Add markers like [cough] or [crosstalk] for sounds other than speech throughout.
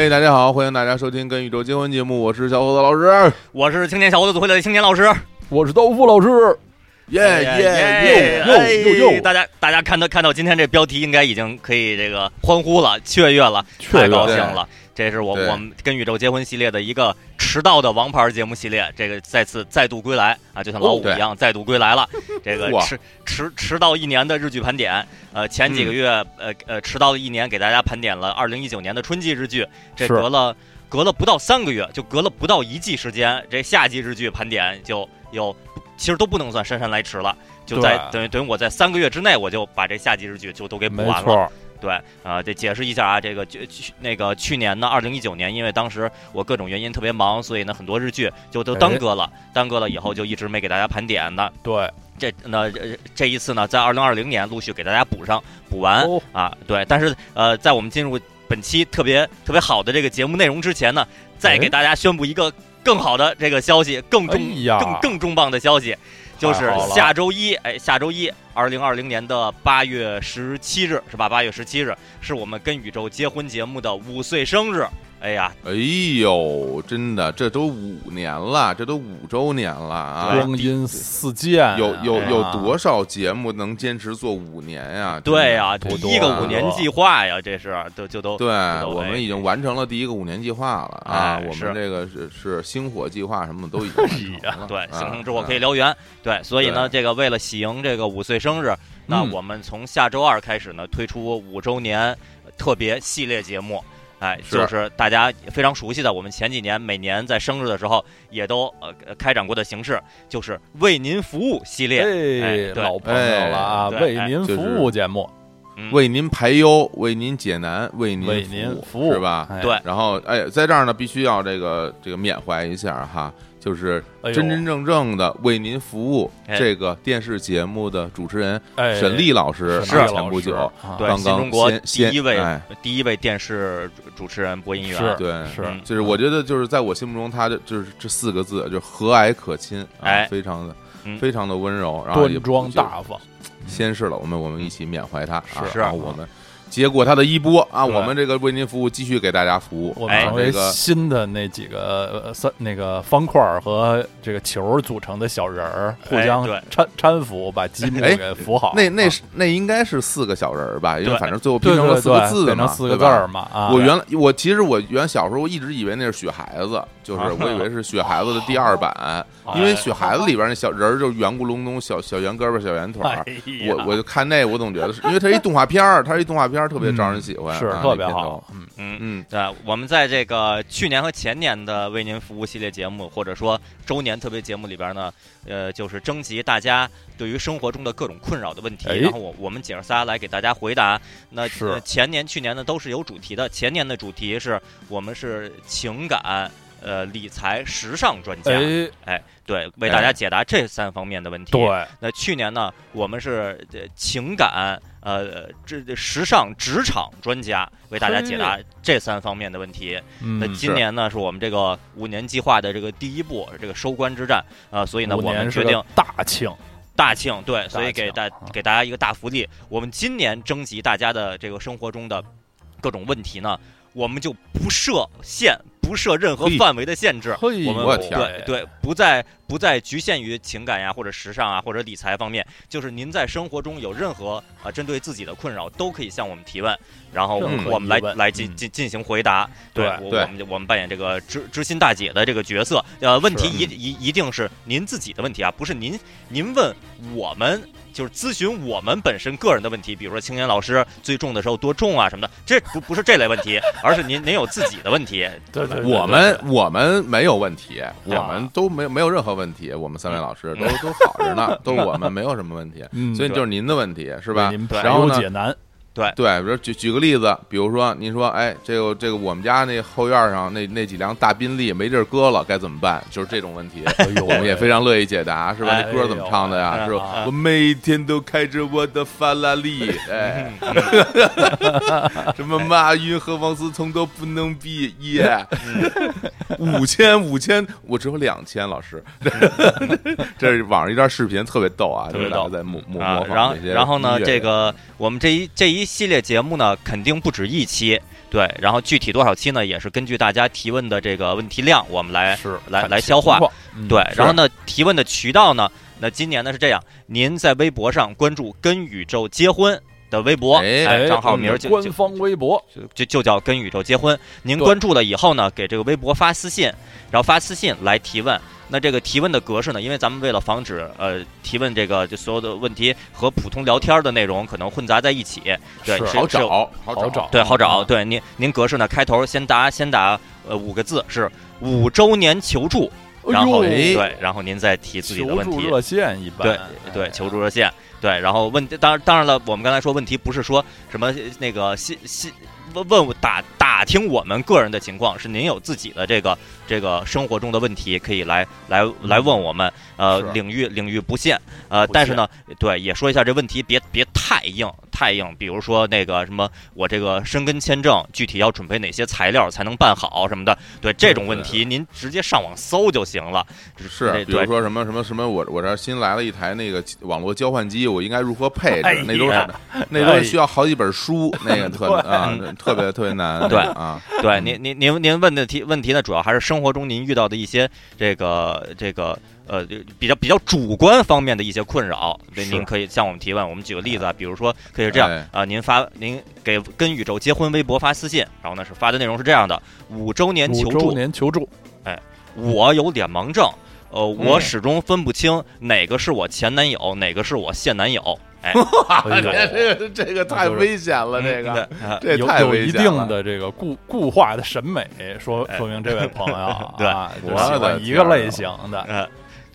嘿，大家好，欢迎大家收听《跟宇宙结婚》节目，我是小伙子老师，我是青年小伙子组会的青年老师，我是豆腐老师，耶耶耶哟哟哟！大家大家看到看到今天这标题，应该已经可以这个欢呼了，[laughs] 雀跃了，太高兴了。这是我我们跟宇宙结婚系列的一个迟到的王牌节目系列，这个再次再度归来啊，就像老五一样再度归来了。[laughs] 这个迟迟迟到一年的日剧盘点，呃，前几个月呃呃迟到了一年，给大家盘点了二零一九年的春季日剧。这隔了隔了不到三个月，就隔了不到一季时间，这夏季日剧盘点就有，其实都不能算姗姗来迟了，就在等于等于我在三个月之内，我就把这夏季日剧就都给补完了。对，啊，得解释一下啊，这个去那个去年呢，二零一九年，因为当时我各种原因特别忙，所以呢，很多日剧就都耽搁了，耽搁了以后就一直没给大家盘点的。对，这那这一次呢，在二零二零年陆续给大家补上补完啊。对，但是呃，在我们进入本期特别特别好的这个节目内容之前呢，再给大家宣布一个更好的这个消息，更重更更重磅的消息。就是下周一，哎，下周一，二零二零年的八月十七日，是吧？八月十七日是我们跟宇宙结婚节目的五岁生日。哎呀，哎呦，真的，这都五年了，这都五周年了啊！光阴似箭，有有有多少节目能坚持做五年呀？对呀，第一个五年计划呀，这是都就都对，我们已经完成了第一个五年计划了啊！我们这个是是星火计划什么的都已经 [laughs] 完成了。对，星星之火可以燎原。对，所以呢，这个为了喜迎这个五岁生日，那我们从下周二开始呢，推出五周年特别系列节目。哎，就是大家非常熟悉的，我们前几年每年在生日的时候也都呃开展过的形式，就是为您服务系列。哎，老朋友了啊，为您服务节目，为您排忧，为您解难，为您为您服务，是吧？对。然后，哎，在这儿呢，必须要这个这个缅怀一下哈。就是真真正正的为您服务这个电视节目的主持人沈丽老师，是前不久刚刚中国第一位第一位电视主持人播音员，对，是。就是我觉得就是在我心目中，他的就是这四个字，就和蔼可亲，哎，非常的非常的温柔，然后端庄大方，先是了，我们我们一起缅怀他是。啊，是我们。接过他的衣钵啊，我们这个为您服务，继续给大家服务。我们这个新的那几个三那个方块和这个球组成的小人儿，互相搀搀扶，把积木给扶好。那那是那应该是四个小人儿吧？因为反正最后拼成了四个字变成四个字儿嘛。我原来我其实我原小时候一直以为那是雪孩子，就是我以为是雪孩子的第二版，因为雪孩子里边那小人儿就圆咕隆咚，小小圆胳膊小圆腿儿。我我就看那我总觉得是因为它是一动画片儿，它是一动画片。特别招人喜欢，是特别好。嗯嗯嗯，对，我们在这个去年和前年的为您服务系列节目，或者说周年特别节目里边呢，呃，就是征集大家对于生活中的各种困扰的问题，然后我我们姐儿仨来给大家回答。那是前年、去年呢都是有主题的。前年的主题是我们是情感。呃，理财时尚专家，哎，对，为大家解答这三方面的问题。对，那去年呢，我们是情感，呃，这时尚职场专家，为大家解答这三方面的问题。那今年呢，是我们这个五年计划的这个第一步，这个收官之战啊，所以呢，我们决定大庆，大庆，对，所以给大给大家一个大福利，我们今年征集大家的这个生活中的各种问题呢。我们就不设限，不设任何范围的限制。我们对对，不再不再局限于情感呀，或者时尚啊，或者理财方面。就是您在生活中有任何啊针对自己的困扰，都可以向我们提问，然后我们来来进进进行回答。对，我们我们扮演这个知知心大姐的这个角色。呃，问题一一一定是您自己的问题啊，不是您您问我们。就是咨询我们本身个人的问题，比如说青年老师最重的时候多重啊什么的，这不不是这类问题，而是您您有自己的问题。[laughs] 对对，我们我们没有问题，我们都没有没有任何问题，我们三位老师都都好着呢，都我们 [laughs] 没有什么问题，所以就是您的问题是吧？然后解难。对对，比如举举个例子，比如说您说，哎，这个这个我们家那后院上那那几辆大宾利没地儿搁了，该怎么办？就是这种问题，我们也非常乐意解答，是吧？那歌怎么唱的呀？是吧？我每天都开着我的法拉利，哎，[laughs] 什么马云和王思聪都不能比，耶！[laughs] 五千五千，我只有两千，老师，[laughs] 这是网上一段视频，特别逗啊，特别逗，在模模仿然后然后呢，这个我们这一这一系列节目呢，肯定不止一期，对，然后具体多少期呢，也是根据大家提问的这个问题量，我们来是来来消化，对，然后呢，提问的渠道呢，那今年呢是这样，您在微博上关注“跟宇宙结婚”。的微博，哎，账号名就官方微博，就就叫跟宇宙结婚。您关注了以后呢，给这个微博发私信，然后发私信来提问。那这个提问的格式呢，因为咱们为了防止呃提问这个就所有的问题和普通聊天的内容可能混杂在一起，对，好找，好找，对，好找。对，您您格式呢，开头先答先打呃五个字是五周年求助，然后对，然后您再提自己的问题。热线一般，对对，求助热线。对，然后问，当然当然了，我们刚才说问题不是说什么那个信信问问打打听我们个人的情况，是您有自己的这个这个生活中的问题可以来来来问我们，呃，领域领域不限，呃，但是呢，对，也说一下这问题别别太硬。太硬，比如说那个什么，我这个申根签证具体要准备哪些材料才能办好什么的，对这种问题您直接上网搜就行了。是，比如说什么什么什么，我我这新来了一台那个网络交换机，我应该如何配置？那都是那都是需要好几本书，那个 [laughs] 特啊 [laughs] 特别特别难。对啊，对您您您您问的题问题呢，主要还是生活中您遇到的一些这个这个。呃，比较比较主观方面的一些困扰，对，您可以向我们提问。我们举个例子啊，比如说，可以是这样啊，您发您给跟宇宙结婚微博发私信，然后呢是发的内容是这样的：五周年求助，五周年求助。哎，我有脸盲症，呃，我始终分不清哪个是我前男友，哪个是我现男友。哎，[laughs] 这个这个太危险了，这个这有有一定的这个固固化的审美，说说明这位朋友 [laughs] 对，喜欢一个类型的。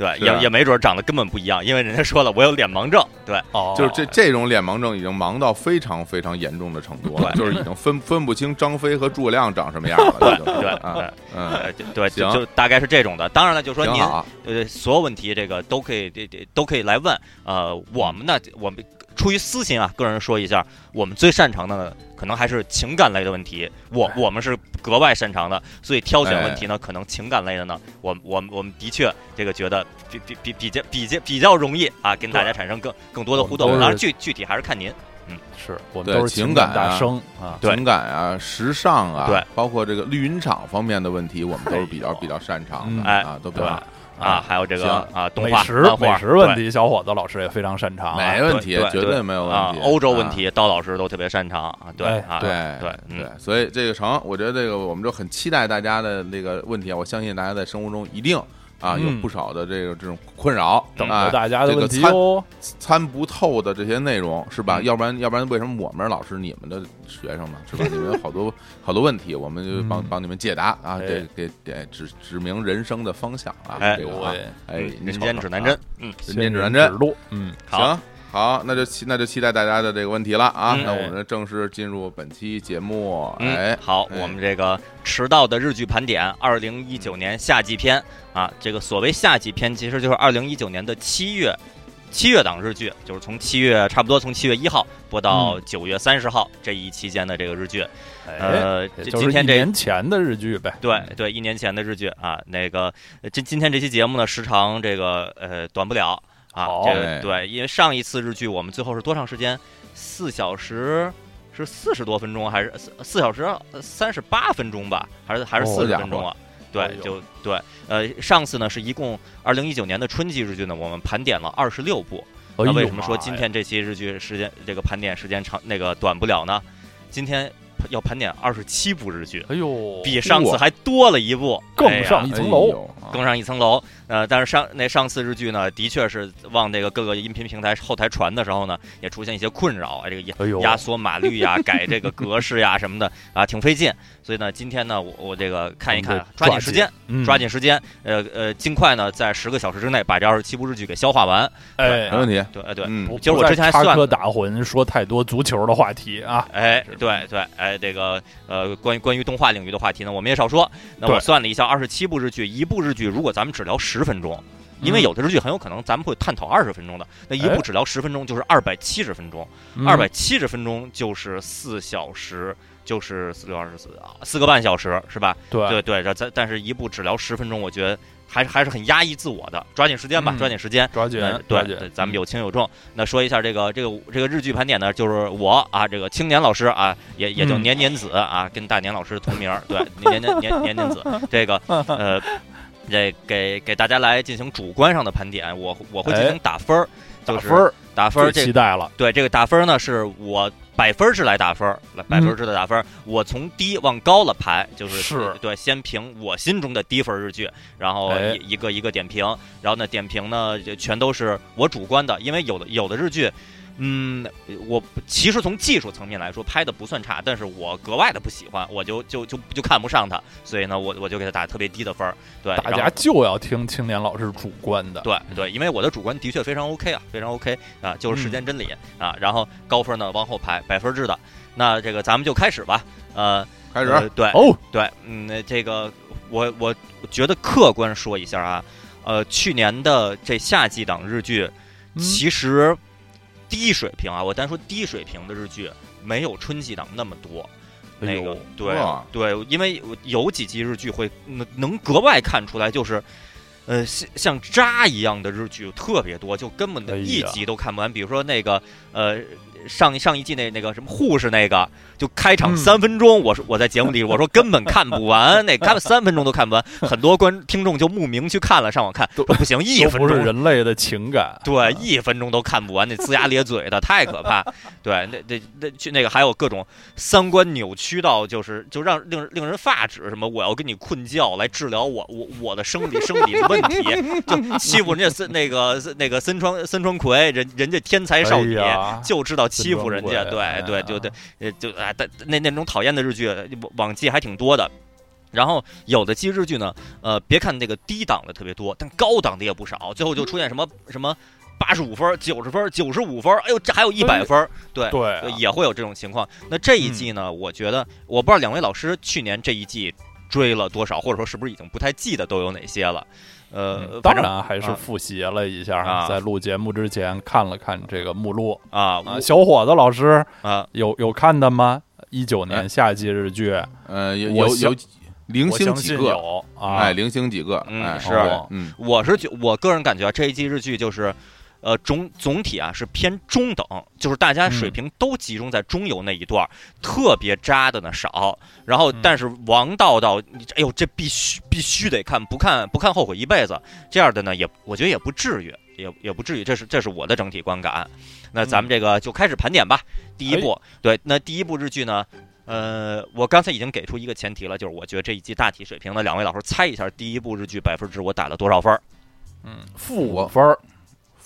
对，也也没准长得根本不一样，因为人家说了，我有脸盲症。对，哦，就是这这种脸盲症已经盲到非常非常严重的程度了，[laughs] 就是已经分分不清张飞和诸葛亮长什么样了。对对对，嗯，对，[laughs] 就大概是这种的。当然了，就是说您呃，所有问题这个都可以这这，都可以来问。呃，我们呢，我们。出于私心啊，个人说一下，我们最擅长的可能还是情感类的问题，我我们是格外擅长的，所以挑选问题呢，可能情感类的呢，我我我们的确这个觉得比比比比较比较比较容易啊，跟大家产生更更多的互动。当然具具体还是看您，嗯，是我们都是情感大生啊，情感啊，时尚啊，对，包括这个绿茵场方面的问题，我们都是比较比较擅长的，啊，都比较。啊，还有这个啊，动画、美食问题，小伙子老师也非常擅长，没问题，绝对没有问题。欧洲问题，刀老师都特别擅长啊，对，对，对，对，所以这个成，我觉得这个我们就很期待大家的那个问题啊，我相信大家在生活中一定。啊，有不少的这个这种困扰，等着大家的问题哦。参不透的这些内容是吧？要不然，要不然为什么我们老师你们的学生呢？是吧？[laughs] 你们有好多好多问题，我们就帮帮你们解答啊，给给给指指明人生的方向啊。哎，哎，人间指南针，嗯，人间指南针路，嗯，行。好，那就期那就期待大家的这个问题了啊！那我们正式进入本期节目。哎，好，我们这个迟到的日剧盘点，二零一九年夏季篇啊。这个所谓夏季篇，其实就是二零一九年的七月七月档日剧，就是从七月差不多从七月一号播到九月三十号这一期间的这个日剧。呃，今天这年前的日剧呗。对对，一年前的日剧啊。那个今今天这期节目呢，时长这个呃短不了。啊，这个对，因为上一次日剧我们最后是多长时间？四小时是四十多分钟，还是四四小时三十八分钟吧？还是还是四十分钟啊？对，就对。呃，上次呢是一共二零一九年的春季日剧呢，我们盘点了二十六部。那为什么说今天这期日剧时间这个盘点时间长那个短不了呢？今天。要盘点二十七部日剧，哎呦，比上次还多了一部，更上一层楼，更上一层楼。呃，但是上那上次日剧呢，的确是往这个各个音频平台后台传的时候呢，也出现一些困扰啊，这个压压缩码率呀，改这个格式呀什么的啊，挺费劲。所以呢，今天呢，我我这个看一看，抓紧时间，抓紧时间，呃呃，尽快呢，在十个小时之内把这二十七部日剧给消化完。哎，没问题。对对，嗯，其实我之前还算科打诨说太多足球的话题啊。哎，对对，哎，这个呃，关于关于动画领域的话题呢，我们也少说。那我算了一下，二十七部日剧，一部日剧如果咱们只聊十分钟。因为有的日剧很有可能咱们会探讨二十分钟的，那一部只聊十分钟就是二百七十分钟，二百七十分钟就是四小时就是四六二十四啊，四个半小时是吧？对对对，这咱但是一部只聊十分钟，我觉得还是还是很压抑自我的，抓紧时间吧，抓紧时间，抓紧，对对，咱们有轻有重。那说一下这个这个这个日剧盘点呢，就是我啊，这个青年老师啊，也也叫年年子啊，跟大年老师同名，对，年年年年年子，这个 [laughs] 呃，这给给大家来进行主观上的盘点，我我会进行打分儿，打分儿，打分儿，期待了。对，这个打分呢，是我。百分制来打分，来百分制的打分，我从低往高了排，就是是对，先评我心中的低分日剧，然后一个一个点评，然后呢点评呢全都是我主观的，因为有的有的日剧。嗯，我其实从技术层面来说拍的不算差，但是我格外的不喜欢，我就就就就看不上他，所以呢，我我就给他打特别低的分儿。对，大家就要听青年老师主观的。对对，因为我的主观的确非常 OK 啊，非常 OK 啊，就是时间真理啊。然后高分呢往后排，百分制的。那这个咱们就开始吧。呃，开始。对哦，对，嗯，这个我我觉得客观说一下啊，呃，去年的这夏季档日剧其实。低水平啊！我单说低水平的日剧，没有春季档那么多。那个对对，因为有几集日剧会能能格外看出来，就是呃像像渣一样的日剧特别多，就根本的一集都看不完。比如说那个呃。上上一季那那个什么护士那个，就开场三分钟，我说我在节目里我说根本看不完，那看了三分钟都看不完，很多观听众就慕名去看了，上网看说不行，一分钟不是人类的情感，对，一分钟都看不完，那龇牙咧嘴的太可怕，对，那那那去那个还有各种三观扭曲到就是就让令令人发指，什么我要跟你困觉来治疗我我我的生理生理的问题，就欺负人家森那个那个森川森川葵，人人家天才少女就知道。欺负人家，对对，就对，呃，就哎，但那那种讨厌的日剧，往季还挺多的。然后有的季日剧呢，呃，别看那个低档的特别多，但高档的也不少。最后就出现什么什么八十五分、九十分、九十五分，哎呦，这还有一百分，对对，也会有这种情况。那这一季呢，我觉得，我不知道两位老师去年这一季追了多少，或者说是不是已经不太记得都有哪些了。呃，当然还是复习了一下，在录节目之前看了看这个目录啊。小伙子老师啊，有有看的吗？一九年夏季日剧，呃，有有有零星几个有啊，哎，零星几个，嗯，是，嗯，我是觉，我个人感觉这一季日剧就是。呃，总总体啊是偏中等，就是大家水平都集中在中游那一段，特别渣的呢少。然后，但是王道道，哎呦，这必须必须得看，不看不看后悔一辈子。这样的呢，也我觉得也不至于，也也不至于。这是这是我的整体观感。那咱们这个就开始盘点吧。第一部，对，那第一部日剧呢，呃，我刚才已经给出一个前提了，就是我觉得这一季大体水平呢，两位老师猜一下，第一部日剧百分之我打了多少分？嗯，负五分。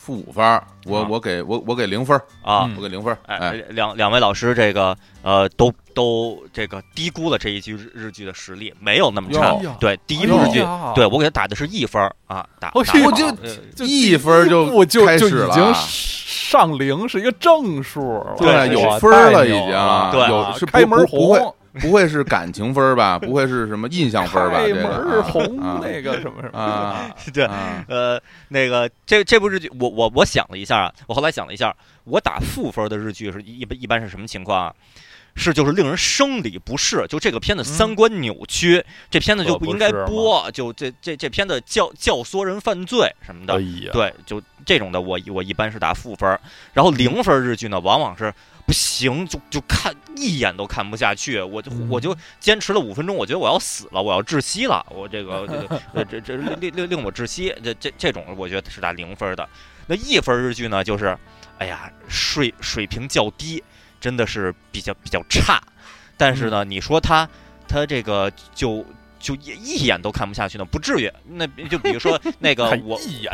负五分，我我给我我给零分啊，我给零分。哎，两两位老师这个呃都都这个低估了这一剧日日剧的实力，没有那么差。对，第一部日剧，对我给他打的是一分啊，打我就一分就就开始了，上零是一个正数，对，有分了已经，对，有是开门红。[laughs] 不会是感情分吧？[laughs] 不会是什么印象分吧？开门红那个什么什么啊？[laughs] 对，呃，那个这这部日剧，我我我想了一下啊，我后来想了一下，我打负分的日剧是一般一般是什么情况啊？是就是令人生理不适，就这个片子三观扭曲，这片子就不应该播，就这这这片子教教唆人犯罪什么的，对，就这种的，我我一般是打负分。然后零分日剧呢，往往是。不行，就就看一眼都看不下去，我就我就坚持了五分钟，我觉得我要死了，我要窒息了，我这个这 [laughs] 这这令令令我窒息，这这这种我觉得是打零分的。那一分日剧呢，就是哎呀，水水平较低，真的是比较比较差。但是呢，你说他他这个就就一一眼都看不下去呢，不至于。那就比如说那个 [laughs] 我一眼。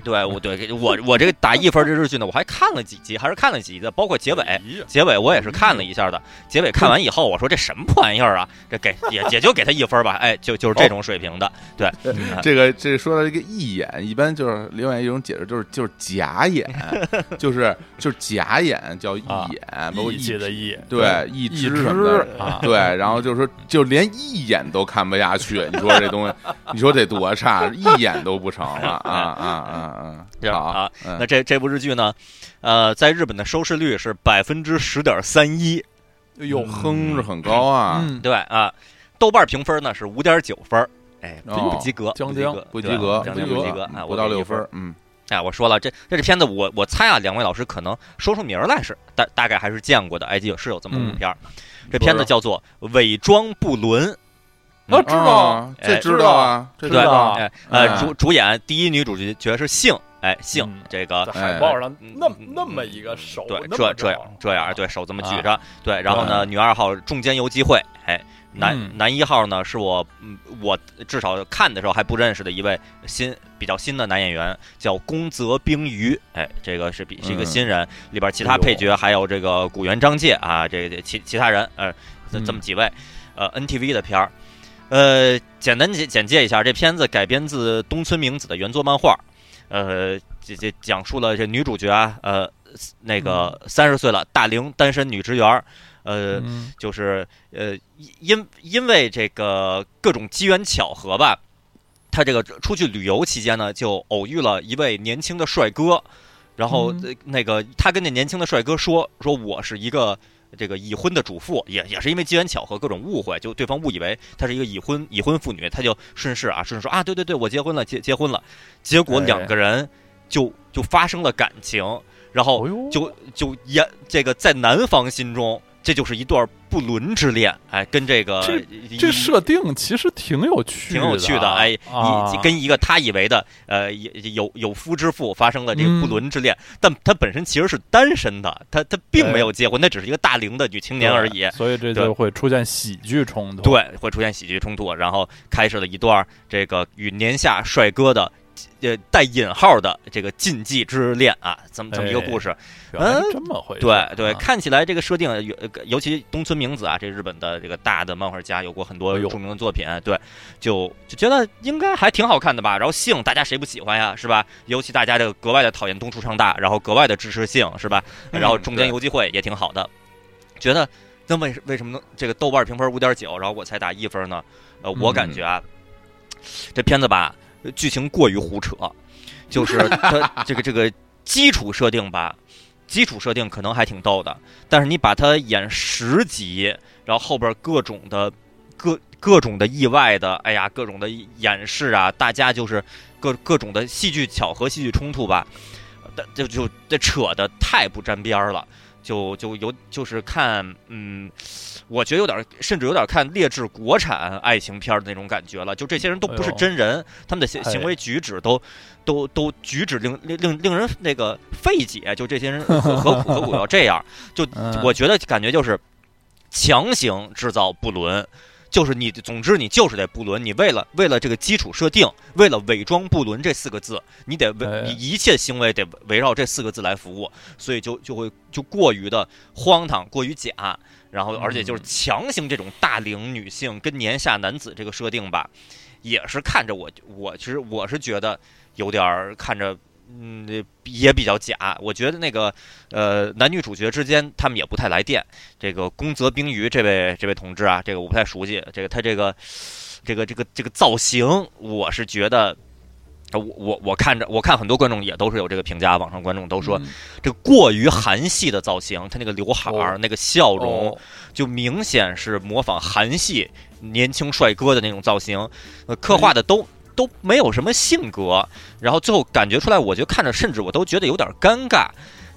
[laughs] 对，我对我我这个打一分这日剧呢，我还看了几集，还是看了几集的，包括结尾，结尾我也是看了一下的。结尾看完以后，我说这什么破玩意儿啊？这给也也就给他一分吧，哎，就就是这种水平的。对，这个这说到这个一眼，一般就是另外一种解释，就是就是假眼，就是就是假眼叫一眼，包括一的一，对，一只什么的，对，然后就是说就连一眼都看不下去，你说这东西，你说得多差，一眼都不成了啊啊啊！嗯，好啊。那这这部日剧呢，呃，在日本的收视率是百分之十点三一，哟，哼是很高啊。对啊，豆瓣评分呢是五点九分，哎，不及格，将将不及格，不及格啊，不到六分。嗯，哎，我说了，这这这片子，我我猜啊，两位老师可能说出名来是大大概还是见过的，哎，有是有这么部片儿。这片子叫做《伪装不伦》。啊，知道，这知道啊，这知道。哎，呃，主主演第一女主角是姓，哎，姓这个海报上那那么一个手，对，这这样这样，对手这么举着，对，然后呢，女二号中间游机会，哎，男男一号呢是我，我至少看的时候还不认识的一位新比较新的男演员，叫宫泽冰鱼，哎，这个是比是一个新人，里边其他配角还有这个古原张介啊，这其其他人，呃，这么几位，呃，NTV 的片儿。呃，简单简简介一下，这片子改编自东村明子的原作漫画，呃，这这讲述了这女主角啊，呃，那个三十岁了大龄单身女职员，呃，就是呃，因因为这个各种机缘巧合吧，她这个出去旅游期间呢，就偶遇了一位年轻的帅哥，然后那个她跟那年轻的帅哥说说，我是一个。这个已婚的主妇也也是因为机缘巧合，各种误会，就对方误以为她是一个已婚已婚妇女，她就顺势啊，顺势说啊，对对对，我结婚了，结结婚了，结果两个人就就发生了感情，然后就就演这个在男方心中。这就是一段不伦之恋，哎，跟这个这这设定其实挺有趣，挺有趣的，哎，一跟一个他以为的呃有有夫之妇发生了这个不伦之恋，但他本身其实是单身的，他他并没有结婚，那只是一个大龄的女青年而已，所以这就会出现喜剧冲突，对，会出现喜剧冲突，然后开始了一段这个与年下帅哥的。呃，带引号的这个禁忌之恋啊，这么这么一个故事，嗯，这么回事？对对，看起来这个设定，尤尤其东村明子啊，这日本的这个大的漫画家，有过很多著名的作品，对，就就觉得应该还挺好看的吧。然后性，大家谁不喜欢呀，是吧？尤其大家这个格外的讨厌东出昌大，然后格外的支持性，是吧？然后中间游击会也挺好的，觉得那为为什么能这个豆瓣评分五点九，然后我才打一分呢？呃，我感觉啊，这片子吧。剧情过于胡扯，就是它 [laughs] 这个这个基础设定吧，基础设定可能还挺逗的，但是你把它演十集，然后后边各种的各各种的意外的，哎呀，各种的演示啊，大家就是各各种的戏剧巧合、戏剧冲突吧，就就这扯的太不沾边儿了。就就有就是看，嗯，我觉得有点，甚至有点看劣质国产爱情片的那种感觉了。就这些人都不是真人，他们的行行为举止都都都举止令令令令人那个费解。就这些人何何何苦要这样？就我觉得感觉就是强行制造不伦。就是你，总之你就是得不伦。你为了为了这个基础设定，为了伪装不伦这四个字，你得为你一切行为得围绕这四个字来服务，所以就就会就过于的荒唐，过于假。然后而且就是强行这种大龄女性跟年下男子这个设定吧，也是看着我我其实我是觉得有点看着。嗯，也比较假。我觉得那个，呃，男女主角之间他们也不太来电。这个宫泽冰鱼这位这位同志啊，这个我不太熟悉。这个他这个，这个这个这个造型，我是觉得，我我我看着，我看很多观众也都是有这个评价。网上观众都说，这个过于韩系的造型，他那个刘海儿、那个笑容，就明显是模仿韩系年轻帅哥的那种造型，呃，刻画的都。都没有什么性格，然后最后感觉出来，我觉得看着甚至我都觉得有点尴尬。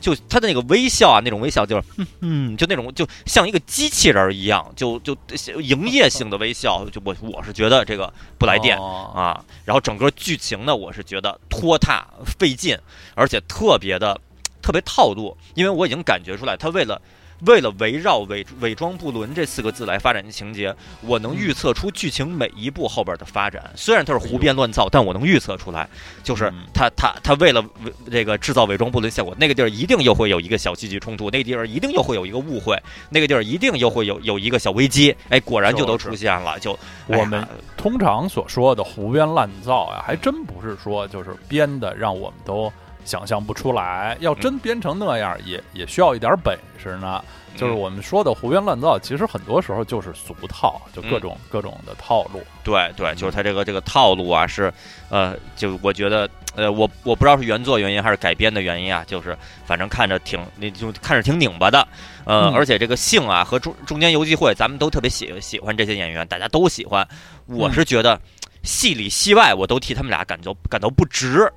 就他的那个微笑啊，那种微笑就是，嗯，就那种就像一个机器人一样，就就营业性的微笑。就我我是觉得这个不来电啊。然后整个剧情呢，我是觉得拖沓费劲，而且特别的特别套路，因为我已经感觉出来，他为了。为了围绕“伪伪装不伦”这四个字来发展的情节，我能预测出剧情每一步后边的发展。虽然它是胡编乱造，但我能预测出来，就是他他他为了这个制造伪装不伦效果，那个地儿一定又会有一个小戏剧冲突，那个地儿一定又会有一个误会，那个地儿一定又会有有一个小危机。哎，果然就都出现了。就我们通常所说的胡编乱造呀，还真不是说就是编的让我们都。想象不出来。要真编成那样，也也需要一点本事呢。就是我们说的胡编乱造，其实很多时候就是俗套，就各种各种的套路。对对，就是他这个这个套路啊，是呃，就我觉得呃，我我不知道是原作原因还是改编的原因啊，就是反正看着挺那就看着挺拧巴的。呃，而且这个性啊和中中间游击会，咱们都特别喜喜欢这些演员，大家都喜欢。我是觉得戏里戏外我都替他们俩感到感到不值。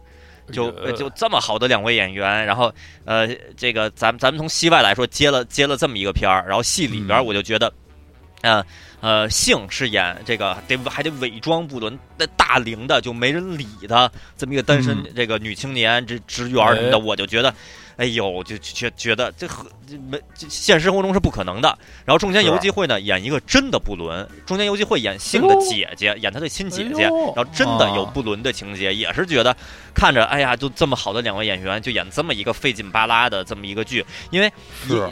就就这么好的两位演员，然后呃，这个咱们咱们从戏外来说接了接了这么一个片儿，然后戏里边我就觉得，呃呃，性是演这个得还得伪装不伦，那大龄的就没人理的这么一个单身这个女青年这职员什么的，我就觉得。哎呦，就觉觉得这和没现实生活中是不可能的。然后中间游击会呢演一个真的布伦，中间游击会演性的姐姐，演他的亲姐姐，然后真的有布伦的情节，也是觉得看着哎呀，就这么好的两位演员就演这么一个费劲巴拉的这么一个剧，因为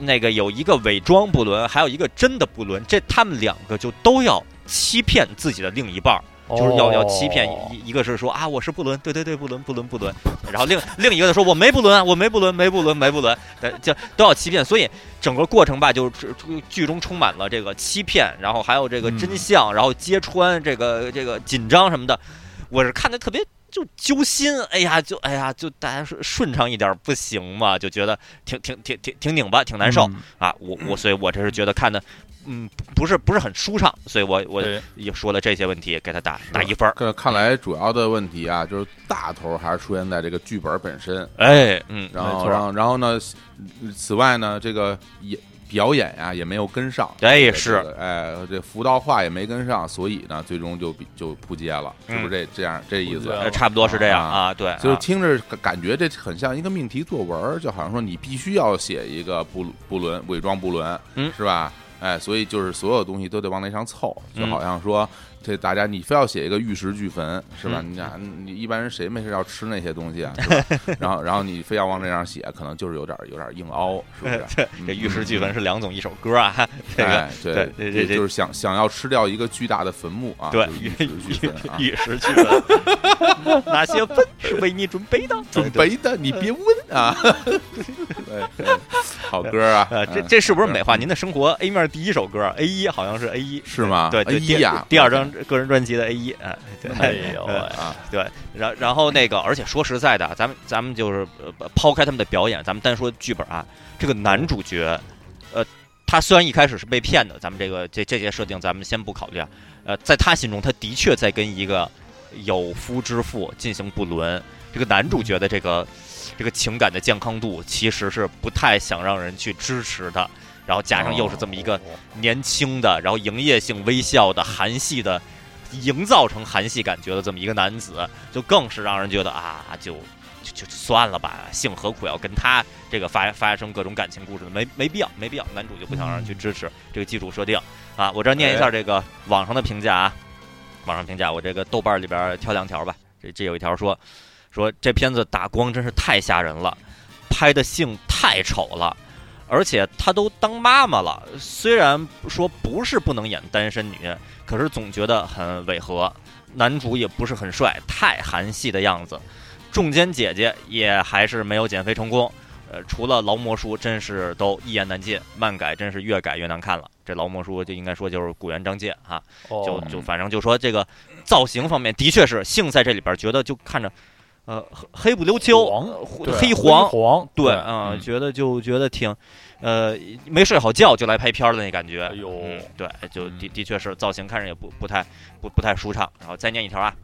那个有一个伪装布伦，还有一个真的布伦，这他们两个就都要欺骗自己的另一半儿。就是要要欺骗一一个是说啊我是布伦对对对布伦布伦布伦，然后另另一个说我没布伦我没布伦没布伦没布伦，就都要欺骗，所以整个过程吧，就是剧中充满了这个欺骗，然后还有这个真相，然后揭穿这个这个紧张什么的，我是看的特别就揪心，哎呀就哎呀就大家说顺畅一点不行嘛？就觉得挺挺挺挺挺拧巴挺难受。啊，我我所以我这是觉得看的。嗯，不是不是很舒畅，所以我我也说了这些问题，给他打打一分。这看来主要的问题啊，就是大头还是出现在这个剧本本身。哎，嗯，然后然后然后呢，此外呢，这个也表演呀也没有跟上。哎，是，哎，这浮道话也没跟上，所以呢，最终就就扑街了，是不是这这样这意思？差不多是这样啊，对，就是听着感觉这很像一个命题作文，就好像说你必须要写一个布布伦伪装布伦，嗯，是吧？哎，所以就是所有东西都得往那上凑，就好像说，这大家你非要写一个玉石俱焚，是吧？你看，你一般人谁没事要吃那些东西啊？[laughs] 然后，然后你非要往那样写，可能就是有点有点硬凹，是不是？[laughs] 这玉石俱焚是梁总一首歌啊，对对对对，就是想想要吃掉一个巨大的坟墓啊！对，玉石俱焚，玉石俱焚，哪些坟是为你准备的，准备的，你别问啊！[laughs] 对，好歌啊！这这是不是美化您的生活？A 面第一首歌，A 一好像是 A 一，是吗？对，A 一呀，第二张个人专辑的 A 一，哎，哎呦啊，对，然然后那个，而且说实在的，咱们咱们就是抛开他们的表演，咱们单说剧本啊，这个男主角，呃，他虽然一开始是被骗的，咱们这个这这些设定咱们先不考虑啊，呃，在他心中，他的确在跟一个有夫之妇进行不伦，这个男主角的这个。这个情感的健康度其实是不太想让人去支持的，然后加上又是这么一个年轻的，然后营业性微笑的韩系的，营造成韩系感觉的这么一个男子，就更是让人觉得啊，就就就算了吧，性何苦要跟他这个发发生各种感情故事呢？没没必要，没必要。男主就不想让人去支持这个基础设定啊。我这念一下这个网上的评价啊，网上评价，我这个豆瓣里边挑两条吧。这这有一条说。说这片子打光真是太吓人了，拍的性太丑了，而且她都当妈妈了。虽然说不是不能演单身女，可是总觉得很违和。男主也不是很帅，太韩系的样子。中间姐姐也还是没有减肥成功。呃，除了劳模叔，真是都一言难尽。漫改真是越改越难看了。这劳模叔就应该说就是古元张介哈，就就反正就说这个造型方面的确是性在这里边觉得就看着。呃，黑不溜秋，黑黄黄，对，嗯，觉得就觉得挺，呃，没睡好觉就来拍片的那感觉，哎呦，对，就的的确是造型看着也不不太不不太舒畅。然后再念一条啊，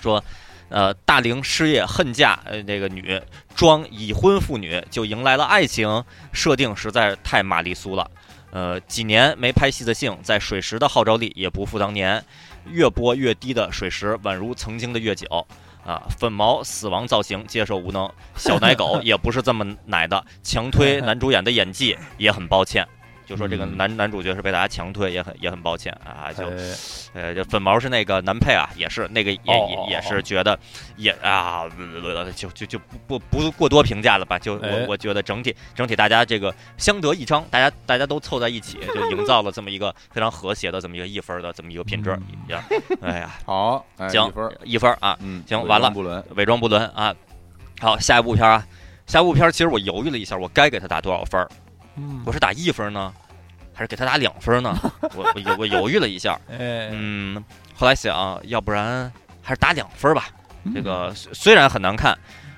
说，呃，大龄失业恨嫁，呃，那个女装已婚妇女就迎来了爱情，设定实在太玛丽苏了。呃，几年没拍戏的性，在水石的号召力也不复当年，越播越低的水石宛如曾经的月九。啊，粉毛死亡造型接受无能，小奶狗 [laughs] 也不是这么奶的，强推男主演的演技也很抱歉。就说这个男男主角是被大家强推，也很也很抱歉啊。就，呃，就粉毛是那个男配啊，也是那个也也也是觉得也啊，就就就不不不过多评价了吧。就我我觉得整体整体大家这个相得益彰，大家大家都凑在一起，就营造了这么一个非常和谐的这么一个一分的这么一个品质。哎呀，好，行，一分啊，嗯，行，完了，伪装不伦啊。好，下一部片啊，下一部片其实我犹豫了一下，我该给他打多少分儿？嗯，我是打一分呢，还是给他打两分呢？[laughs] 我我犹我犹豫了一下，嗯，后来想，要不然还是打两分吧。这个虽然很难看，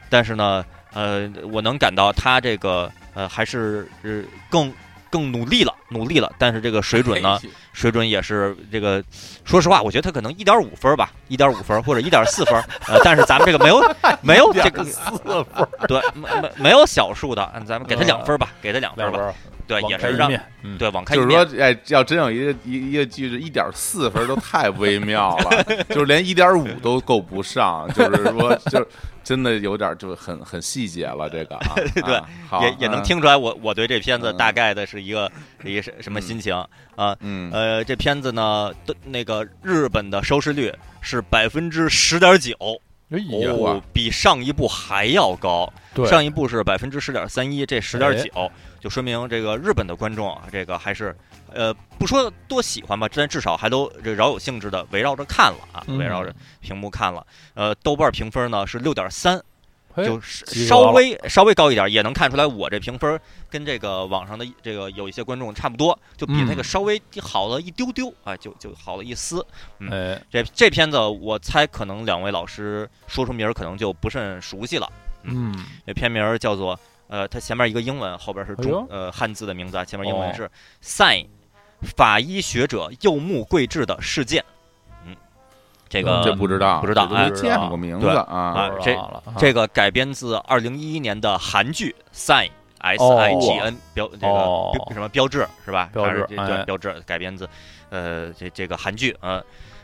但是呢，呃，我能感到他这个呃还是更。更努力了，努力了，但是这个水准呢，[laughs] 水准也是这个。说实话，我觉得他可能一点五分吧，[laughs] 一点五分或者一点四分。呃，但是咱们这个没有 [laughs] 没有这个四分，对，没没没有小数的，咱们给他两分吧，给他两分吧。对，也是让对网开就是说，哎，要真有一个一一个句子一点四分都太微妙了，就是连一点五都够不上，就是说，就是真的有点就很很细节了。[laughs] 这个对，也也能听出来，我我对这片子大概的是一个一个什什么心情啊？嗯，呃，这片子呢的那个日本的收视率是百分之十点九，哦，比上一部还要高。上一部是百分之十点三一，这十点九。就说明这个日本的观众啊，这个还是，呃，不说多喜欢吧，但至少还都这饶有兴致的围绕着看了啊，围绕着屏幕看了。呃，豆瓣评分呢是六点三，就稍微稍微高一点，也能看出来我这评分跟这个网上的这个有一些观众差不多，就比那个稍微好了一丢丢啊，就就好了一丝。嗯，这这片子我猜可能两位老师说出名儿可能就不甚熟悉了。嗯，这片名叫做。呃，它前面一个英文，后边是中呃汉字的名字啊。前面英文是 “sign”，法医学者柚木贵志的事件。嗯，这个这不知道，不知道啊，见过名字啊。这这个改编自二零一一年的韩剧 “sign”，S I G N 标这个什么标志是吧？标志对标志改编自呃这这个韩剧啊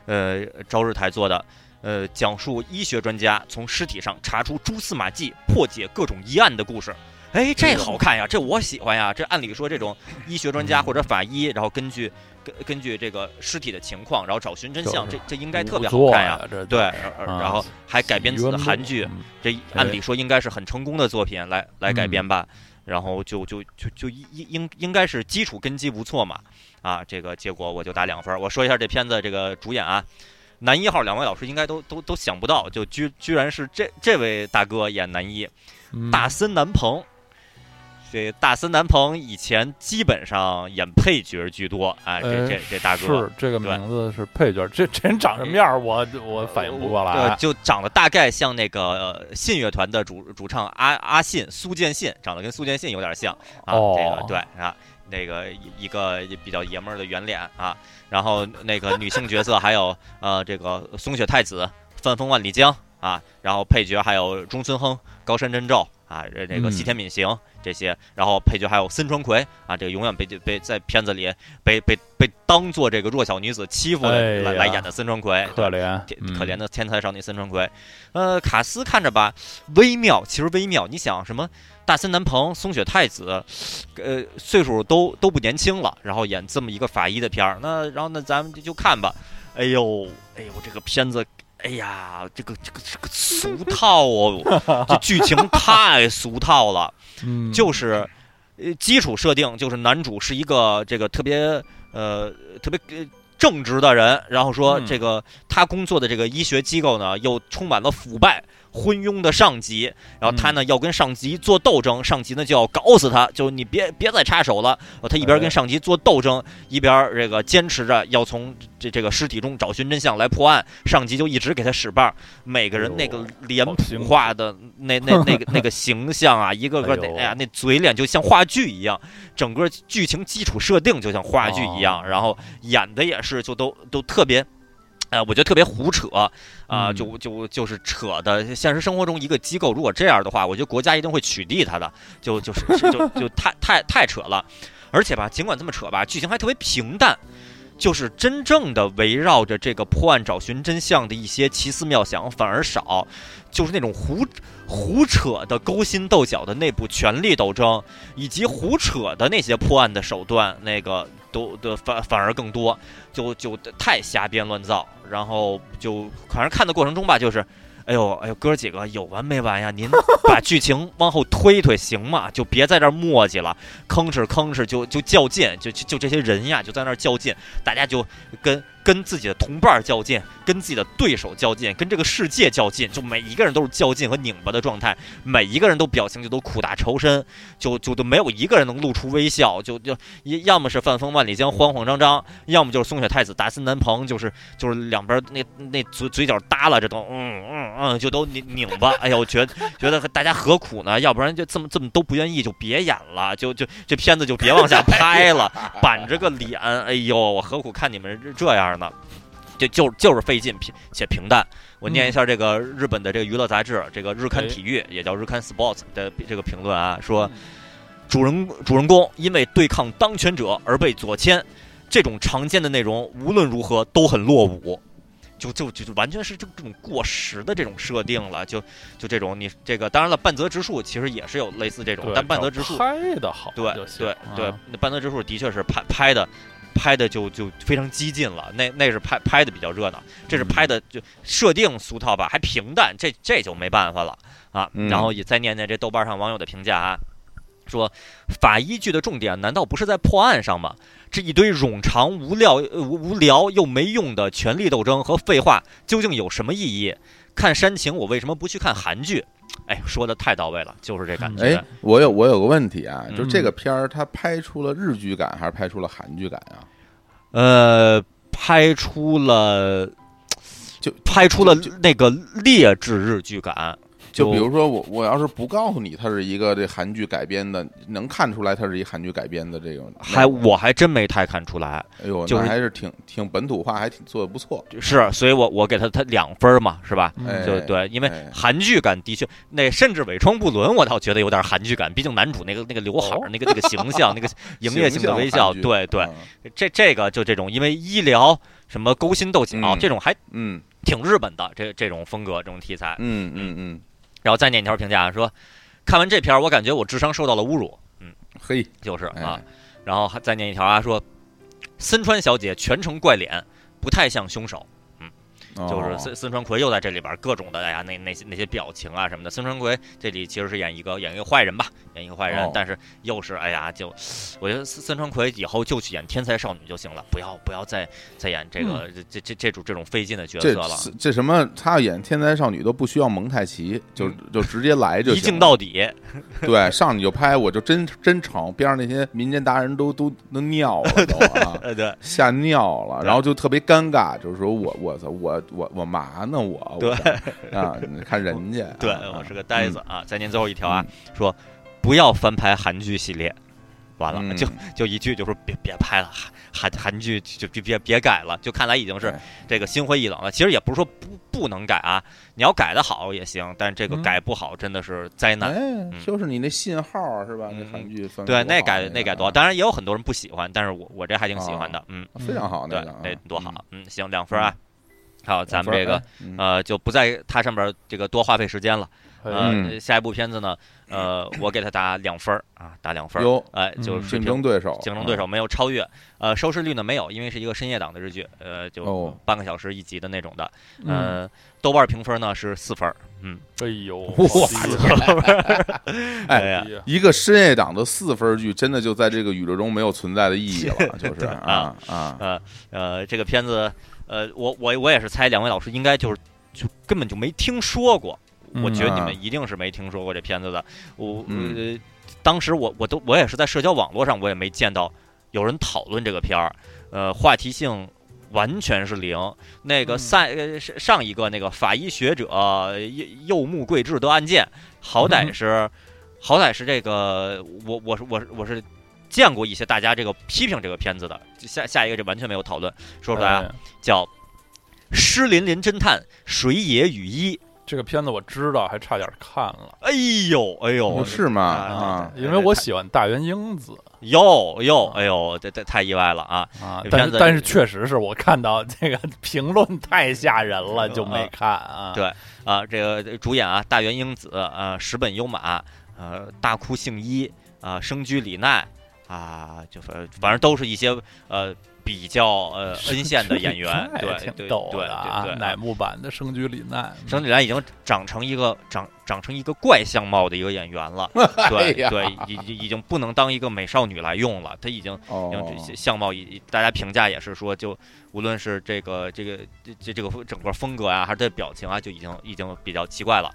呃朝日台做的。呃，讲述医学专家从尸体上查出蛛丝马迹，破解各种疑案的故事。哎，这好看呀，这我喜欢呀。这按理说，这种医学专家或者法医，然后根据根根据这个尸体的情况，然后找寻真相，这这应该特别好看呀。对，然后还改编自韩剧，这按理说应该是很成功的作品来来改编吧。然后就就就就应应应该是基础根基不错嘛。啊，这个结果我就打两分。我说一下这片子这个主演啊。男一号两位老师应该都都都想不到，就居居然是这这位大哥演男一，大森南朋。这大森南朋以前基本上演配角居多，哎，这这这大哥是这个名字是配角，这这人长什么样？我我反应不过来，就长得大概像那个信乐团的主主唱阿阿信苏建信，长得跟苏建信有点像啊，这个对啊。那个一个比较爷们儿的圆脸啊，然后那个女性角色还有呃这个松雪太子、范风万里江啊，然后配角还有中村亨、高山真宙啊，这个西田敏行这些，然后配角还有森川葵啊，这个永远被被在片子里被被被当做这个弱小女子欺负的来来演的森川葵，可怜可怜的天才少女森川葵，呃，卡斯看着吧微妙，其实微妙，你想什么？大森南朋、松雪太子，呃，岁数都都不年轻了，然后演这么一个法医的片儿，那然后那咱们就就看吧。哎呦，哎呦，这个片子，哎呀，这个这个这个俗套哦，这剧情太俗套了。嗯，就是呃，基础设定就是男主是一个这个特别呃特别正直的人，然后说这个他工作的这个医学机构呢又充满了腐败。昏庸的上级，然后他呢要跟上级做斗争，上级呢就要搞死他，就你别别再插手了。他一边跟上级做斗争，一边这个坚持着要从这这个尸体中找寻真相来破案。上级就一直给他使绊儿，每个人那个脸谱化的那那那个那个形象啊，[laughs] 一个个的，哎呀，那嘴脸就像话剧一样，整个剧情基础设定就像话剧一样，然后演的也是就都都特别。呃，我觉得特别胡扯啊，就就就是扯的。现实生活中，一个机构如果这样的话，我觉得国家一定会取缔他的。就就是就就太太太扯了，而且吧，尽管这么扯吧，剧情还特别平淡，就是真正的围绕着这个破案找寻真相的一些奇思妙想反而少，就是那种胡胡扯的勾心斗角的内部权力斗争，以及胡扯的那些破案的手段，那个。都的反反而更多，就就太瞎编乱造，然后就反正看的过程中吧，就是，哎呦哎呦，哥几个有完没完呀？您 [laughs] 把剧情往后推推行吗？就别在这磨叽了，吭哧吭哧就就较劲，就就这些人呀就在那较劲，大家就跟跟自己的同伴较劲，跟自己的对手较劲，跟这个世界较劲，就每一个人都是较劲和拧巴的状态，每一个人都表情就都苦大仇深，就就都没有一个人能露出微笑，就就要么是范风万里江慌慌张张，要么就是松雪太子大森南朋，就是就是两边那那嘴嘴角耷拉着都嗯嗯嗯，就都拧拧巴，哎呦，觉得觉得大家何苦呢？要不然就这么这么都不愿意，就别演了，就就这片子就别往下拍了，板着个脸，哎呦，我何苦看你们这样？呢，就就就是费劲平且平淡。我念一下这个日本的这个娱乐杂志，这个日刊体育也叫日刊 Sports 的这个评论啊，说主人主人公因为对抗当权者而被左迁，这种常见的内容无论如何都很落伍，就就就完全是这这种过时的这种设定了。就就这种你这个当然了，半泽直树其实也是有类似这种，但半泽直树拍的好，对对对，那半泽直树的确是拍拍的。拍的就就非常激进了，那那是拍拍的比较热闹，这是拍的就设定俗套吧，还平淡，这这就没办法了啊。然后也再念念这豆瓣上网友的评价啊，说法医剧的重点难道不是在破案上吗？这一堆冗长无聊无聊又没用的权力斗争和废话究竟有什么意义？看煽情，我为什么不去看韩剧？哎，说的太到位了，就是这感觉。哎，我有我有个问题啊，就这个片儿，它拍出了日剧感还是拍出了韩剧感啊？呃，拍出了，就拍出了那个劣质日剧感。就比如说我，我要是不告诉你它是一个这韩剧改编的，能看出来它是一韩剧改编的这个？还我还真没太看出来。哎呦，就是还是挺挺本土化，还挺做的不错。是，所以我我给他他两分嘛，是吧？就对，因为韩剧感的确，那甚至尾窗不伦，我倒觉得有点韩剧感。毕竟男主那个那个刘海儿，那个那个形象，那个营业性的微笑，对对。这这个就这种，因为医疗什么勾心斗角这种还嗯挺日本的这这种风格这种题材，嗯嗯嗯。然后再念一条评价说，看完这篇我感觉我智商受到了侮辱。嗯，嘿，就是啊。然后还再念一条啊，说，森川小姐全程怪脸，不太像凶手。就是孙孙传奎又在这里边各种的哎呀那那些那些表情啊什么的。孙传奎这里其实是演一个演一个坏人吧，演一个坏人，但是又是哎呀就，我觉得孙孙川奎以后就去演天才少女就行了，不要不要再再演这个这这这种这种费劲的角色了。这什么他要演天才少女都不需要蒙太奇，就就直接来就一镜到底。对，上去就拍，我就真真成，边上那些民间达人都都都尿了都啊，[laughs] 对，吓尿了，然后就特别尴尬，就是说我我操我。我我嘛呢？我对啊，看人家，对我是个呆子啊！再念最后一条啊，说不要翻拍韩剧系列，完了就就一句就说别别拍了，韩韩剧就别别别改了，就看来已经是这个心灰意冷了。其实也不是说不不能改啊，你要改的好也行，但这个改不好真的是灾难。就是你那信号是吧？那韩剧对那改那改多，当然也有很多人不喜欢，但是我我这还挺喜欢的，嗯，非常好，对，那多好，嗯，行，两分啊。好，咱们这个呃，就不在它上边这个多花费时间了。呃，下一部片子呢，呃，我给他打两分儿啊，打两分儿。哎，就是竞争对手，竞争对手没有超越。呃，收视率呢没有，因为是一个深夜档的日剧，呃，就半个小时一集的那种的。嗯，豆瓣评分呢是四分儿。嗯，哎呦，哇！[laughs] 哎呀，一个深夜档的四分剧，真的就在这个宇宙中没有存在的意义了，[laughs] 就是啊啊呃呃，这个片子。呃，我我我也是猜，两位老师应该就是就根本就没听说过。我觉得你们一定是没听说过这片子的。我呃，当时我我都我也是在社交网络上，我也没见到有人讨论这个片儿。呃，话题性完全是零。那个赛上一个那个法医学者右右木贵志的案件，好歹是好歹是这个我我是我是我是。见过一些大家这个批评这个片子的，下下一个就完全没有讨论，说出来啊，叫《湿淋淋侦探水野雨衣》这个片子我知道，还差点看了。哎呦，哎呦，是吗？啊，因为我喜欢大原英子。哟哟，哎呦，这这太意外了啊！啊，但是但是确实是我看到这个 [laughs] 评论太吓人了，就没看啊。对啊，这个主演啊，大原英子啊，石本优马，呃，大哭幸一啊，生驹里奈。啊，就反反正都是一些呃比较呃恩线的演员，对对对啊，乃木坂的生居里奈，生居里奈已经长成一个长长成一个怪相貌的一个演员了，[laughs] 对对，已已已经不能当一个美少女来用了，他已经已经相貌已大家评价也是说，就无论是这个这个这这个整个风格啊，还是他的表情啊，就已经已经比较奇怪了。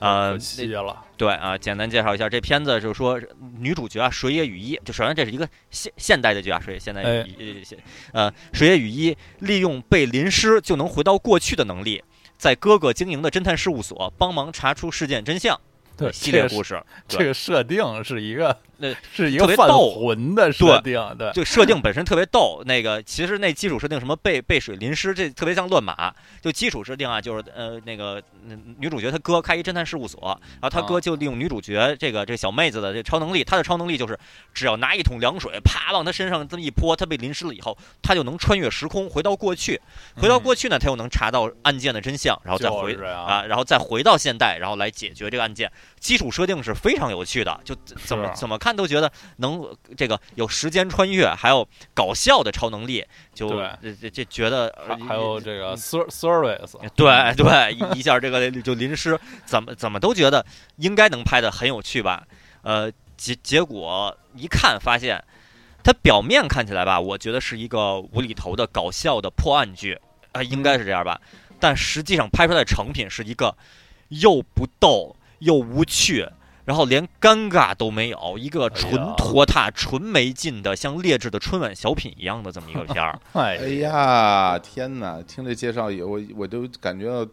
呃，了。对啊，简单介绍一下这片子，就是说女主角啊，水野雨衣，就首先这是一个现现代的剧啊，水野现代雨衣，呃，水野雨衣利用被淋湿就能回到过去的能力，在哥哥经营的侦探事务所帮忙查出事件真相。对，系列故事，这个设定是一个。那 [laughs] 是一个犯魂的设定，对，就设定本身特别逗。那个其实那基础设定什么被被水淋湿，这特别像乱码。就基础设定啊，就是呃那个女主角她哥开一侦探事务所，然后她哥就利用女主角这个这小妹子的这超能力，她的超能力就是只要拿一桶凉水，啪往她身上这么一泼，她被淋湿了以后，她就能穿越时空回到过去，回到过去呢，她又能查到案件的真相，然后再回啊，然后再回到现代，然后来解决这个案件。基础设定是非常有趣的，就怎么怎么看都觉得能。能这个有时间穿越，还有搞笑的超能力，就这这觉得还有这个 service，[laughs] 对对，一下这个就淋湿，怎么怎么都觉得应该能拍的很有趣吧？呃，结结果一看发现，它表面看起来吧，我觉得是一个无厘头的搞笑的破案剧啊，应该是这样吧？但实际上拍出来的成品是一个又不逗又无趣。然后连尴尬都没有，一个纯拖沓、纯没劲的，像劣质的春晚小品一样的这么一个片儿。[laughs] 哎呀，天哪！听这介绍以后，我我都感觉到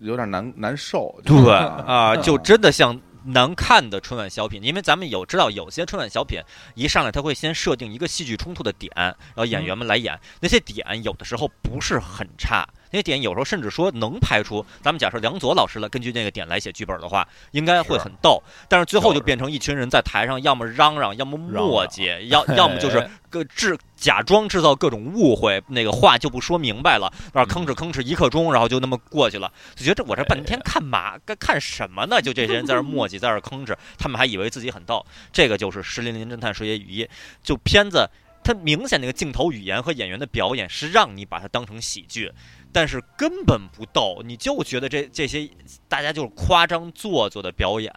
有点难难受。对 [laughs] 啊，就真的像难看的春晚小品。因为咱们有知道，有些春晚小品一上来他会先设定一个戏剧冲突的点，然后演员们来演，那些点有的时候不是很差。那些点有时候甚至说能拍出，咱们假设梁左老师了，根据那个点来写剧本的话，应该会很逗。但是最后就变成一群人在台上，要么嚷嚷，要么磨叽，要 [laughs] 要么就是各制假装制造各种误会，那个话就不说明白了，那吭哧吭哧一刻钟，然后就那么过去了，就觉得我这半天看嘛，该看什么呢？就这些人在这磨叽，在这吭哧，他们还以为自己很逗。这个就是《石林林侦探水野雨衣》，就片子，它明显那个镜头语言和演员的表演是让你把它当成喜剧。但是根本不逗，你就觉得这这些大家就是夸张做作的表演，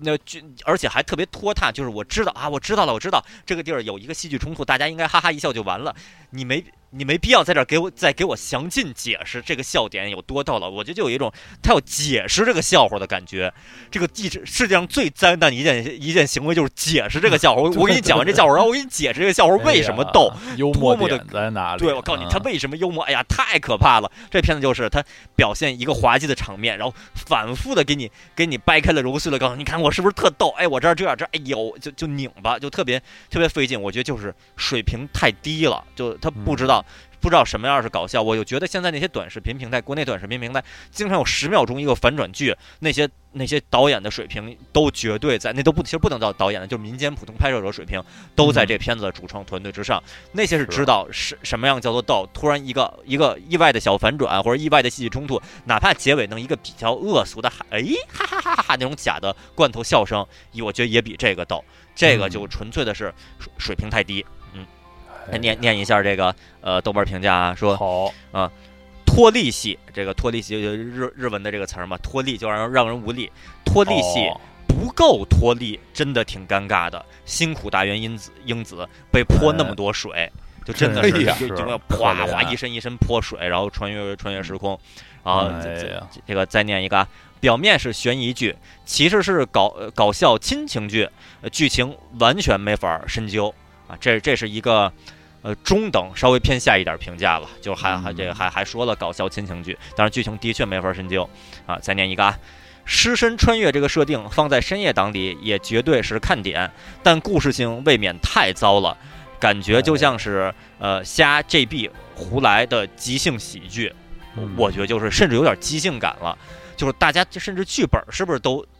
那就而且还特别拖沓。就是我知道啊，我知道了，我知道这个地儿有一个戏剧冲突，大家应该哈哈一笑就完了。你没。你没必要在这儿给我再给我详尽解释这个笑点有多逗了，我觉得就有一种他要解释这个笑话的感觉。这个地世界上最灾难的一件一件行为就是解释这个笑话。[laughs] 我我给你讲完这笑话，然后我给你解释这个笑话为什么逗，[laughs] 幽默的在哪里？对，我告诉你他为什么幽默。哎呀，太可怕了！这片子就是他表现一个滑稽的场面，然后反复的给你给你掰开了揉碎了，告诉你看我是不是特逗？哎，我这儿这样这，哎呦，就就拧吧，就特别特别费劲。我觉得就是水平太低了，就他不知道。不知道什么样是搞笑，我就觉得现在那些短视频平台，国内短视频平台经常有十秒钟一个反转剧，那些那些导演的水平都绝对在，那都不其实不能叫导演的，就是民间普通拍摄者水平都在这片子的主创团队之上。那些是知道是什么样叫做逗，突然一个一个意外的小反转或者意外的戏剧冲突，哪怕结尾弄一个比较恶俗的哎哈哈哈哈那种假的罐头笑声，我觉得也比这个逗。这个就纯粹的是水平太低。念念一下这个呃豆瓣评价啊，说好。啊，脱力系这个脱力系日日文的这个词儿嘛，脱力就让人让人无力，脱力系不够脱力，真的挺尴尬的，辛苦大原英子英子被泼那么多水，就真的是就就哗哗一身一身泼水，然后穿越穿越时空，然后这这个再念一个，表面是悬疑剧，其实是搞搞笑亲情剧，剧情完全没法深究啊，这这是一个。呃，中等稍微偏下一点评价了，就还还这个还还说了搞笑亲情剧，但是剧情的确没法深究啊。再念一个啊，尸身穿越这个设定放在深夜档里也绝对是看点，但故事性未免太糟了，感觉就像是呃瞎 GB 胡来的即兴喜剧，我觉得就是甚至有点即兴感了，就是大家甚至剧本是不是都都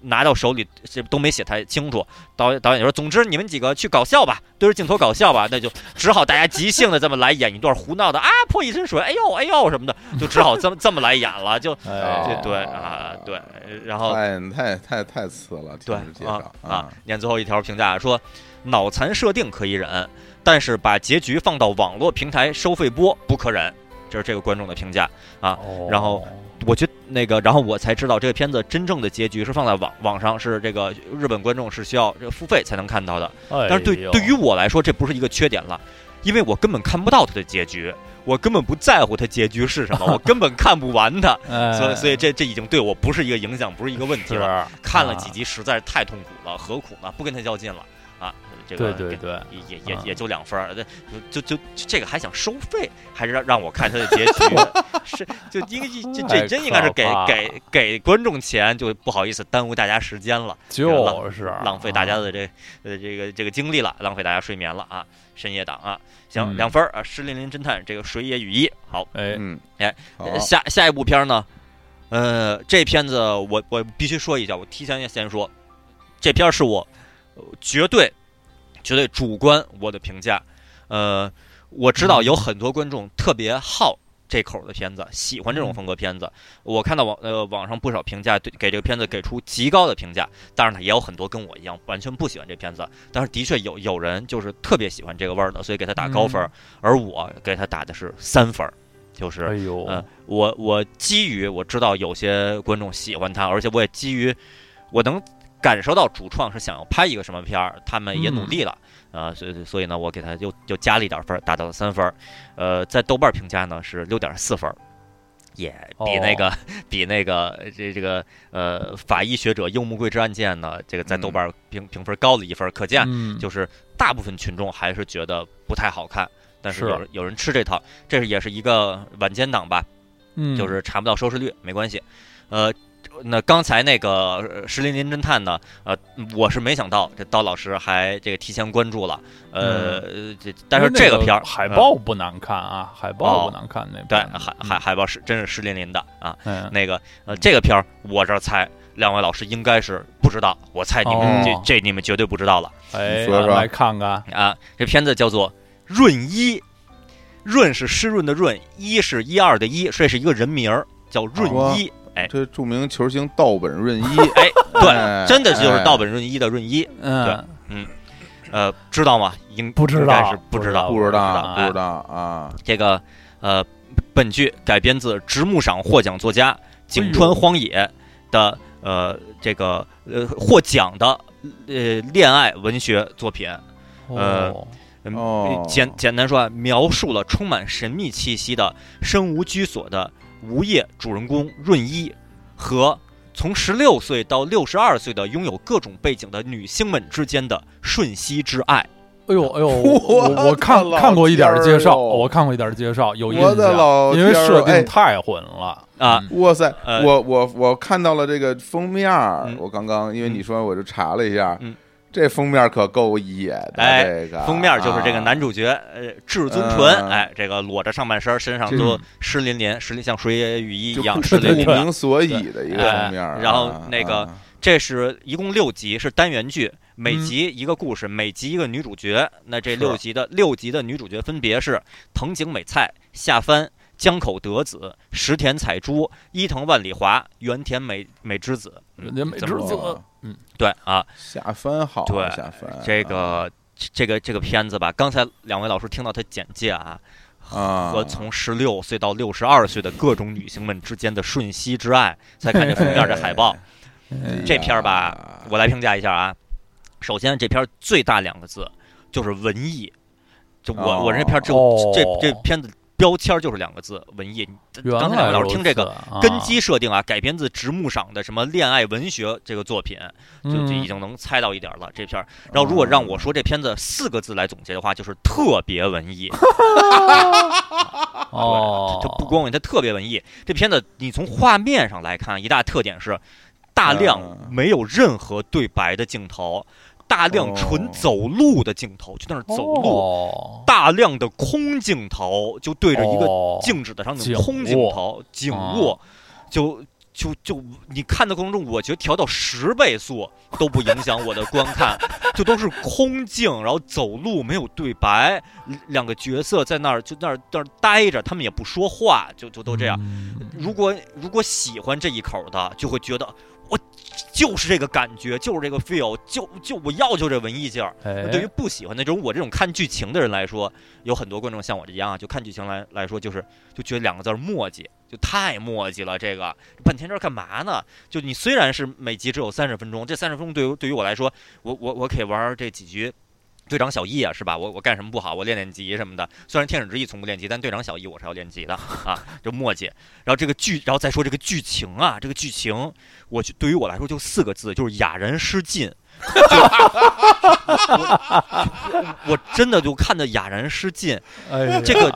拿到手里这都没写太清楚。导演导演说：“总之你们几个去搞笑吧，对着镜头搞笑吧。”那就只好大家即兴的这么来演一段胡闹的啊，泼一身水，哎呦哎呦什么的，就只好这么这么来演了。就对对啊对，然后太太太太次了。对啊啊，念最后一条评价说：“脑残设定可以忍，但是把结局放到网络平台收费播不可忍。”这是这个观众的评价啊。然后。我觉得那个，然后我才知道这个片子真正的结局是放在网网上，是这个日本观众是需要这个付费才能看到的。但是对对于我来说，这不是一个缺点了，因为我根本看不到它的结局，我根本不在乎它结局是什么，[laughs] 我根本看不完它，所以所以这这已经对我不是一个影响，不是一个问题了。看了几集实在是太痛苦了，何苦呢？不跟他较劲了。这个对对对，也也也就两分儿，就就就这个还想收费，还是让让我看他的结局？[laughs] 是就应该这这真应该是给给给观众钱，就不好意思耽误大家时间了，就是浪费大家的这呃这个这个精力了，浪费大家睡眠了啊！深夜档啊，行两分儿啊！湿淋淋侦探这个水野雨衣好，哎嗯哎，下下一部片呢？呃，这片子我我必须说一下，我提前先说，这片是我绝对。绝对主观，我的评价，呃，我知道有很多观众特别好这口的片子，喜欢这种风格片子。我看到网呃网上不少评价，对给这个片子给出极高的评价。当然呢，也有很多跟我一样完全不喜欢这片子。但是的确有有人就是特别喜欢这个味儿的，所以给他打高分。而我给他打的是三分，就是呃，我我基于我知道有些观众喜欢他，而且我也基于我能。感受到主创是想要拍一个什么片儿，他们也努力了，啊，所以所以呢，我给他又又加了一点分，达到了三分，呃，在豆瓣评价呢是六点四分，也比那个 [laughs] 比那个这这个呃法医学者柚木贵之案件呢，这个在豆瓣评评分高了一分，可见就是大部分群众还是觉得不太好看，但是有有人吃这套，这是也是一个晚间档吧，就是查不到收视率没关系，呃。那刚才那个《石林林侦探》呢？呃，我是没想到这刀老师还这个提前关注了。呃，这但是这个片儿海报不难看啊，海报不难看那对海海海报是真是湿淋淋的啊。那个呃，这个片儿我这猜两位老师应该是不知道，我猜你们这这你们绝对不知道了。哎，说说来看看啊，这片子叫做《润一》，润是湿润的润，一是一二的一，这是一个人名儿，叫润一。哎，这著名球星道本润一，哎，对，真的就是道本润一的润一，对，嗯，呃，知道吗？应不知道，是不知道，不知道，不知道啊。这个呃，本剧改编自直木赏获奖作家井川荒野的呃这个呃获奖的呃恋爱文学作品，呃，简简单说啊，描述了充满神秘气息的身无居所的。无业主人公润一和从十六岁到六十二岁的拥有各种背景的女星们之间的瞬息之爱。哎呦哎呦，[laughs] 我我看看过一点介绍，我看过一点介绍，有印象，因为设定太混了啊！哇塞，我我我看到了这个封面，我刚刚因为你说我就查了一下。这封面可够野的，哎，这个封面就是这个男主角，呃，至尊纯，哎，这个裸着上半身，身上都湿淋淋，湿淋像水雨衣一样，湿淋淋，不明所以的一个封面。然后那个，这是一共六集，是单元剧，每集一个故事，每集一个女主角。那这六集的六集的女主角分别是藤井美菜、夏帆、江口德子、石田彩珠、伊藤万里华、原田美美之子，原田美之子。嗯，对啊，下分好，对下分。这个这个这个片子吧，刚才两位老师听到他简介啊，和从十六岁到六十二岁的各种女性们之间的瞬息之爱，再看这封面这海报，这片儿吧，我来评价一下啊。首先，这片最大两个字就是文艺，就我我这片就这这片子。标签就是两个字，文艺。刚才两位老师听这个根基设定啊，改编自直木赏的什么恋爱文学这个作品，就就已经能猜到一点了。这片儿，然后如果让我说这片子四个字来总结的话，就是特别文艺。[laughs] 哦，它不光文艺，它特别文艺。这片子你从画面上来看，一大特点是大量没有任何对白的镜头。大量纯走路的镜头，就在那儿走路；大量的空镜头，就对着一个静止的场景，空镜头，景物，就就就你看的过程中，我觉得调到十倍速都不影响我的观看，[laughs] 就都是空镜，然后走路没有对白，两个角色在那儿就那儿那儿待着，他们也不说话，就就都这样。如果如果喜欢这一口的，就会觉得。我就是这个感觉，就是这个 feel，就就我要就这文艺劲儿。对于不喜欢那种我这种看剧情的人来说，有很多观众像我这样啊，就看剧情来来说，就是就觉得两个字墨迹，就太墨迹了。这个半天这干嘛呢？就你虽然是每集只有三十分钟，这三十分钟对于对于我来说，我我我可以玩这几局。队长小易啊，是吧？我我干什么不好？我练练级什么的。虽然天使之翼从不练级，但队长小易我是要练级的 [laughs] 啊，就墨迹。然后这个剧，然后再说这个剧情啊，这个剧情，我就对于我来说就四个字，就是哑然失禁。[laughs] 我真的就看的哑然失禁。这个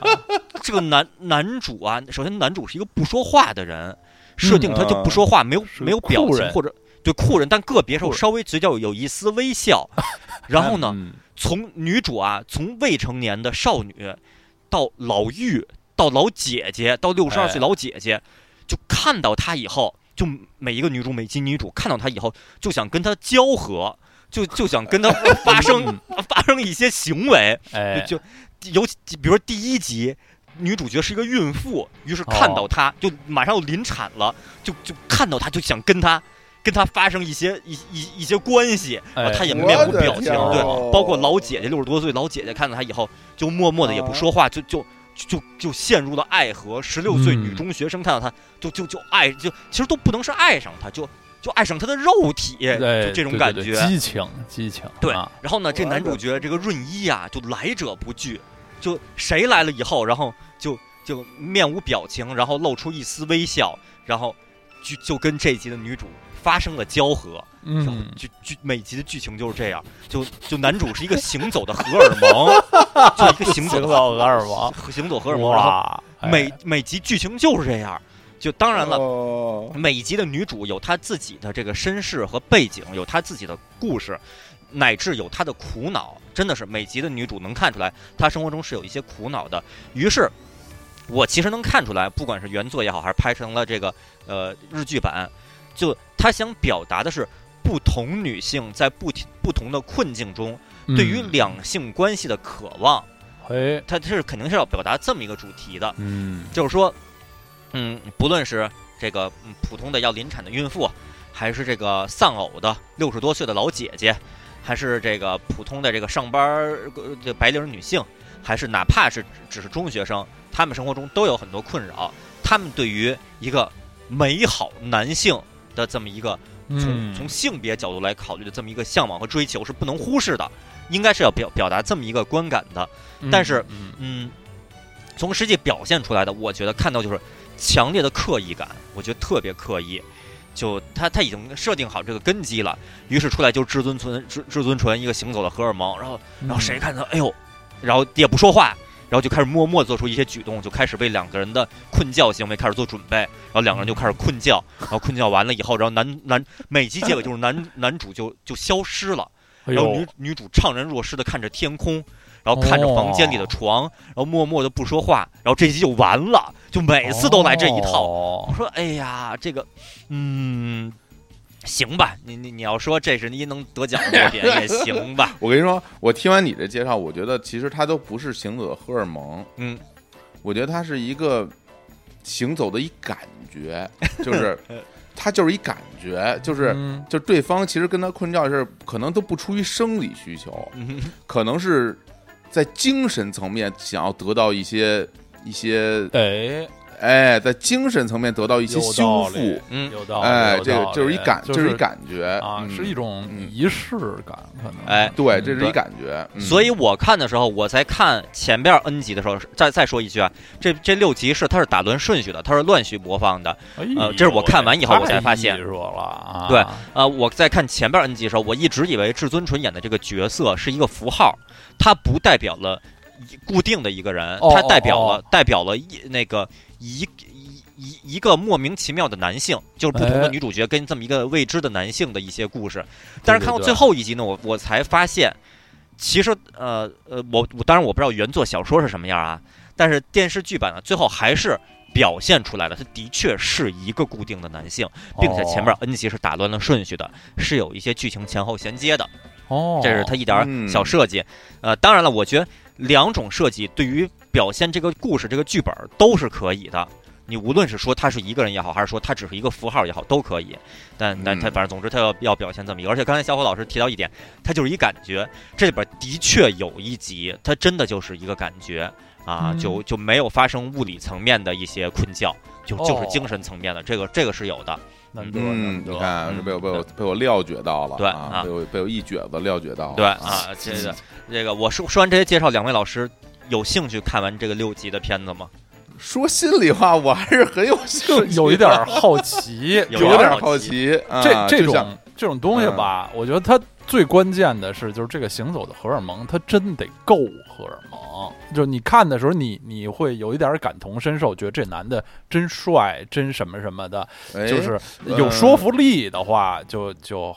这个男男主啊，首先男主是一个不说话的人，设定他就不说话，没有没有表情或者对酷人，但个别时候稍微嘴角有一丝微笑。[laughs] 然后呢？从女主啊，从未成年的少女，到老妪，到老姐姐，到六十二岁老姐姐，就看到她以后，就每一个女主，每集女主看到她以后，就想跟她交合，就就想跟她 [laughs] 发生发生一些行为，就尤其比如说第一集，女主角是一个孕妇，于是看到她就马上要临产了，就就看到她就想跟她。跟他发生一些一一一些关系，他也面无表情，对，包括老姐姐六十多岁老姐姐看到他以后，就默默的也不说话，就就就就陷入了爱河。十六岁女中学生看到他，就就就爱，就其实都不能是爱上他，就就爱上他的肉体，就这种感觉，激情，激情。对，然后呢，这男主角这个润一啊，就来者不拒，就谁来了以后，然后就就面无表情，然后露出一丝微笑，然后就就跟这集的女主。发生了交合，嗯，就剧每集的剧情就是这样，就就男主是一个行走的荷尔蒙，就一个行走的荷尔蒙，行走荷尔蒙，然后每每集剧情就是这样，就当然了，每集的女主有她自己的这个身世和背景，有她自己的故事，乃至有她的苦恼，真的是每集的女主能看出来，她生活中是有一些苦恼的。于是，我其实能看出来，不管是原作也好，还是拍成了这个呃日剧版。就他想表达的是，不同女性在不不同的困境中，对于两性关系的渴望。哎，他他是肯定是要表达这么一个主题的。嗯，就是说，嗯，不论是这个普通的要临产的孕妇，还是这个丧偶的六十多岁的老姐姐，还是这个普通的这个上班的白领女性，还是哪怕是只是中学生，他们生活中都有很多困扰。他们对于一个美好男性。的这么一个从从性别角度来考虑的这么一个向往和追求是不能忽视的，应该是要表表达这么一个观感的。但是，嗯，从实际表现出来的，我觉得看到就是强烈的刻意感，我觉得特别刻意。就他他已经设定好这个根基了，于是出来就至尊纯至至尊纯一个行走的荷尔蒙，然后然后谁看到哎呦，然后也不说话。然后就开始默默做出一些举动，就开始为两个人的困觉行为开始做准备。然后两个人就开始困觉，然后困觉完了以后，然后男男每集结尾就是 [laughs] 男男主就就消失了，然后女女主怅然若失的看着天空，然后看着房间里的床，然后默默的不说话，然后这集就完了，就每次都来这一套。我说，哎呀，这个，嗯。行吧，你你你要说这是你能得奖的作品 [laughs] 也行吧。我跟你说，我听完你的介绍，我觉得其实它都不是行走的荷尔蒙，嗯，我觉得它是一个行走的一感觉，就是 [laughs] 它就是一感觉，就是就对方其实跟他困觉是可能都不出于生理需求，可能是在精神层面想要得到一些一些哎。哎，在精神层面得到一些修复，嗯，有道理。哎，这个就是一感，就是一感觉啊，是一种仪式感，可能。哎，对，这是一感觉。所以我看的时候，我在看前边 N 集的时候，再再说一句啊，这这六集是它是打乱顺序的，它是乱序播放的。呃，这是我看完以后我才发现。说了啊。对，呃，我在看前边 N 集的时候，我一直以为至尊纯演的这个角色是一个符号，它不代表了固定的一个人，它代表了代表了一那个。一一一一个莫名其妙的男性，就是不同的女主角跟这么一个未知的男性的一些故事。但是看到最后一集呢，我我才发现，其实呃呃，我我当然我不知道原作小说是什么样啊，但是电视剧版呢，最后还是表现出来了，他的确是一个固定的男性，并且前面 N 集是打乱了顺序的，是有一些剧情前后衔接的。哦，这是他一点小设计。呃，当然了，我觉得两种设计对于表现这个故事、这个剧本都是可以的。你无论是说他是一个人也好，还是说他只是一个符号也好，都可以。但但他反正总之他要要表现这么一个。而且刚才小虎老师提到一点，他就是一感觉。这里边的确有一集，他真的就是一个感觉啊，就就没有发生物理层面的一些困觉，就就是精神层面的。这个这个是有的。嗯，你看被我被我被我料觉到了，对啊，被我被我一撅子料觉到了。对啊，这个 [laughs] 这个我说说完这些介绍，两位老师有兴趣看完这个六集的片子吗？说心里话，我还是很有兴趣，[laughs] [laughs] 有一点好奇，有点好奇。这这种这种东西吧，我觉得它最关键的是，就是这个行走的荷尔蒙，它真得够荷尔蒙。就你看的时候，你你会有一点感同身受，觉得这男的真帅，真什么什么的，就是有说服力的话，就就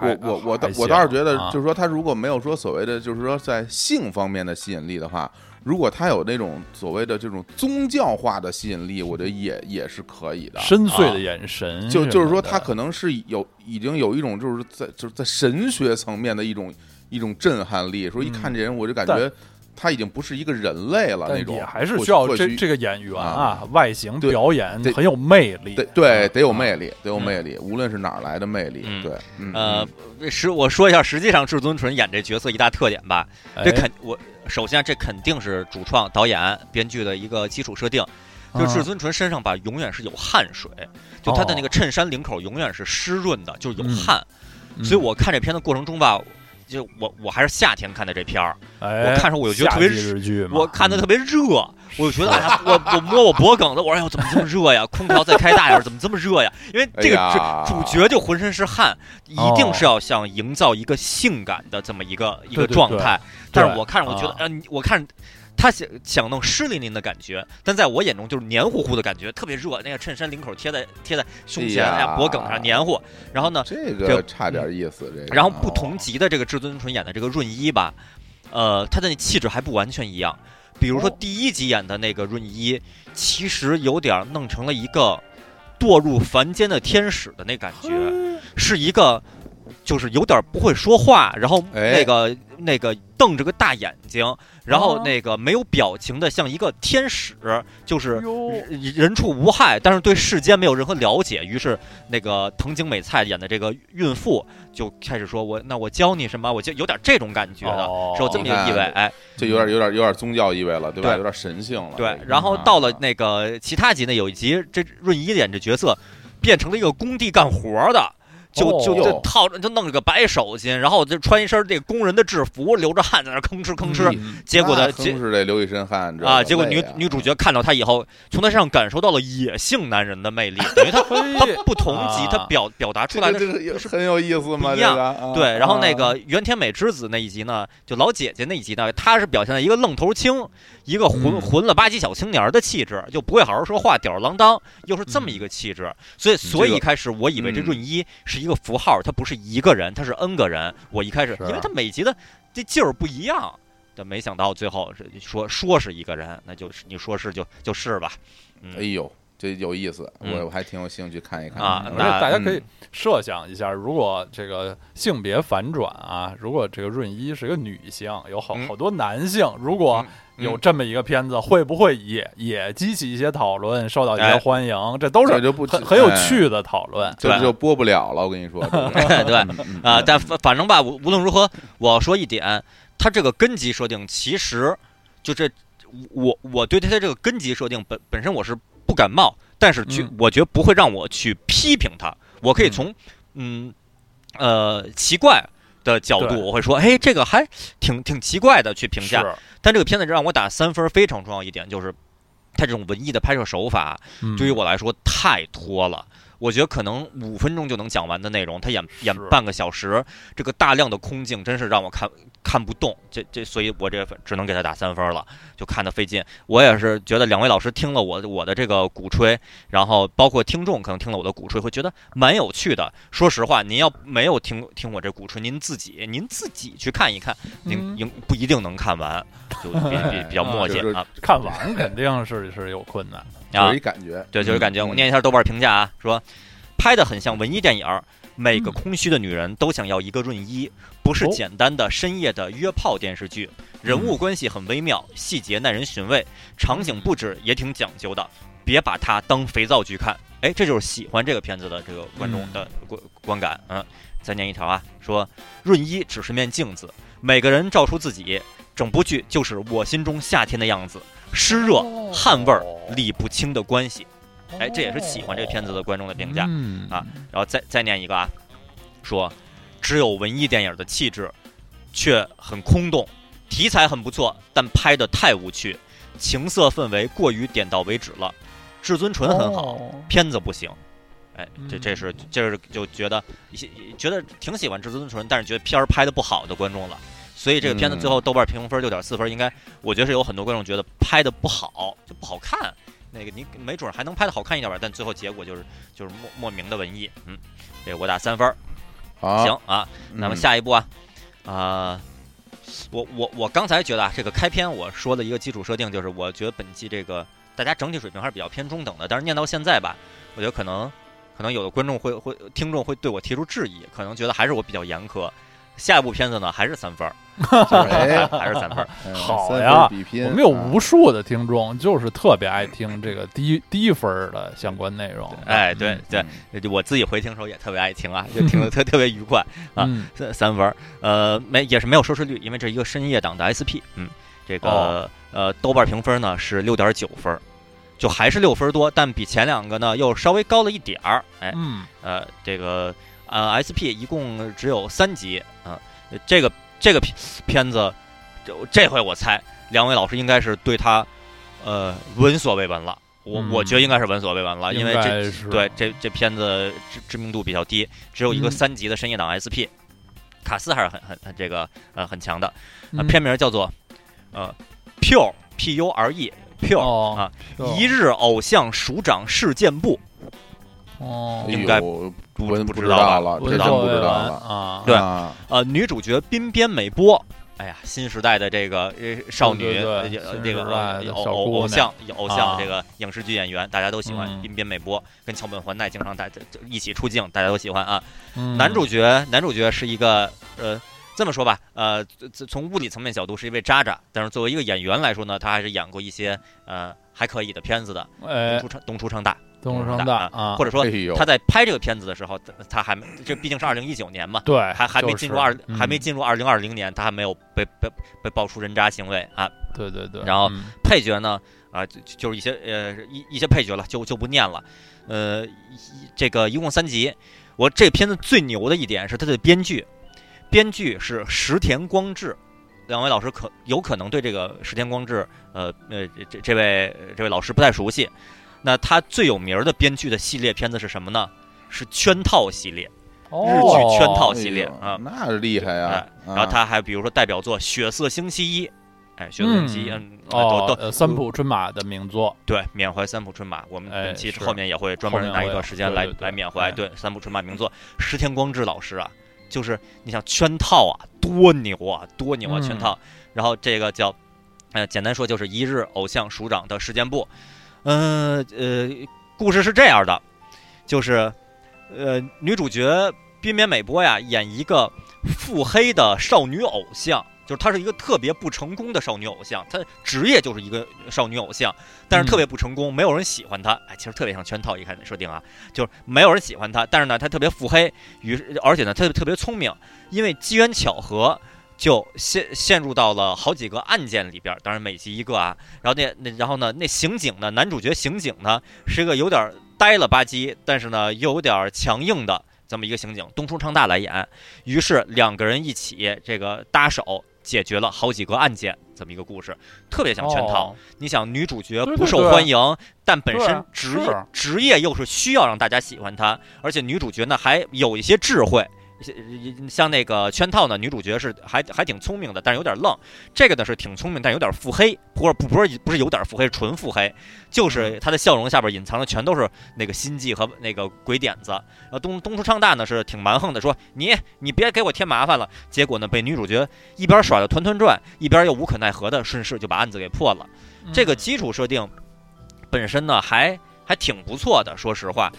我我我倒我倒是觉得，就是说他如果没有说所谓的，就是说在性方面的吸引力的话。如果他有那种所谓的这种宗教化的吸引力，我觉得也也是可以的。深邃的眼神，就就是说他可能是有已经有一种就是在就是在神学层面的一种一种震撼力。说一看这人，我就感觉他已经不是一个人类了那种。也还是需要这这个演员啊，外形表演很有魅力。对对，得有魅力，得有魅力，无论是哪儿来的魅力。对，呃，实我说一下，实际上至尊纯演这角色一大特点吧，这肯我。首先，这肯定是主创、导演、编剧的一个基础设定。就至尊纯身上吧，永远是有汗水，就他的那个衬衫领口永远是湿润的，就是有汗。所以我看这片的过程中吧。就我我还是夏天看的这片儿，我看上我就觉得特别热，我看的特别热，我就觉得哎呀，我我摸我脖梗子，我说哎呦怎么这么热呀？空调再开大点，怎么这么热呀？因为这个主角就浑身是汗，一定是要想营造一个性感的这么一个一个状态。但是我看着我觉得，呃，我看。他想想弄湿淋淋的感觉，但在我眼中就是黏糊糊的感觉，特别热。那个衬衫领口贴在贴在胸前呀、脖梗上黏糊。然后呢，这个差点意思。这个。然后不同级的这个至尊纯演的这个润一吧，呃，他的那气质还不完全一样。比如说第一集演的那个润一，其实有点弄成了一个堕入凡间的天使的那感觉，是一个。就是有点不会说话，然后那个那个瞪着个大眼睛，然后那个没有表情的，像一个天使，就是人畜无害，但是对世间没有任何了解。于是那个藤井美菜演的这个孕妇就开始说：“我那我教你什么？我就有点这种感觉的，是有这么一个意味。”哎，就有点有点有点宗教意味了，对吧？有点神性了。对，然后到了那个其他集呢，有一集这润一演这角色变成了一个工地干活的。就就就套着就弄了个白手巾，然后就穿一身这工人的制服，流着汗在那吭哧吭哧。结果呢，吭哧得流一身汗啊！结果女女主角看到他以后，从他身上感受到了野性男人的魅力。等于他 [laughs] 他不同级，他表表达出来的是很有意思吗？一样对。然后那个原田美之子那一集呢，就老姐姐那一集呢，她是表现了一个愣头青，一个混混了吧唧小青年的气质，就不会好好说话，吊儿郎当，又是这么一个气质。所以所以一开始我以为这润一是。一个符号，他不是一个人，他是 N 个人。我一开始，因为他每集的这劲儿不一样，但没想到最后是说说是一个人，那就是你说是就就是吧。哎呦，这有意思，我我还挺有兴趣看一看啊。那大家可以设想一下，如果这个性别反转啊，如果这个润一是一个女性，有好好多男性，如果。有这么一个片子，会不会也也激起一些讨论，受到一些欢迎？这都是很很有趣的讨论。这就播不了了，我跟你说。[laughs] [laughs] 对啊，但反正吧，无无论如何，我要说一点，它这个根基设定其实就这，我我对它的这个根基设定本本身我是不感冒，但是就我觉得不会让我去批评它。我可以从嗯呃奇怪。的角度，我会说，哎，这个还挺挺奇怪的去评价。但这个片子让我打三分，非常重要一点就是，它这种文艺的拍摄手法，对于我来说太拖了。我觉得可能五分钟就能讲完的内容，他演演半个小时，这个大量的空镜真是让我看看不动。这这，所以我这只能给他打三分了，就看得费劲。我也是觉得两位老师听了我我的这个鼓吹，然后包括听众可能听了我的鼓吹，会觉得蛮有趣的。说实话，您要没有听听我这鼓吹，您自己您自己去看一看，您应不一定能看完，就比比比较 [laughs] 磨叽啊。看完肯定是是有困难。有一感觉，对，就是感觉。我念一下豆瓣评价啊，说拍的很像文艺电影，每个空虚的女人都想要一个润一，不是简单的深夜的约炮电视剧。人物关系很微妙，细节耐人寻味，场景布置也挺讲究的。别把它当肥皂剧看，哎，这就是喜欢这个片子的这个观众的观观感。嗯，再念一条啊，说润一只是面镜子，每个人照出自己，整部剧就是我心中夏天的样子，湿热汗味儿理不清的关系。哎，这也是喜欢这个片子的观众的评价啊。然后再再念一个啊，说只有文艺电影的气质，却很空洞。题材很不错，但拍的太无趣，情色氛围过于点到为止了。至尊纯很好，片子不行。哎，这这是这是就觉得一些觉得挺喜欢至尊纯，但是觉得片儿拍的不好的观众了。所以这个片子最后豆瓣评分六点四分，应该我觉得是有很多观众觉得拍的不好，就不好看。那个你没准还能拍的好看一点吧，但最后结果就是就是莫莫名的文艺。嗯，这我打三分。好行啊，那么下一步啊啊。我我我刚才觉得啊，这个开篇我说的一个基础设定就是，我觉得本季这个大家整体水平还是比较偏中等的。但是念到现在吧，我觉得可能可能有的观众会会听众会对我提出质疑，可能觉得还是我比较严苛。下一部片子呢，还是三分儿，[laughs] 还是三分儿。好呀，我们有无数的听众，就是特别爱听这个低低分的相关内容。哎，对对，我自己回听的时候也特别爱听啊，就听得 [laughs] 特特别愉快啊。三三分儿，呃，没也是没有收视率，因为这是一个深夜档的 SP。嗯，这个呃，豆瓣评分呢是六点九分，就还是六分多，但比前两个呢又稍微高了一点儿。哎，嗯，呃，这个。呃，SP 一共只有三集啊，这个这个片片子，这这回我猜两位老师应该是对他，呃，闻所未闻了。我我觉得应该是闻所未闻了，因为这对这这片子知知名度比较低，只有一个三级的深夜档 SP，卡斯还是很很很这个呃很强的。片名叫做呃 Pure P U R E Pure 啊，一日偶像署长事件簿。哦，应该不不知道了，这道不知道了。啊。对，呃，女主角滨边美波，哎呀，新时代的这个少女，这个偶偶像偶像这个影视剧演员，大家都喜欢滨边美波，跟桥本环奈经常在一起出镜，大家都喜欢啊。男主角男主角是一个呃，这么说吧，呃，从物理层面角度是一位渣渣，但是作为一个演员来说呢，他还是演过一些呃还可以的片子的，东出昌东出昌大。东出昌大啊，或者说他在拍这个片子的时候，他还没，这毕竟是二零一九年嘛，对，还还没进入二，还没进入二零二零年，他还没有被被被爆出人渣行为啊，对对对。然后配角呢，啊，就就是一些呃一一些配角了，就就不念了。呃，这个一共三集，我这片子最牛的一点是他的编剧，编剧是石田光志，两位老师可有可能对这个石田光志，呃呃这这位这位老师不太熟悉。那他最有名的编剧的系列片子是什么呢？是圈套系列，日剧圈套系列啊，那厉害啊！然后他还比如说代表作《血色星期一》，哎，《血色星期一》嗯，哦，三浦春马的名作，对，缅怀三浦春马，我们本期后面也会专门拿一段时间来来缅怀，对，三浦春马名作，石田光志老师啊，就是你想圈套啊，多牛啊，多牛啊，圈套，然后这个叫，呃，简单说就是一日偶像署长的时间簿。嗯呃，故事是这样的，就是，呃，女主角滨边美波呀，演一个腹黑的少女偶像，就是她是一个特别不成功的少女偶像，她职业就是一个少女偶像，但是特别不成功，没有人喜欢她。哎，其实特别像圈套，一开始设定啊，就是没有人喜欢她，但是呢，她特别腹黑，于而且呢，她特别聪明，因为机缘巧合。就陷陷入到了好几个案件里边，当然每集一个啊。然后那那然后呢，那刑警呢，男主角刑警呢是一个有点呆了吧唧，但是呢又有点强硬的这么一个刑警，东出昌大来演。于是两个人一起这个搭手解决了好几个案件，这么一个故事，特别像圈套。你想女主角不受欢迎，但本身职业职业又是需要让大家喜欢她，而且女主角呢还有一些智慧。像那个圈套呢，女主角是还还挺聪明的，但是有点愣。这个呢是挺聪明，但有点腹黑，不是不不是不是有点腹黑，纯腹黑，就是她的笑容下边隐藏的全都是那个心计和那个鬼点子。然后东东出昌大呢是挺蛮横的，说你你别给我添麻烦了。结果呢被女主角一边耍的团团转，一边又无可奈何的顺势就把案子给破了。这个基础设定。本身呢还还挺不错的，说实话，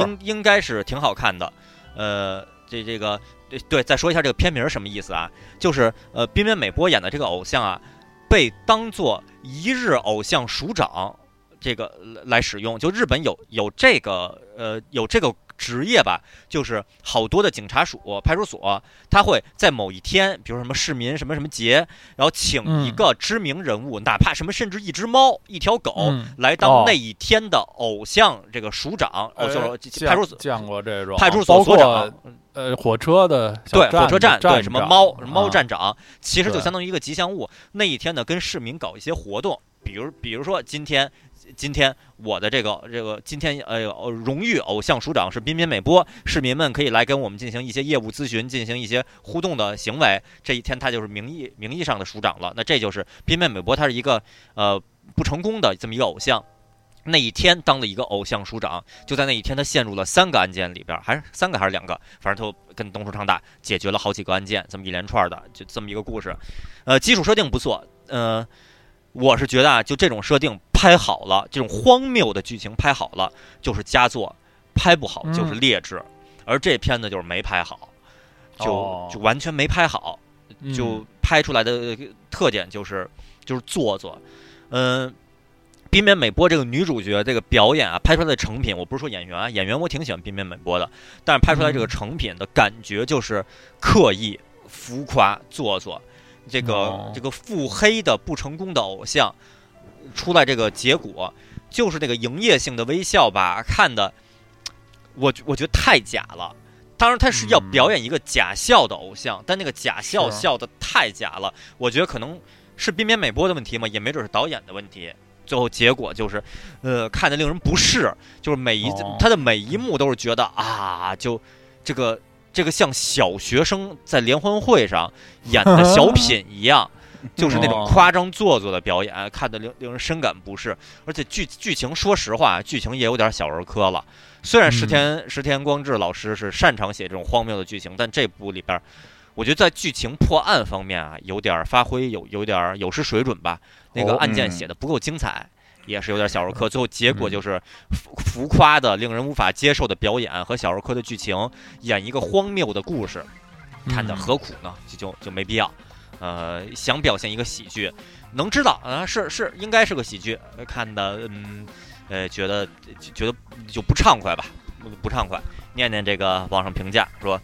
应应该是挺好看的。呃，这这个对对，再说一下这个片名什么意思啊？就是呃，滨边美波演的这个偶像啊，被当做一日偶像署长这个来使用。就日本有有这个呃有这个。职业吧，就是好多的警察署、派出所，他会在某一天，比如什么市民什么什么节，然后请一个知名人物，哪怕什么甚至一只猫、一条狗来当那一天的偶像，这个署长，就是派出所见过这种派出所所长，呃，火车的对火车站对什么猫猫站长，其实就相当于一个吉祥物。那一天呢，跟市民搞一些活动，比如比如说今天。今天我的这个这个今天呃荣誉偶像署长是彬彬美波，市民们可以来跟我们进行一些业务咨询，进行一些互动的行为。这一天他就是名义名义上的署长了。那这就是彬彬美波，他是一个呃不成功的这么一个偶像。那一天当了一个偶像署长，就在那一天他陷入了三个案件里边，还是三个还是两个，反正他跟东叔昌大解决了好几个案件，这么一连串的就这么一个故事。呃，基础设定不错，呃。我是觉得啊，就这种设定拍好了，这种荒谬的剧情拍好了就是佳作，拍不好就是劣质。而这片子就是没拍好，就就完全没拍好，就拍出来的特点就是就是做作。嗯，冰边美波这个女主角这个表演啊，拍出来的成品，我不是说演员啊，演员我挺喜欢冰边美波的，但是拍出来这个成品的感觉就是刻意、浮夸、做作。这个这个腹黑的不成功的偶像，出来这个结果就是那个营业性的微笑吧？看的，我我觉得太假了。当然他是要表演一个假笑的偶像，但那个假笑笑的太假了。我觉得可能是边边美波的问题嘛，也没准是导演的问题。最后结果就是，呃，看的令人不适，就是每一他的每一幕都是觉得啊，就这个。这个像小学生在联欢会上演的小品一样，[laughs] 就是那种夸张做作的表演，看得令令人深感不适。而且剧剧情，说实话，剧情也有点小儿科了。虽然石田石田光志老师是擅长写这种荒谬的剧情，但这部里边，我觉得在剧情破案方面啊，有点发挥有有点有失水准吧。那个案件写的不够精彩。也是有点小儿科，最后结果就是浮浮夸的、令人无法接受的表演和小儿科的剧情，演一个荒谬的故事，看的何苦呢？就就就没必要。呃，想表现一个喜剧，能知道啊，是是应该是个喜剧，看的嗯呃觉得觉得就不畅快吧，不畅快。念念这个网上评价说，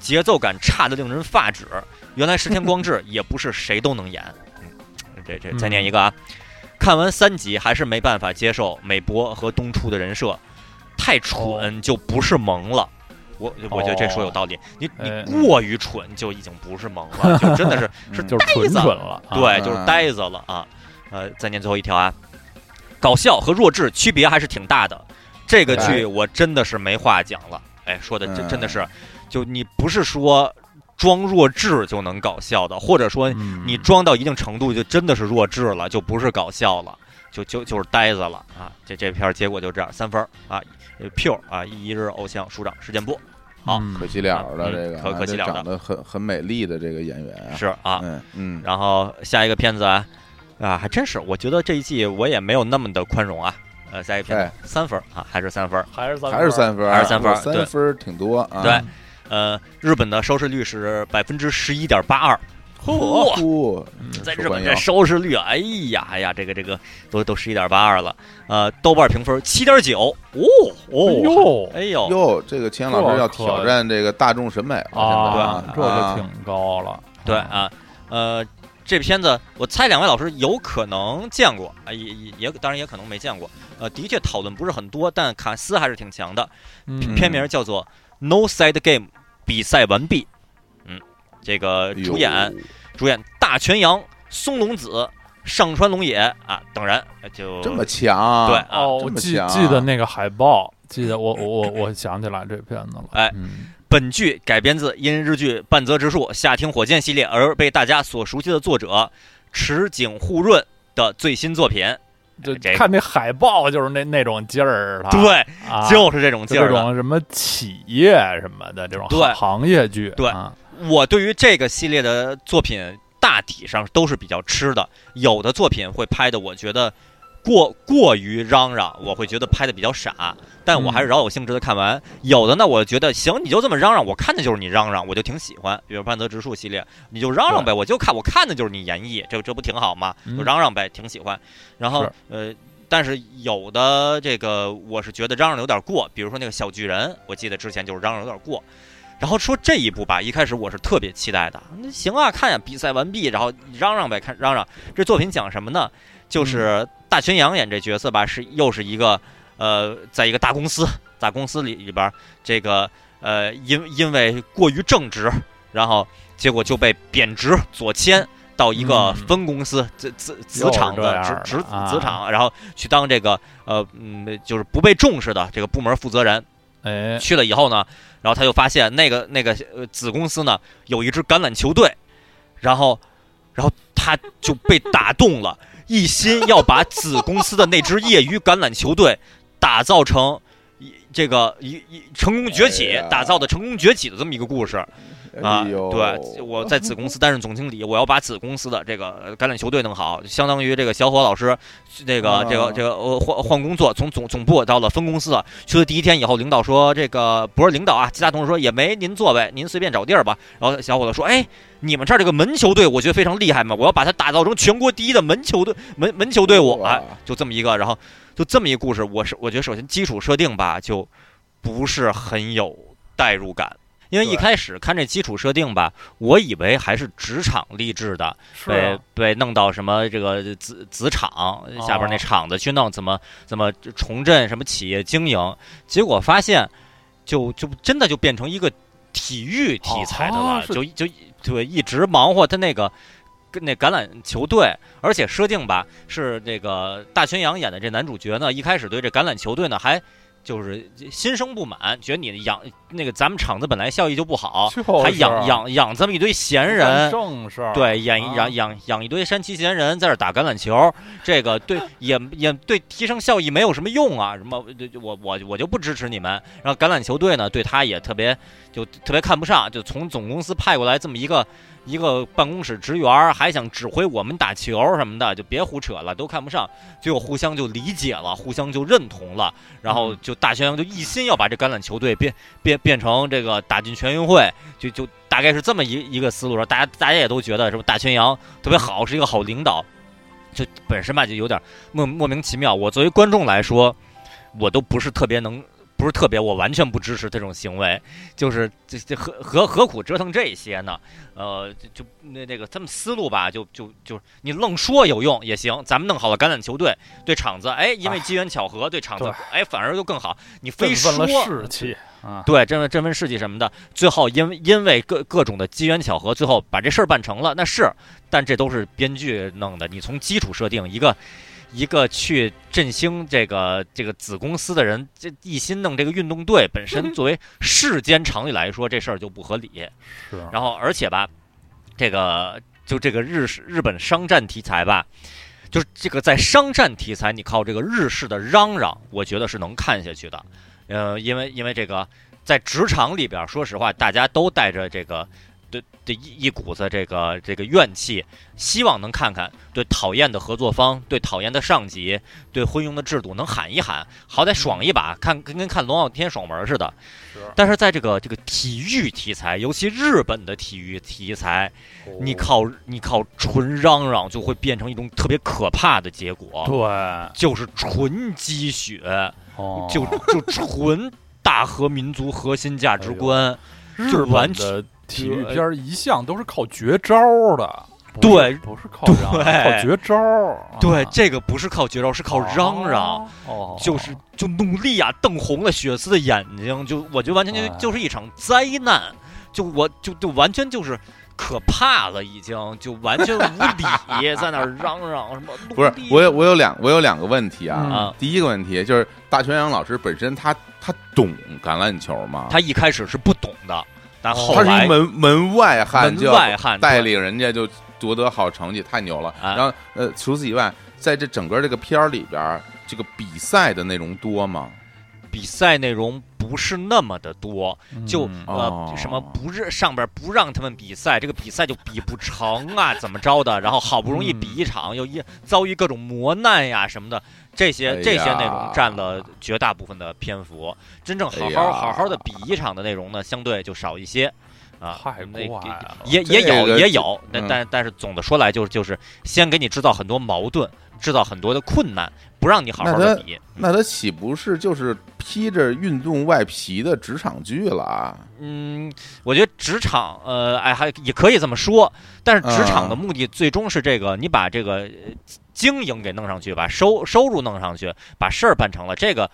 节奏感差的令人发指。原来石田光志也不是谁都能演。嗯，这这再念一个啊。看完三集还是没办法接受美博和东出的人设，太蠢就不是萌了。我我觉得这说有道理。你你过于蠢就已经不是萌了，[laughs] 就真的是是就是蠢蠢了。对，就是呆子了啊。呃，再念最后一条啊，搞笑和弱智区别还是挺大的。这个剧我真的是没话讲了。哎，说的真真的是，就你不是说。装弱智就能搞笑的，或者说你装到一定程度就真的是弱智了，就不是搞笑了，就就就是呆子了啊！这这片结果就这样，三分啊，pure 啊，一日偶像署长事件部，好，可惜了的这个，可可惜了的，长得很很美丽的这个演员是啊，嗯嗯，然后下一个片子啊，啊还真是，我觉得这一季我也没有那么的宽容啊，呃，下一个片子三分啊，还是三分，还是三还是三分，还是三分，三分挺多啊，对。呃，日本的收视率是百分之十一点八二，嚯！在日本这收视率，哎呀，哎呀，这个这个都都十一点八二了。呃，豆瓣评分七点九，哦哦哟，哎呦哟，这个钱老师要挑战这个大众审美了，啊，这就挺高了。对啊，呃，这片子我猜两位老师有可能见过，啊，也也也当然也可能没见过。呃，的确讨论不是很多，但卡斯还是挺强的。片名叫做。No Side Game 比赛完毕，嗯，这个主演主演大泉洋、松隆子、上川龙也啊等人就这么强，对哦，我记记得那个海报，记得我我我我想起来这片子了。哎，本剧改编自因日剧《半泽直树夏町火箭》系列而被大家所熟悉的作者池井户润的最新作品。就看那海报，就是那那种劲儿，对，就是这种劲儿，这种什么企业什么的这种行业剧。对，我对于这个系列的作品大体上都是比较吃的，有的作品会拍的，我觉得过过于嚷嚷，我会觉得拍的比较傻。但我还是饶有兴致的看完。有的呢，我觉得行，你就这么嚷嚷，我看的就是你嚷嚷，我就挺喜欢。比如半泽直树系列，你就嚷嚷呗，我就看，我看的就是你演绎，这这不挺好吗？就嚷嚷呗，挺喜欢。然后呃，但是有的这个我是觉得嚷嚷有点过，比如说那个小巨人，我记得之前就是嚷嚷有点过。然后说这一部吧，一开始我是特别期待的。那行啊，看呀，比赛完毕，然后嚷嚷呗，看嚷嚷。这作品讲什么呢？就是大泉洋演这角色吧，是又是一个呃，在一个大公司，大公司里里边，这个呃，因因为过于正直，然后结果就被贬值左迁到一个分公司子子子厂的职职子厂，然后去当这个呃嗯，就是不被重视的这个部门负责人。哎，去了以后呢，然后他就发现那个那个呃子公司呢有一支橄榄球队，然后，然后他就被打动了，一心要把子公司的那支业余橄榄球队打造成这个一一成功崛起，打造的成功崛起的这么一个故事。啊，对，我在子公司担任总经理，我要把子公司的这个橄榄球队弄好，相当于这个小伙老师，这个这个这个呃换换工作，从总总部到了分公司了。去了第一天以后，领导说这个不是领导啊，其他同事说也没您座位，您随便找地儿吧。然后小伙子说，哎，你们这儿这个门球队，我觉得非常厉害嘛，我要把它打造成全国第一的门球队 [laughs] 门门球队伍啊，就这么一个，然后就这么一个故事。我是我觉得首先基础设定吧，就不是很有代入感。因为一开始看这基础设定吧，我以为还是职场励志的，被被弄到什么这个子子厂下边那厂子去弄，怎么怎么重振什么企业经营，结果发现就就真的就变成一个体育题材的了，就就对一直忙活他那个跟那橄榄球队，而且设定吧是这个大泉洋演的这男主角呢，一开始对这橄榄球队呢还。就是心生不满，觉得你养那个咱们厂子本来效益就不好，还养养养这么一堆闲人，正事儿对，养养养养一堆山崎闲人在这打橄榄球，这个对 [laughs] 也也对提升效益没有什么用啊！什么我我我就不支持你们。然后橄榄球队呢，对他也特别就特别看不上，就从总公司派过来这么一个。一个办公室职员还想指挥我们打球什么的，就别胡扯了，都看不上。最后互相就理解了，互相就认同了，然后就大宣扬就一心要把这橄榄球队变变变成这个打进全运会，就就大概是这么一一个思路。大家大家也都觉得什么大宣扬特别好，是一个好领导，就本身吧就有点莫莫名其妙。我作为观众来说，我都不是特别能。不是特别，我完全不支持这种行为，就是这这何何何苦折腾这些呢？呃，就就那那个他们思路吧，就就就你愣说有用也行，咱们弄好了橄榄球队对场子，哎，因为机缘巧合对场子，哎，反而就更好。你非说士气啊，对，振奋振奋士气什么的，最后因为因为各各种的机缘巧合，最后把这事儿办成了，那是，但这都是编剧弄的。你从基础设定一个。一个去振兴这个这个子公司的人，这一心弄这个运动队，本身作为世间常理来说，这事儿就不合理。是。然后，而且吧，这个就这个日式日本商战题材吧，就是这个在商战题材，你靠这个日式的嚷嚷，我觉得是能看下去的。呃，因为因为这个在职场里边，说实话，大家都带着这个。对，这一一股子这个这个怨气，希望能看看对讨厌的合作方，对讨厌的上级，对昏庸的制度能喊一喊，好歹爽一把，看跟跟看龙傲天爽文似的。但是在这个这个体育题材，尤其日本的体育题材，你靠你靠纯嚷嚷，就会变成一种特别可怕的结果。对，就是纯鸡血，就就纯大和民族核心价值观，日完全。体育片一向都是靠绝招的，对，不是靠靠绝招。对，这个不是靠绝招，是靠嚷嚷。哦，就是就努力啊，瞪红了血丝的眼睛，就我觉得完全就就是一场灾难。就我就就完全就是可怕了，已经就完全无理，[laughs] 在那嚷嚷什么？不是，我有我有两我有两个问题啊。第一个问题就是大泉洋老师本身他他懂橄榄球吗？他一开始是不懂的。他是一门门外汉，门外汉带领人家就夺得好成绩，太牛了。然后呃，除此以外，在这整个这个片儿里边，这个比赛的内容多吗？比赛内容不是那么的多，就呃什么不让上边不让他们比赛，这个比赛就比不成啊，怎么着的？然后好不容易比一场，又一遭遇各种磨难呀什么的，这些这些内容占了绝大部分的篇幅。真正好好好好的比一场的内容呢，相对就少一些。啊，也也有也有，但但但是总的说来，就是就是先给你制造很多矛盾，制造很多的困难，不让你好好的比。那他岂不是就是披着运动外皮的职场剧了啊？嗯，我觉得职场，呃，哎，还也可以这么说。但是职场的目的最终是这个，你把这个经营给弄上去，把收收入弄上去，把事儿办成了这个。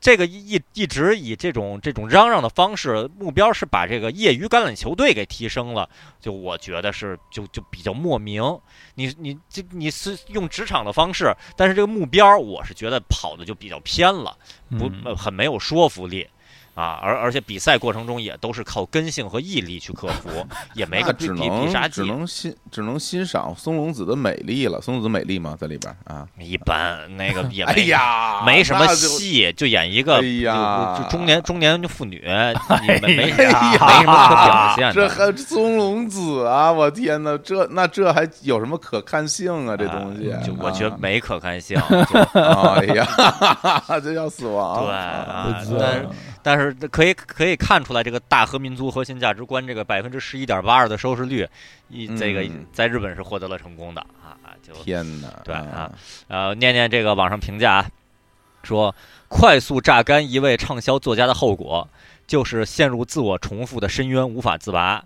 这个一一直以这种这种嚷嚷的方式，目标是把这个业余橄榄球队给提升了，就我觉得是就就比较莫名。你你这你是用职场的方式，但是这个目标，我是觉得跑的就比较偏了，不很没有说服力。啊，而而且比赛过程中也都是靠根性和毅力去克服，[laughs] 也没个只能只能欣只能欣赏松隆子的美丽了。松隆子美丽吗？在里边啊？一般，那个也 [laughs] 没没什么戏，就演一个就中年中年妇女，[laughs] 没没没什么可表现。这还松隆子啊！我天哪，这那这还有什么可看性啊？这东西，就我觉得没可看性。哎呀，这叫死亡。对，但但是。可以可以看出来，这个大和民族核心价值观，这个百分之十一点八二的收视率，一这个在日本是获得了成功的啊！就天哪，对啊，呃，念念这个网上评价啊，说快速榨干一位畅销作家的后果，就是陷入自我重复的深渊无法自拔。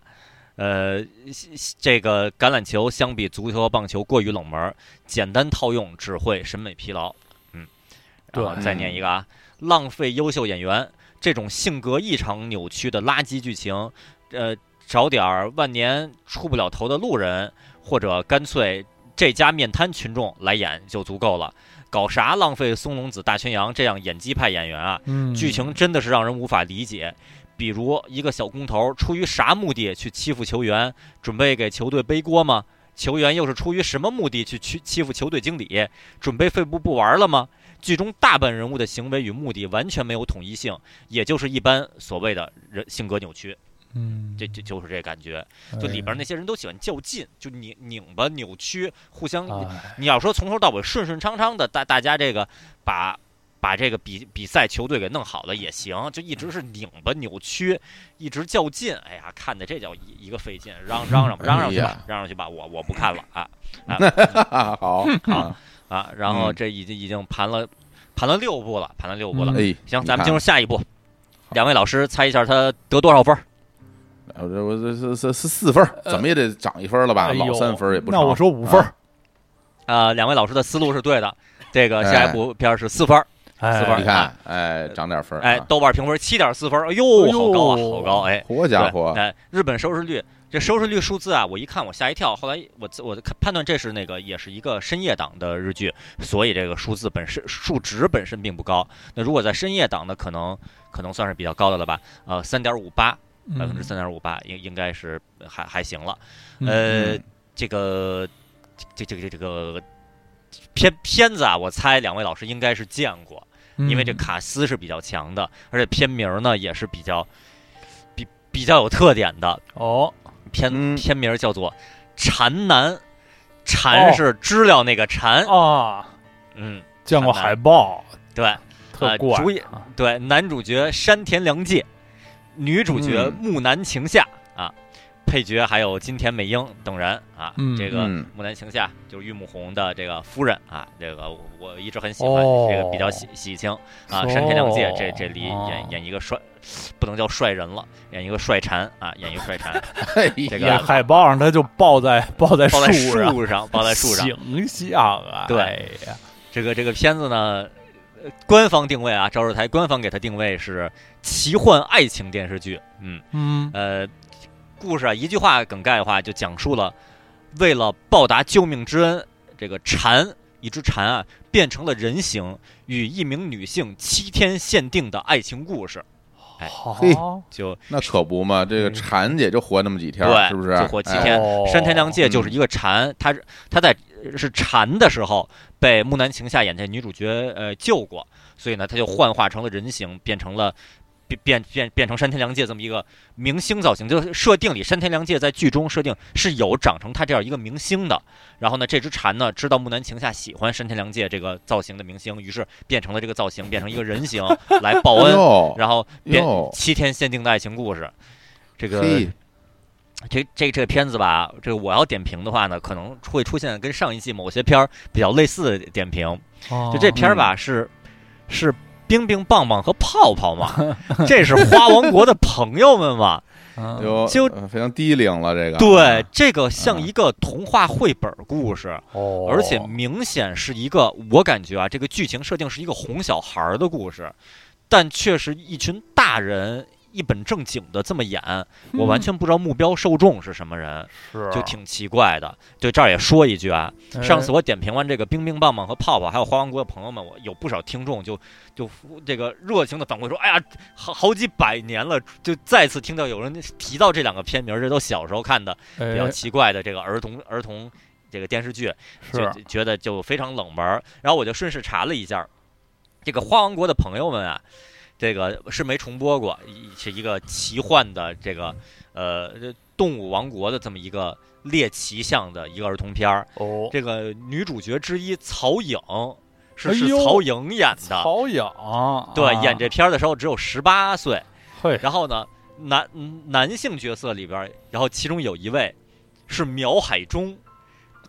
呃，这个橄榄球相比足球和棒球过于冷门，简单套用只会审美疲劳。嗯，对，再念一个啊，浪费优秀演员。这种性格异常扭曲的垃圾剧情，呃，找点儿万年出不了头的路人，或者干脆这家面瘫群众来演就足够了。搞啥浪费松隆子、大泉洋这样演技派演员啊？剧情真的是让人无法理解。比如一个小工头出于啥目的去欺负球员？准备给球队背锅吗？球员又是出于什么目的去欺欺负球队经理？准备废部不玩了吗？剧中大半人物的行为与目的完全没有统一性，也就是一般所谓的人性格扭曲。嗯，这这就是这感觉。就里边那些人都喜欢较劲，就拧拧巴、扭曲，互相。你要说从头到尾顺顺畅畅的，大大家这个把把这个比比赛球队给弄好了也行，就一直是拧巴、扭曲，一直较劲。哎呀，看的这叫一一个费劲，嚷嚷嚷嚷 [laughs] 嚷去吧，嚷嚷去吧，我我不看了啊。好 [laughs] 好。[laughs] 啊，然后这已经已经盘了，盘了六步了，盘了六步了。哎，行，咱们进入下一步。两位老师猜一下他得多少分？我这我这是是是四分，怎么也得涨一分了吧？老三分也不少。那我说五分。啊，两位老师的思路是对的。这个下一部片是四分，四分。你看，哎，涨点分。哎，豆瓣评分七点四分。哎呦，好高啊，好高！哎，好家伙！哎，日本收视率。这收视率数字啊，我一看我吓一跳。后来我我判断这是那个也是一个深夜档的日剧，所以这个数字本身数值本身并不高。那如果在深夜档的，可能可能算是比较高的了吧？呃，三点五八，百分之三点五八，应应该是还还行了。呃，这个这这个这个片片子啊，我猜两位老师应该是见过，因为这卡斯是比较强的，而且片名呢也是比较比比较有特点的哦。片片名叫做《蝉男》，蝉是知了那个蝉啊，嗯，见过海报，对，特怪。主演对男主角山田凉介，女主角木南晴夏啊。配角还有金田美英等人啊，这个木南晴夏就是玉木宏的这个夫人啊，这个我一直很喜欢，这个比较喜喜庆啊。山田凉介这这里演演一个帅，不能叫帅人了，演一个帅蝉啊，演一个帅蝉。[laughs] 这个海报上他就抱在 [laughs] 抱在树上，抱在树上，形象啊。对呀，这个这个片子呢，官方定位啊，朝日台官方给他定位是奇幻爱情电视剧。嗯嗯呃。故事啊，一句话梗概的话，就讲述了为了报答救命之恩，这个蝉，一只蝉啊，变成了人形，与一名女性七天限定的爱情故事。哎，嘿，就那可不嘛，这个蝉也就活那么几天，是不是？就活七天。山田凉介就是一个蝉，他他在是蝉的时候被木南晴夏演这女主角呃救过，所以呢，他就幻化成了人形，变成了。变变变变成山田凉介这么一个明星造型，就是设定里山田凉介在剧中设定是有长成他这样一个明星的。然后呢，这只蝉呢知道木南晴夏喜欢山田凉介这个造型的明星，于是变成了这个造型，变成一个人形 [laughs] 来报恩。然后变七天限定的爱情故事，这个这这这个片子吧，这个我要点评的话呢，可能会出现跟上一季某些片儿比较类似的点评。就这片儿吧，是是。冰冰棒棒和泡泡嘛，[laughs] 这是花王国的朋友们嘛，就非常低龄了。这个对，这个像一个童话绘本故事，而且明显是一个，我感觉啊，这个剧情设定是一个哄小孩的故事，但却是一群大人。一本正经的这么演，我完全不知道目标受众是什么人，就挺奇怪的。对，这儿也说一句啊，上次我点评完这个冰冰棒棒和泡泡，还有花王国的朋友们，我有不少听众就就这个热情的反馈说：“哎呀，好好几百年了，就再次听到有人提到这两个片名，这都小时候看的比较奇怪的这个儿童儿童这个电视剧，就觉得就非常冷门。然后我就顺势查了一下，这个花王国的朋友们啊。”这个是没重播过，是一个奇幻的这个呃动物王国的这么一个猎奇向的一个儿童片儿。哦，这个女主角之一曹颖是是曹颖演的。曹颖对，演这片儿的时候只有十八岁。对，然后呢，男男性角色里边，然后其中有一位是苗海中。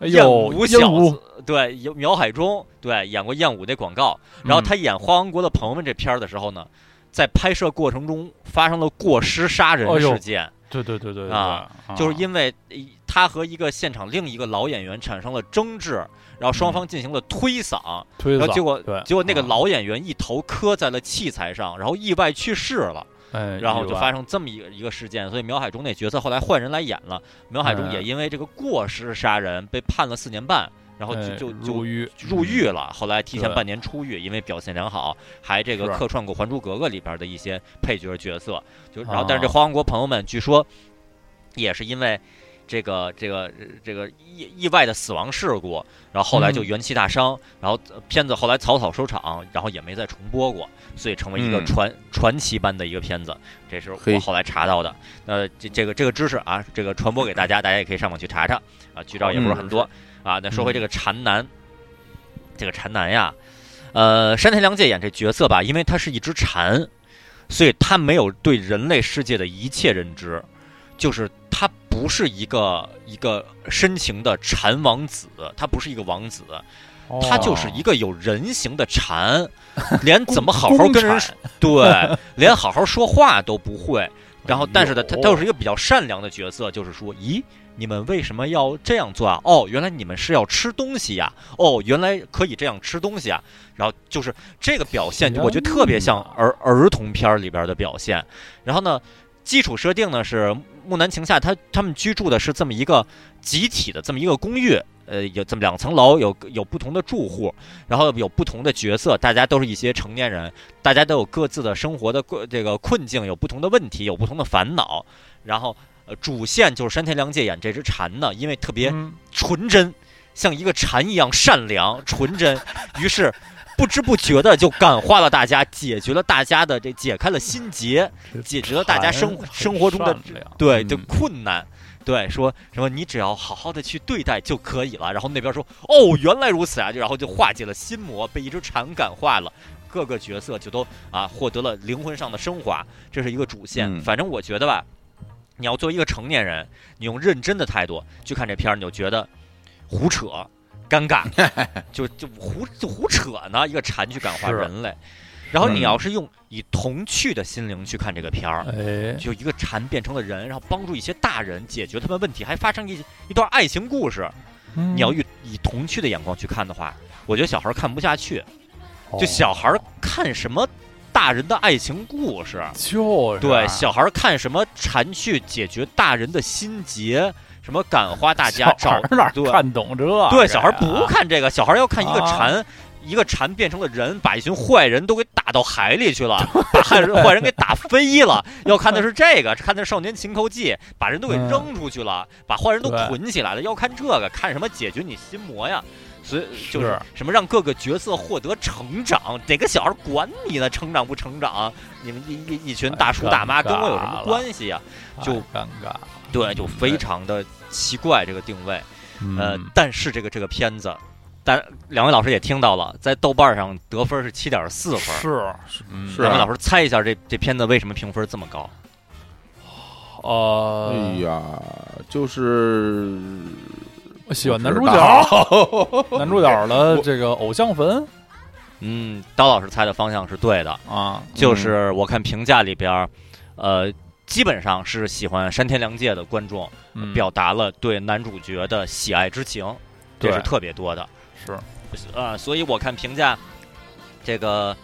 燕舞小子，对，苗海中，对，演过燕舞那广告。然后他演《花王国的朋友们》这片儿的时候呢，在拍摄过程中发生了过失杀人事件。对对对对啊，就是因为他和一个现场另一个老演员产生了争执，然后双方进行了推搡，然后结果结果那个老演员一头磕在了器材上，然后意外去世了。然后就发生这么一个一个事件，所以苗海中那角色后来换人来演了。苗海中也因为这个过失杀人被判了四年半，然后就就就入狱入狱了。后来提前半年出狱，因为表现良好，还这个客串过《还珠格格》里边的一些配角角色。就然后，但是这花王国朋友们据说也是因为。这个这个这个意意外的死亡事故，然后后来就元气大伤，然后片子后来草草收场，然后也没再重播过，所以成为一个传传奇般的一个片子。这是我后来查到的。呃，这这个这个知识啊，这个传播给大家，大家也可以上网去查查啊，剧照也不是很多啊。那说回这个禅男，这个禅男呀，呃，山田凉介演这角色吧，因为他是一只蝉，所以他没有对人类世界的一切认知。就是他不是一个一个深情的蝉王子，他不是一个王子，他就是一个有人形的蝉，[laughs] 连怎么好好跟人对，[laughs] 连好好说话都不会。然后，但是呢，他他又是一个比较善良的角色，就是说，咦，你们为什么要这样做啊？哦，原来你们是要吃东西呀？哦，原来可以这样吃东西啊？然后就是这个表现，我觉得特别像儿儿童片里边的表现。然后呢？基础设定呢是木南晴夏，他他们居住的是这么一个集体的这么一个公寓，呃，有这么两层楼，有有不同的住户，然后有不同的角色，大家都是一些成年人，大家都有各自的生活的这个困境，有不同的问题，有不同的烦恼。然后，呃，主线就是山田凉介演这只蝉呢，因为特别纯真，像一个蝉一样善良纯真，于是。不知不觉的就感化了大家，解决了大家的这解开了心结，解决了大家生生活中的对的困难，对说什么你只要好好的去对待就可以了。然后那边说哦原来如此啊，就然后就化解了心魔，被一只蝉感化了，各个角色就都啊获得了灵魂上的升华，这是一个主线。反正我觉得吧，你要作为一个成年人，你用认真的态度去看这片儿，你就觉得胡扯。尴尬，[laughs] 就就胡就胡扯呢。一个蝉去感化人类，然后你要是用以童趣的心灵去看这个片儿，就一个蝉变成了人，然后帮助一些大人解决他们问题，还发生一一段爱情故事。你要以以童趣的眼光去看的话，我觉得小孩看不下去。就小孩看什么大人的爱情故事，就对小孩看什么蝉去解决大人的心结。什么感化大家？找哪看懂这？对，小孩不看这个，小孩要看一个蝉一个蝉变成了人，把一群坏人都给打到海里去了，把坏人坏人给打飞了。要看的是这个，看的是《少年情头记》，把人都给扔出去了，把坏人都捆起来了。要看这个，看什么解决你心魔呀？所以就是什么让各个角色获得成长，哪个小孩管你呢？成长不成长？你们一一一群大叔大妈跟我有什么关系呀？就尴尬，对，就非常的奇怪这个定位。呃，但是这个这个片子，但两位老师也听到了，在豆瓣上得分是七点四分。是是，两位老师猜一下，这这片子为什么评分这么高？呃，哎呀，就是我。喜欢 [laughs] 男主角，男主角的这个偶像粉。嗯，刀老师猜的方向是对的啊，就是我看评价里边，呃，基本上是喜欢山田凉介的观众表达了对男主角的喜爱之情，这是特别多的。是，呃，所以我看评价这个。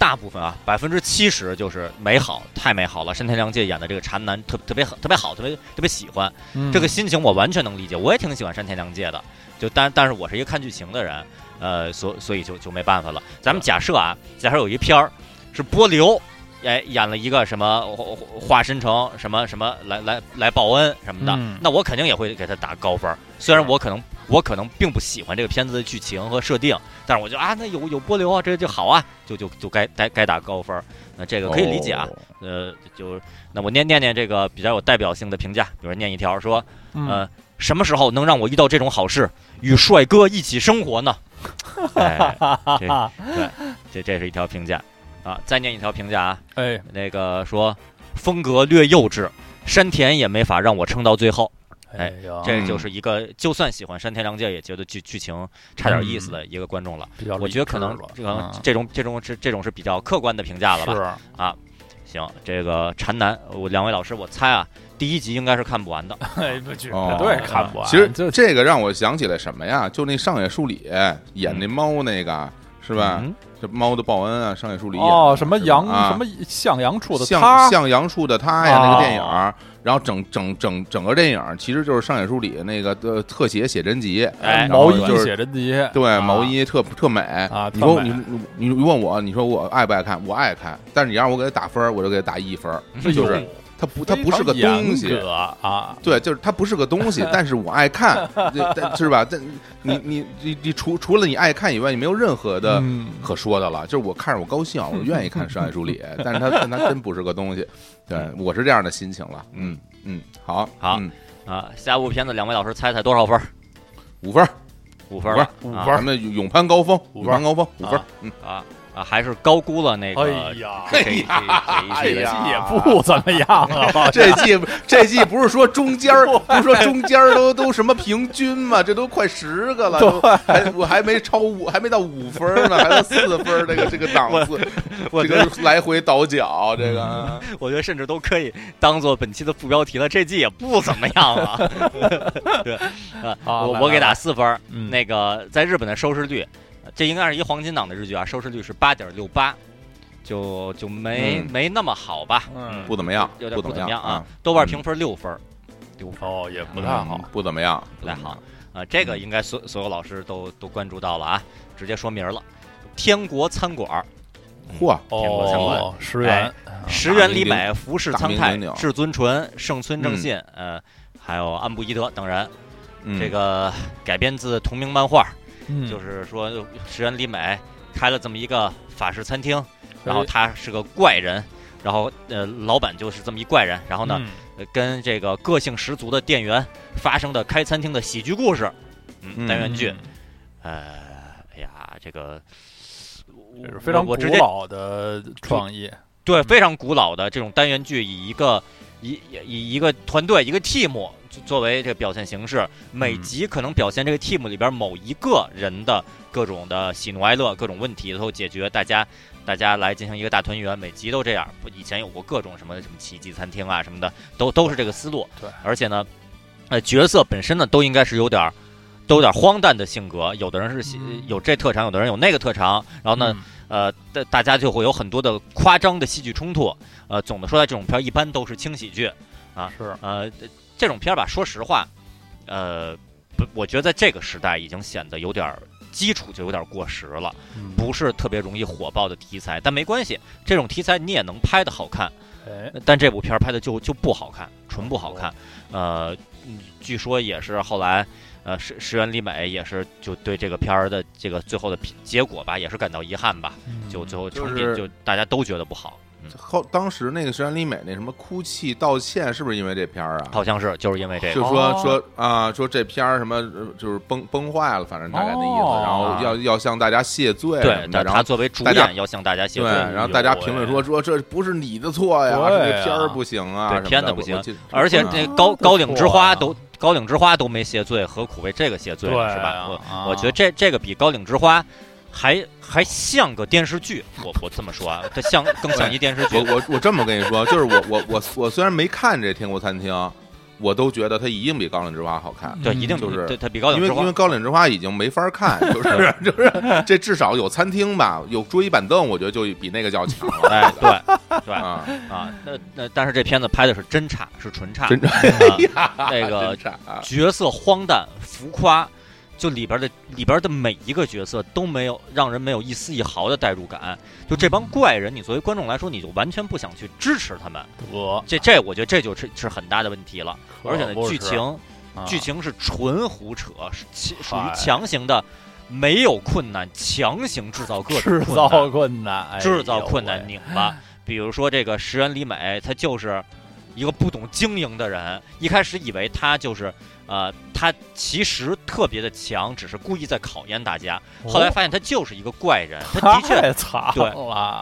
大部分啊，百分之七十就是美好，太美好了。山田凉介演的这个禅男特特别特别好，特别特别喜欢。这个心情我完全能理解，我也挺喜欢山田凉介的。就但但是我是一个看剧情的人，呃，所所以就就没办法了。咱们假设啊，假设有一片儿是波流，哎，演了一个什么化身成什么什么来来来报恩什么的，那我肯定也会给他打高分。虽然我可能。我可能并不喜欢这个片子的剧情和设定，但是我就啊，那有有波流啊，这就好啊，就就就该该该打高分。那这个可以理解啊。呃，就那我念念念这个比较有代表性的评价，比如念一条说，呃，什么时候能让我遇到这种好事，与帅哥一起生活呢？[laughs] 哎，对，这这是一条评价啊。再念一条评价啊，哎，那个说风格略幼稚，山田也没法让我撑到最后。哎，这就是一个就算喜欢山田凉介也觉得剧剧情差点意思的一个观众了。我觉得可能这个这种这种这这种是比较客观的评价了吧？啊，行，这个禅男，我两位老师，我猜啊，第一集应该是看不完的。[laughs] 哎，绝对看不完。其实这个让我想起来什么呀？就那上野树里演那猫那个，是吧？这猫的报恩啊，上野树里哦，什么杨什么向阳处的他，向阳处的他呀，那个电影。然后整整整整个电影其实就是上野树里那个的特写写真集，哎，毛衣写真集，对，毛衣特特美啊。你说你你你问我，你说我爱不爱看？我爱看，但是你让我给他打分，我就给他打一分，就是。它不，它不是个东西啊！对，就是它不是个东西，[laughs] 但是我爱看，是吧？但你你你你除除了你爱看以外，你没有任何的可说的了。就是我看着我高兴，我愿意看《上海书里 [laughs]》，但是它但它真不是个东西。对，我是这样的心情了。嗯嗯，好好啊，下部片子两位老师猜猜多少分？五分，五分，五分。咱们勇攀高峰，勇攀高峰，五分。嗯啊。啊，还是高估了那个。哎呀，这这这这季也不怎么样啊！[laughs] 这季这季不是说中间儿，[laughs] 不是说中间儿都都什么平均嘛？这都快十个了，还我还没超五，还没到五分呢，还有四分这个这个档次，我觉得来回倒角，这个我觉得甚至都可以当做本期的副标题了。这季也不怎么样啊。[laughs] 对啊，我我给打四分。那个在日本的收视率。这应该是一黄金档的日剧啊，收视率是八点六八，就就没没那么好吧，嗯，不怎么样，有点不怎么样啊。豆瓣评分六分，六分哦，也不太好，不怎么样，不太好啊。这个应该所所有老师都都关注到了啊，直接说名了。天国餐馆，嚯，天国餐馆，石原，石原里美、福士苍太、至尊纯、盛村正信，呃，还有安部一德等人，这个改编自同名漫画。就是说，石原里美开了这么一个法式餐厅，然后他是个怪人，然后呃，老板就是这么一怪人，然后呢，跟这个个性十足的店员发生的开餐厅的喜剧故事，嗯，单元剧，呃，哎呀，这个是非常古老的创意，对，非常古老的这种单元剧，以一个以以一个团队一个 team。作为这个表现形式，每集可能表现这个 team 里边某一个人的各种的喜怒哀乐、各种问题，然后解决。大家，大家来进行一个大团圆。每集都这样。以前有过各种什么什么奇迹餐厅啊什么的，都都是这个思路。对，而且呢，呃，角色本身呢都应该是有点，都有点荒诞的性格。有的人是有这特长，有的人有那个特长。然后呢，呃，大大家就会有很多的夸张的戏剧冲突。呃，总的说来，这种片一般都是轻喜剧啊。是，呃。这种片儿吧，说实话，呃，不，我觉得在这个时代已经显得有点基础就有点过时了，不是特别容易火爆的题材。但没关系，这种题材你也能拍的好看。但这部片儿拍的就就不好看，纯不好看。呃，据说也是后来，呃，石石原里美也是就对这个片儿的这个最后的结果吧，也是感到遗憾吧。就最后成品就大家都觉得不好。后当时那个石原里美那什么哭泣道歉，是不是因为这片儿啊？好像是，就是因为这个，就说说啊，说这片儿什么就是崩崩坏了，反正大概那意思，然后要要向大家谢罪。对，他作为主演要向大家谢罪。然后大家评论说说这不是你的错呀，是这片儿不行啊，片子不行。而且那高高岭之花都高岭之花都没谢罪，何苦为这个谢罪是吧？我我觉得这这个比高岭之花。还还像个电视剧，我我这么说啊，[laughs] 它像更像一电视剧。我我我这么跟你说，就是我我我我虽然没看这《天国餐厅》，我都觉得它一定比《高岭之花》好看。对，一定就是它比高岭之花因为因为《高岭之花》已经没法看，[laughs] 就是就是这至少有餐厅吧，有桌椅板凳，我觉得就比那个要强了。[laughs] 哎，对对啊啊，那那但是这片子拍的是真差，是纯差，[laughs] 真差。那个角色荒诞浮夸。就里边的里边的每一个角色都没有让人没有一丝一毫的代入感，就这帮怪人，你作为观众来说，你就完全不想去支持他们。这这，我觉得这就是是很大的问题了。而且呢，剧情剧情是纯胡扯，是属于强行的，没有困难，强行制造各种制造困难，制造困难拧巴。[laughs] 比如说这个石原里美，她就是一个不懂经营的人，一开始以为她就是。呃，他其实特别的强，只是故意在考验大家。后来发现他就是一个怪人，他的确对，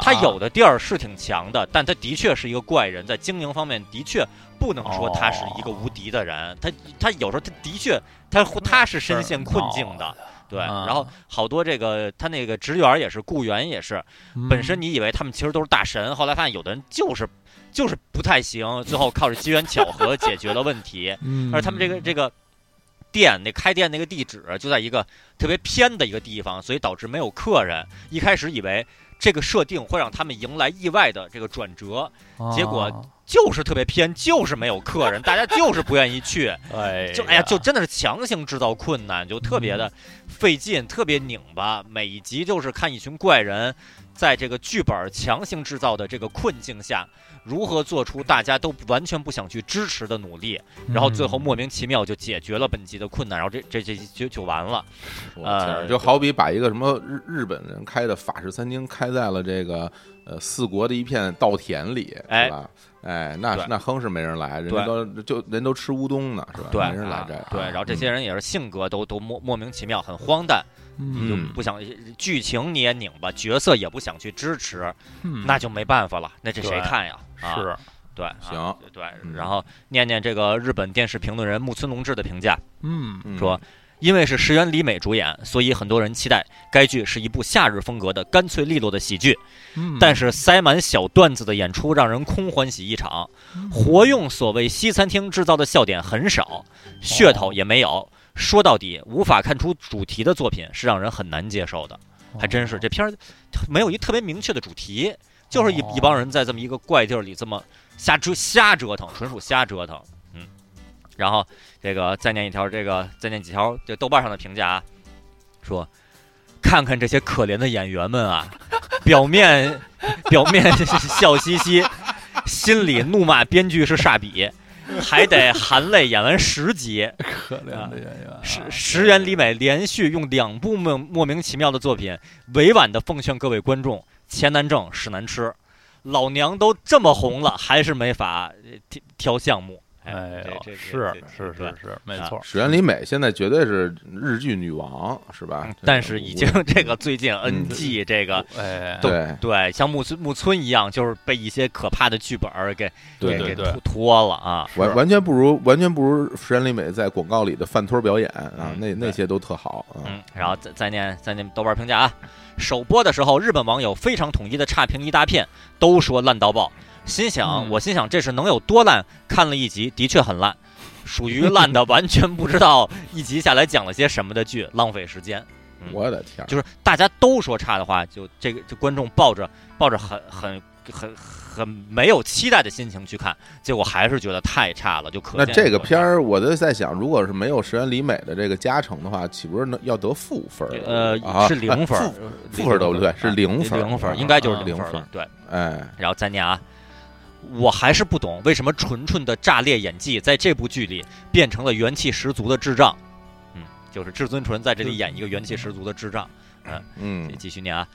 他有的地儿是挺强的，但他的确是一个怪人，在经营方面的确不能说他是一个无敌的人。他他有时候他的确他他是深陷困境的，对。然后好多这个他那个职员也是雇员也是，本身你以为他们其实都是大神，后来发现有的人就是。就是不太行，最后靠着机缘巧合 [laughs] 解决了问题。而他们这个这个店，那开店那个地址就在一个特别偏的一个地方，所以导致没有客人。一开始以为这个设定会让他们迎来意外的这个转折，结果就是特别偏，就是没有客人，大家就是不愿意去。[laughs] 哎，就哎呀，就真的是强行制造困难，就特别的费劲，特别拧巴。每一集就是看一群怪人。在这个剧本强行制造的这个困境下，如何做出大家都完全不想去支持的努力，然后最后莫名其妙就解决了本集的困难，然后这这这就就完了。呃，就好比把一个什么日日本人开的法式餐厅开在了这个呃四国的一片稻田里，是吧？哎，那那哼是没人来，人都就人都吃乌冬呢，是吧？对，没人来这。对，然后这些人也是性格都都莫莫名其妙，很荒诞。你就不想剧情你也拧巴，角色也不想去支持，那就没办法了。那这谁看呀？是，对，行，对。然后念念这个日本电视评论人木村隆志的评价，嗯，说因为是石原里美主演，所以很多人期待该剧是一部夏日风格的干脆利落的喜剧。但是塞满小段子的演出让人空欢喜一场，活用所谓西餐厅制造的笑点很少，噱头也没有。说到底，无法看出主题的作品是让人很难接受的，还真是这片儿没有一特别明确的主题，就是一一帮人在这么一个怪地儿里这么瞎折瞎折腾，纯属瞎折腾。嗯，然后这个再念一条，这个再念几条这豆瓣上的评价啊，说看看这些可怜的演员们啊，[laughs] 表面表面笑嘻嘻，心里怒骂编剧是煞笔。还得含泪演完十集，可怜的演员。石石原里美连续用两部莫莫名其妙的作品，委婉的奉劝各位观众：钱难挣，屎难吃。老娘都这么红了，还是没法挑挑项目。哎，是是是是，没错。石原里美现在绝对是日剧女王，是吧？但是已经 [laughs] 这个最近 NG 这个，哎，对对，像木村木村一样，就是被一些可怕的剧本给给给拖了啊！完完全不如完全不如石原里美在广告里的饭托表演啊，那那些都特好。嗯，然后再再念再念豆瓣评价啊，首播的时候，日本网友非常统一的差评一大片，都说烂到爆。心想，我心想这是能有多烂？看了一集，的确很烂，属于 [laughs] 烂的完全不知道一集下来讲了些什么的剧，浪费时间。我的天，就是大家都说差的话，就这个，就观众抱着抱着很很很很没有期待的心情去看，结果还是觉得太差了，就可那这个片儿，我就在想，如果是没有石原里美的这个加成的话，岂不是能要得负分？呃，是零分，负分都不对？是零分，零分应该就是零分。对，哎，然后再念啊，我还是不懂为什么纯纯的炸裂演技在这部剧里变成了元气十足的智障。嗯，就是至尊纯在这里演一个元气十足的智障。嗯嗯，继续念啊。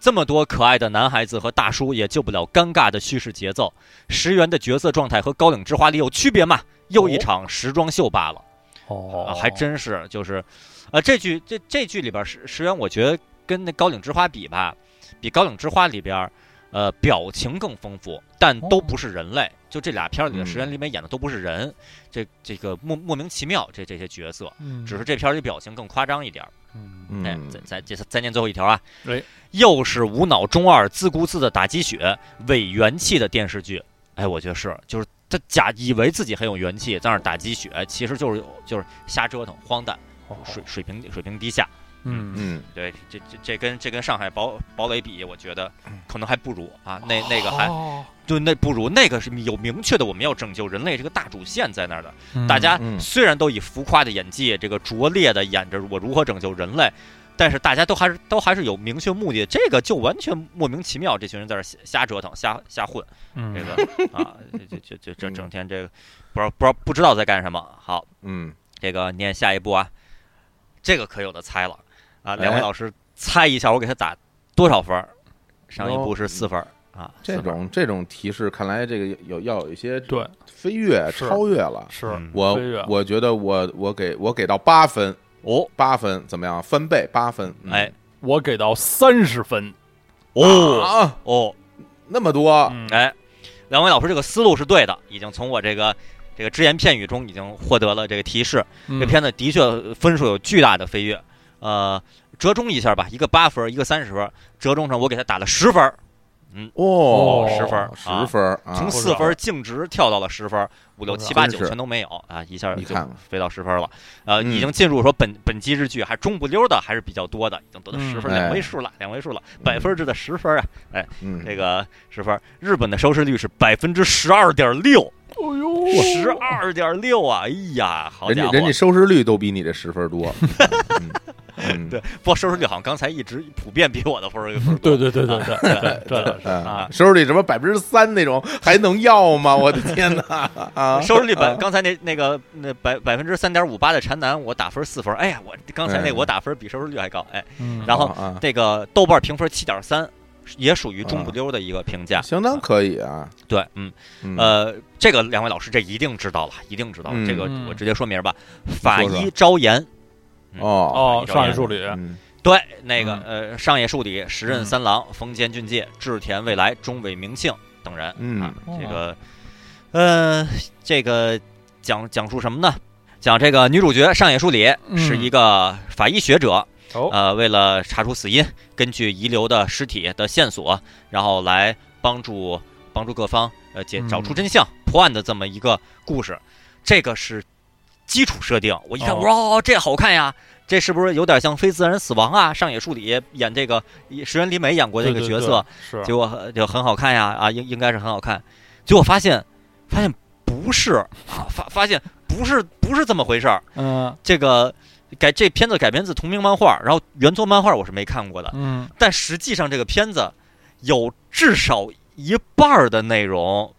这么多可爱的男孩子和大叔也救不了尴尬的叙事节奏。石原的角色状态和高岭之花里有区别吗？又一场时装秀罢了。哦，还真是，就是，呃，这剧这这剧里边石石原，我觉得跟那高岭之花比吧，比高岭之花里边，呃，表情更丰富，但都不是人类。就这俩片儿里的石原里美演的都不是人，这这个莫莫名其妙，这这些角色，只是这片儿里表情更夸张一点。嗯，哎，再再再念最后一条啊！哎，又是无脑中二自顾自的打鸡血伪元气的电视剧。哎，我觉得是，就是他假以为自己很有元气，在那打鸡血，其实就是就是瞎折腾，荒诞，水水平水平低下。嗯嗯，对，这这这跟这跟上海堡堡垒比，我觉得可能还不如啊。那那个还就那不如那个是有明确的我们要拯救人类这个大主线在那儿的。大家虽然都以浮夸的演技，这个拙劣的演着我如何拯救人类，但是大家都还是都还是有明确目的。这个就完全莫名其妙，这群人在这瞎瞎折腾、瞎瞎混。[laughs] 这个啊，就就就这整天这个不知道不知道不知道在干什么。好，嗯，这个念下一步啊，这个可有的猜了。啊，两位老师猜一下，我给他打多少分？上一部是四分啊。这种这种提示，看来这个有要有一些对飞跃超越了。是我我觉得我我给我给到八分哦，八分怎么样？翻倍八分。哎，我给到三十分。哦啊哦，那么多。哎，两位老师这个思路是对的，已经从我这个这个只言片语中已经获得了这个提示。这片子的确分数有巨大的飞跃。呃，折中一下吧，一个八分，一个三十分，折中上我给他打了十分，嗯，哦，十分，十分，从四分径直跳到了十分，五六七八九全都没有啊，一下就飞到十分了，呃，已经进入说本本季日剧还中不溜的还是比较多的，已经得到十分两位数了，两位数了，百分制的十分啊，哎，这个十分，日本的收视率是百分之十二点六。哦呦，十二点六啊！哎呀，好家伙，人家收视率都比你这十分多。[laughs] 对，不过收视率好像刚才一直普遍比我的分儿分对对对对对，这是啊，收视率什么百分之三那种还能要吗？我的天哪！啊，收视率本刚才那那个那百百分之三点五八的缠男，我打分四分。哎呀，我刚才那我打分比收视率还高。哎，然后这个豆瓣评分七点三。也属于中不溜的一个评价，相当可以啊。对，嗯，呃，这个两位老师这一定知道了，一定知道。这个我直接说明吧，法医昭言。哦哦，上野树里。对，那个呃，上野树里、时任三郎、丰间俊介、志田未来、中尾明庆等人。嗯，这个，呃，这个讲讲述什么呢？讲这个女主角上野树里是一个法医学者。呃，为了查出死因，根据遗留的尸体的线索，然后来帮助帮助各方呃解找出真相、破案的这么一个故事，这个是基础设定。我一看，哇，这好看呀！这是不是有点像非自然死亡啊？上野树里演这个石原里美演过这个角色，是结果就很好看呀！啊，应应该是很好看。结果发现发现不是啊，发发现不是不是这么回事儿。嗯，这个。改这片子改编自同名漫画，然后原作漫画我是没看过的，嗯，但实际上这个片子有至少一半的内容，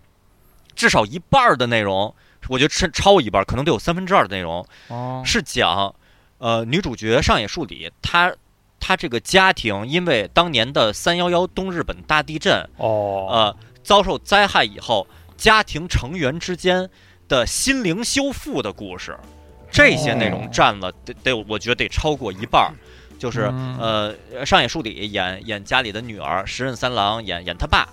至少一半的内容，我觉得超超一半，可能得有三分之二的内容，哦，是讲呃女主角上野树里，她她这个家庭因为当年的三幺幺东日本大地震，哦，呃遭受灾害以后，家庭成员之间的心灵修复的故事。这些内容占了得得，我觉得得超过一半，就是呃，上野树里演演家里的女儿，时任三郎演演他爸，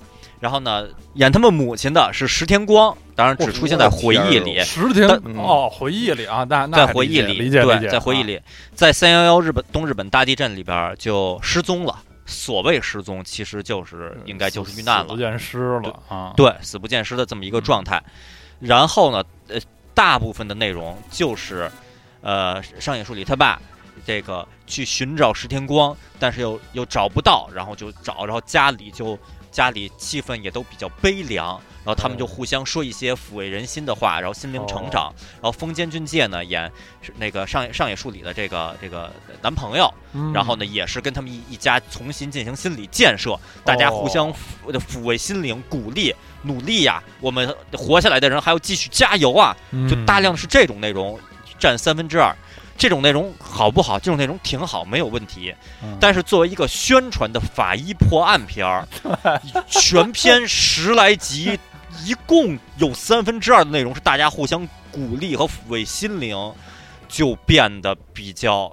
然后呢，演他们母亲的是石田光，当然只出现在回忆里。石田哦，回忆里啊，那在回忆里，理解理解，在回忆里，在三幺幺日本东日本大地震里边就失踪了。所谓失踪，其实就是应该就是遇难了，死不见尸了啊。对，死不见尸的这么一个状态。然后呢，呃。大部分的内容就是，呃，上野树里他爸这个去寻找石天光，但是又又找不到，然后就找，然后家里就家里气氛也都比较悲凉。然后他们就互相说一些抚慰人心的话，然后心灵成长。然后丰间俊介呢演那个上上野树里的这个这个男朋友，然后呢也是跟他们一一家重新进行心理建设，大家互相抚抚慰心灵，鼓励努力呀，我们活下来的人还要继续加油啊！就大量是这种内容，占三分之二。这种内容好不好？这种内容挺好，没有问题。但是作为一个宣传的法医破案片儿，全篇十来集。一共有三分之二的内容是大家互相鼓励和抚慰心灵，就变得比较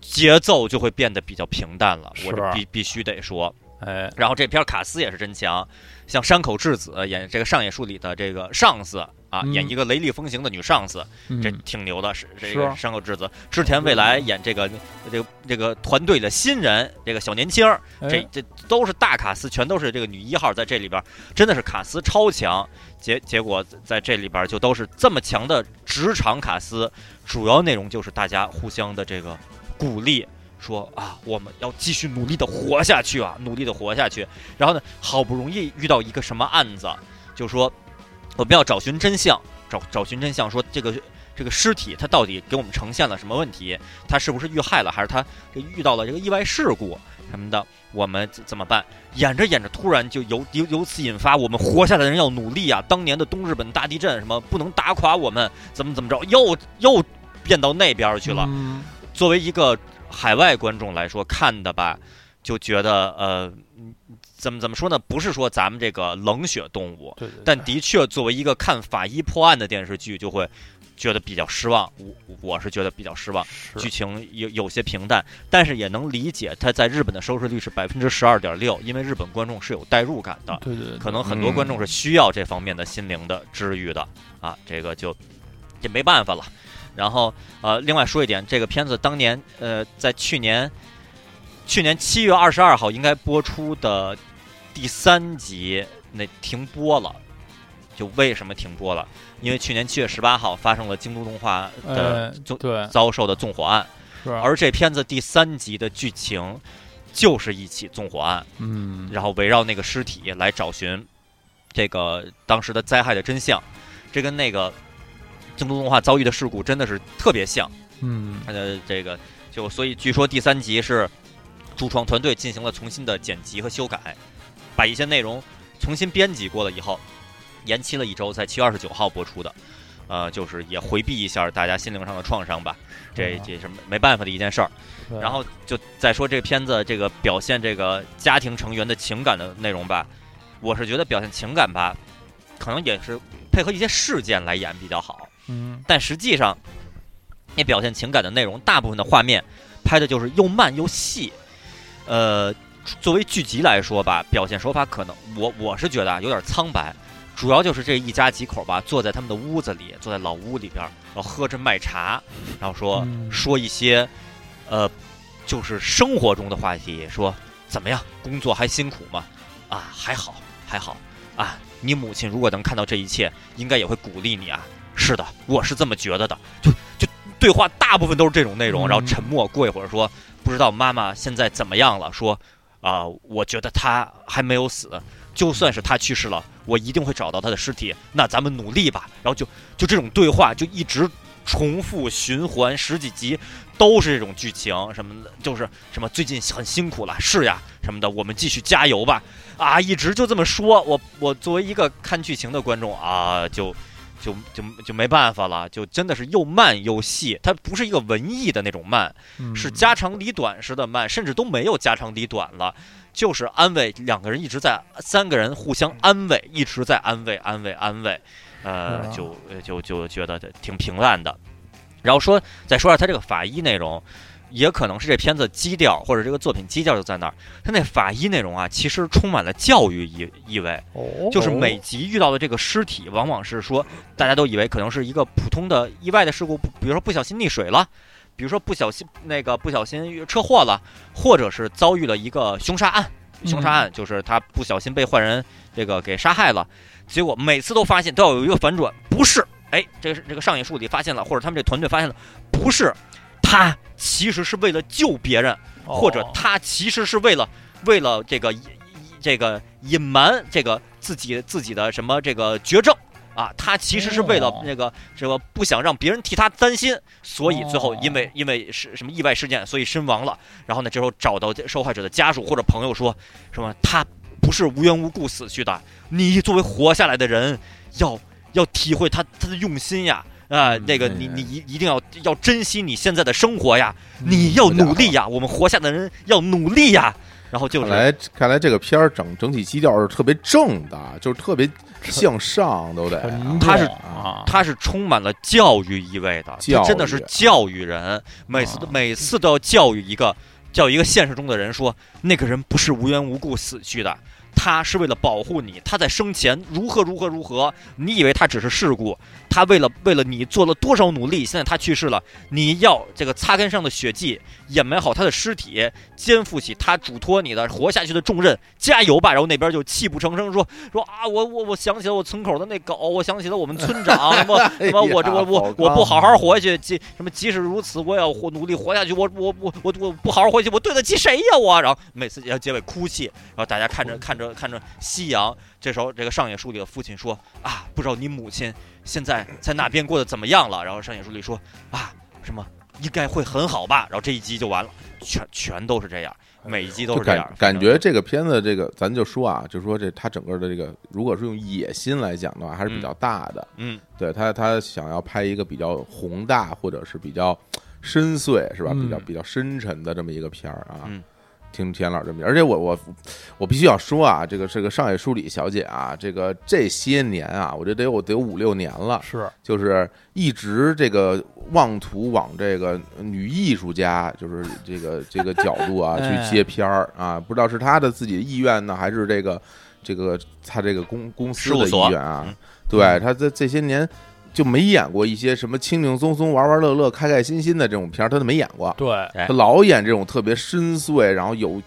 节奏就会变得比较平淡了。我这必必须得说，哎，然后这片卡斯也是真强，像山口智子演这个上野树里的这个上司。啊，演一个雷厉风行的女上司，这挺牛的。是这个山口智子，织田未来演这个这个这个团队的新人，这个小年轻，这这都是大卡司，全都是这个女一号在这里边，真的是卡司超强。结结果在这里边就都是这么强的职场卡司，主要内容就是大家互相的这个鼓励，说啊，我们要继续努力的活下去啊，努力的活下去。然后呢，好不容易遇到一个什么案子，就说。我们要找寻真相，找找寻真相，说这个这个尸体它到底给我们呈现了什么问题？它是不是遇害了，还是它遇到了这个意外事故什么的？我们怎么办？演着演着，突然就由由由此引发，我们活下来的人要努力啊！当年的东日本大地震，什么不能打垮我们？怎么怎么着？又又变到那边去了。作为一个海外观众来说，看的吧，就觉得呃。怎么怎么说呢？不是说咱们这个冷血动物，但的确作为一个看法医破案的电视剧，就会觉得比较失望。我我是觉得比较失望，剧情有有些平淡，但是也能理解它在日本的收视率是百分之十二点六，因为日本观众是有代入感的，对对，可能很多观众是需要这方面的心灵的治愈的啊，这个就也没办法了。然后呃，另外说一点，这个片子当年呃在去年去年七月二十二号应该播出的。第三集那停播了，就为什么停播了？因为去年七月十八号发生了京都动画的对。遭受的纵火案，而这片子第三集的剧情就是一起纵火案，嗯，然后围绕那个尸体来找寻这个当时的灾害的真相，这跟那个京都动画遭遇的事故真的是特别像，嗯，呃，这个就所以据说第三集是主创团队进行了重新的剪辑和修改。把一些内容重新编辑过了以后，延期了一周，在七月二十九号播出的，呃，就是也回避一下大家心灵上的创伤吧，这这是没办法的一件事儿。然后就再说这个片子这个表现这个家庭成员的情感的内容吧，我是觉得表现情感吧，可能也是配合一些事件来演比较好。嗯，但实际上，那表现情感的内容，大部分的画面拍的就是又慢又细，呃。作为剧集来说吧，表现手法可能我我是觉得啊有点苍白，主要就是这一家几口吧，坐在他们的屋子里，坐在老屋里边，然后喝着麦茶，然后说说一些，呃，就是生活中的话题，说怎么样，工作还辛苦吗？啊，还好还好啊，你母亲如果能看到这一切，应该也会鼓励你啊。是的，我是这么觉得的。就就对话大部分都是这种内容，然后沉默，过一会儿说不知道妈妈现在怎么样了，说。啊，我觉得他还没有死，就算是他去世了，我一定会找到他的尸体。那咱们努力吧。然后就就这种对话就一直重复循环十几集，都是这种剧情什么的，就是什么最近很辛苦了，是呀什么的，我们继续加油吧。啊，一直就这么说。我我作为一个看剧情的观众啊，就。就就就没办法了，就真的是又慢又细，它不是一个文艺的那种慢，是家长里短式的慢，甚至都没有家长里短了，就是安慰两个人一直在三个人互相安慰，一直在安慰安慰安慰，呃，就就就觉得挺平淡的。然后说再说下他这个法医内容。也可能是这片子基调或者这个作品基调就在那儿。他那法医内容啊，其实充满了教育意意味。哦，就是每集遇到的这个尸体，往往是说大家都以为可能是一个普通的意外的事故，比如说不小心溺水了，比如说不小心那个不小心车祸了，或者是遭遇了一个凶杀案。凶杀案就是他不小心被坏人这个给杀害了，结果每次都发现都要有一个反转，不是？哎，这个是这个上野树里发现了，或者他们这团队发现了，不是。他其实是为了救别人，或者他其实是为了为了这个这个隐瞒这个自己自己的什么这个绝症啊，他其实是为了那个什么不想让别人替他担心，所以最后因为因为是什么意外事件，所以身亡了。然后呢，这时候找到受害者的家属或者朋友说，什么他不是无缘无故死去的，你作为活下来的人，要要体会他他的用心呀。啊，那个你你一一定要要珍惜你现在的生活呀，你要努力呀，我们活下的人要努力呀。然后就看来看来这个片儿整整体基调是特别正的，就是特别向上，都得。他是他是充满了教育意味的，真的是教育人，每次每次都要教育一个教育一个现实中的人，说那个人不是无缘无故死去的。他是为了保护你，他在生前如何如何如何？你以为他只是事故？他为了为了你做了多少努力？现在他去世了，你要这个擦干上的血迹，掩埋好他的尸体，肩负起他嘱托你的活下去的重任，加油吧！然后那边就泣不成声说说啊，我我我想起了我村口的那狗，我想起了我们村长，什么什么我这我我我不好好活下去，即什么即使如此，我也要活努力活下去，我我我我我不好好活下去，我对得起谁呀我？然后每次要结尾哭泣，然后大家看着看着。看着夕阳，这时候这个上野树里的父亲说：“啊，不知道你母亲现在在那边过得怎么样了？”然后上野树里说：“啊，什么应该会很好吧？”然后这一集就完了，全全都是这样，每一集都是这样。感觉这个片子，这个咱就说啊，就说这他整个的这个，如果是用野心来讲的话，还是比较大的。嗯，对他他想要拍一个比较宏大或者是比较深邃，是吧？比较比较深沉的这么一个片儿啊。听田老这么，而且我我我必须要说啊，这个这个上海书里小姐啊，这个这些年啊，我觉得得有得有五六年了，是就是一直这个妄图往这个女艺术家，就是这个这个角度啊 [laughs] 去接片儿啊，不知道是她的自己的意愿呢，还是这个这个她这个公公司的意愿啊？对，她在这些年。就没演过一些什么轻轻松松、玩玩乐乐、开开心心的这种片儿，他都没演过。对，他老演这种特别深邃，然后有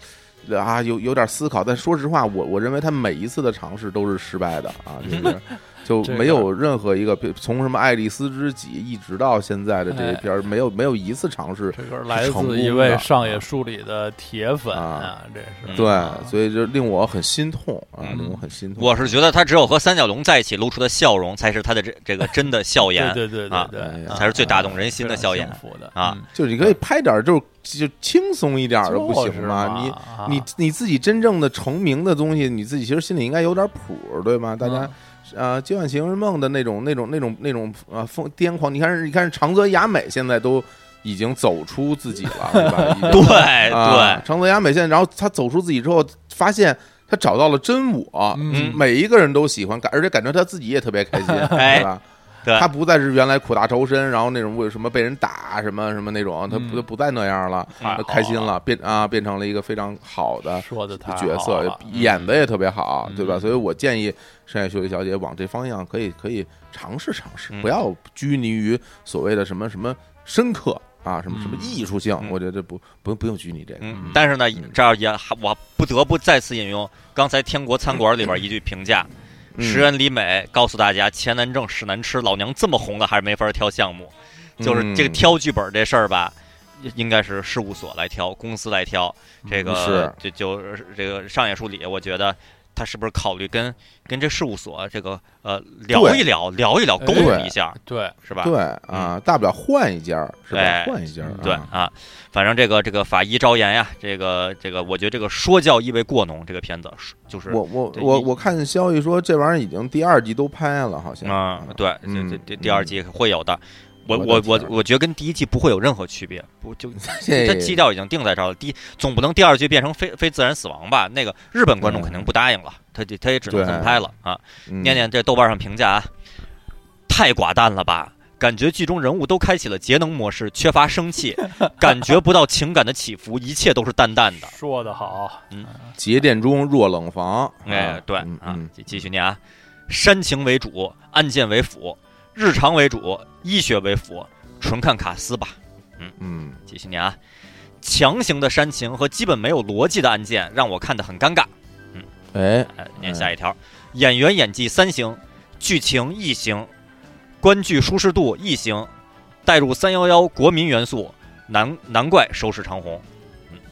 啊有有点思考。但说实话，我我认为他每一次的尝试都是失败的啊，就是。[laughs] 就没有任何一个从什么《爱丽丝之己》一直到现在的这些片儿，没有没有一次尝试。这个来自一位上野树里的铁粉啊，这是对，所以就令我很心痛啊，令我很心痛。我是觉得他只有和三角龙在一起露出的笑容，才是他的这这个真的笑颜，[laughs] 对对对对，才是最打动人心的笑颜啊！就你可以拍点就就轻松一点的不行吗？你你你自己真正的成名的东西，你自己其实心里应该有点谱，对吗？大家。啊，《今晚情人梦》的那种、那种、那种、那种啊，疯癫狂！你看，你看，长泽雅美现在都已经走出自己了，对吧？对对，长泽雅美现在，然后她走出自己之后，发现他找到了真我，嗯每一个人都喜欢，感而且感觉他自己也特别开心，对吧？他不再是原来苦大仇深，然后那种为什么被人打什么什么那种，他不不再那样了，他开心了，变啊变成了一个非常好的角色，演的也特别好，对吧？所以我建议山野秀里小姐往这方向可以可以尝试尝试，不要拘泥于所谓的什么什么深刻啊，什么什么艺术性，我觉得不不用不用拘泥这个。但是呢，这儿也我不得不再次引用刚才天国餐馆里边一句评价。石原里美告诉大家：“钱难挣，屎难吃。老娘这么红了，还是没法挑项目。就是这个挑剧本这事儿吧，应该是事务所来挑，公司来挑。这个就就这个上野树里，我觉得。”他是不是考虑跟跟这事务所这个呃聊一聊聊一聊沟通一下，对是吧？对啊，大不了换一家，是吧？换一家，对啊，反正这个这个法医招言呀，这个这个，我觉得这个说教意味过浓。这个片子就是我我我我看消息说这玩意儿已经第二季都拍了，好像啊，对，这这第二季会有的。我我我我觉得跟第一季不会有任何区别，不就 [laughs] 这基调已经定在这儿了。第总不能第二季变成非非自然死亡吧？那个日本观众肯定不答应了，他就他也只能这么拍了啊。念念这豆瓣上评价啊，太寡淡了吧？感觉剧中人物都开启了节能模式，缺乏生气，[laughs] 感觉不到情感的起伏，一切都是淡淡的。说得好，嗯，节电中若冷房，哎，对啊，继续念啊，煽情为主，案件为辅。日常为主，医学为辅，纯看卡斯吧。嗯嗯，继续念啊。强行的煽情和基本没有逻辑的案件让我看得很尴尬。嗯，哎，念下一条。演员演技三星，剧情一星，观剧舒适度一星，带入三幺幺国民元素，难难怪收视长虹。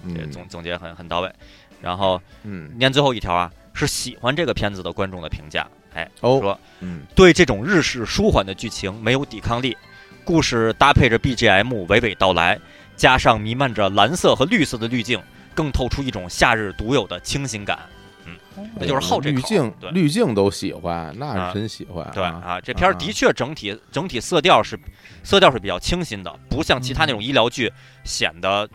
嗯，这总总结很很到位。然后，嗯，念最后一条啊，是喜欢这个片子的观众的评价。哎，说，嗯，对这种日式舒缓的剧情没有抵抗力，故事搭配着 BGM 娓娓道来，加上弥漫着蓝色和绿色的滤镜，更透出一种夏日独有的清新感。嗯，那就是好这滤镜，对，滤镜都喜欢，那是真喜欢。对啊，这片儿的确整体整体色调是色调是比较清新的，不像其他那种医疗剧显得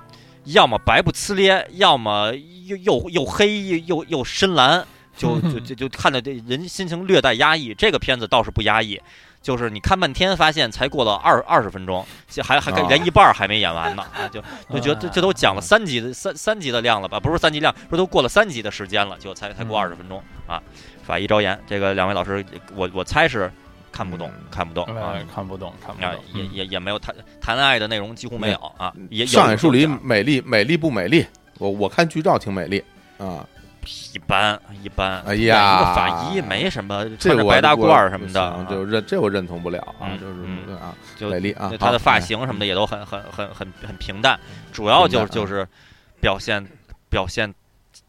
要么白不呲咧，要么又又又黑又又深蓝。就 [laughs] 就就就看的这人心情略带压抑，这个片子倒是不压抑，就是你看半天发现才过了二二十分钟，还还连一半还没演完呢，啊，就就觉得这这都讲了三集的三三集的量了吧？不是三集量，说都过了三集的时间了，就才才过二十分钟啊！法医招言，这个两位老师，我我猜是看不懂，看不懂啊，看不懂，看不懂，也也也没有谈谈恋爱的内容，几乎没有啊。也上海树林美丽美丽不美丽？我我看剧照挺美丽啊。一般一般，哎呀，一个法医没什么，穿着白大褂什么的，就认这我认同不了啊，就是啊，就美丽啊，他的发型什么的也都很很很很很平淡，主要就就是表现表现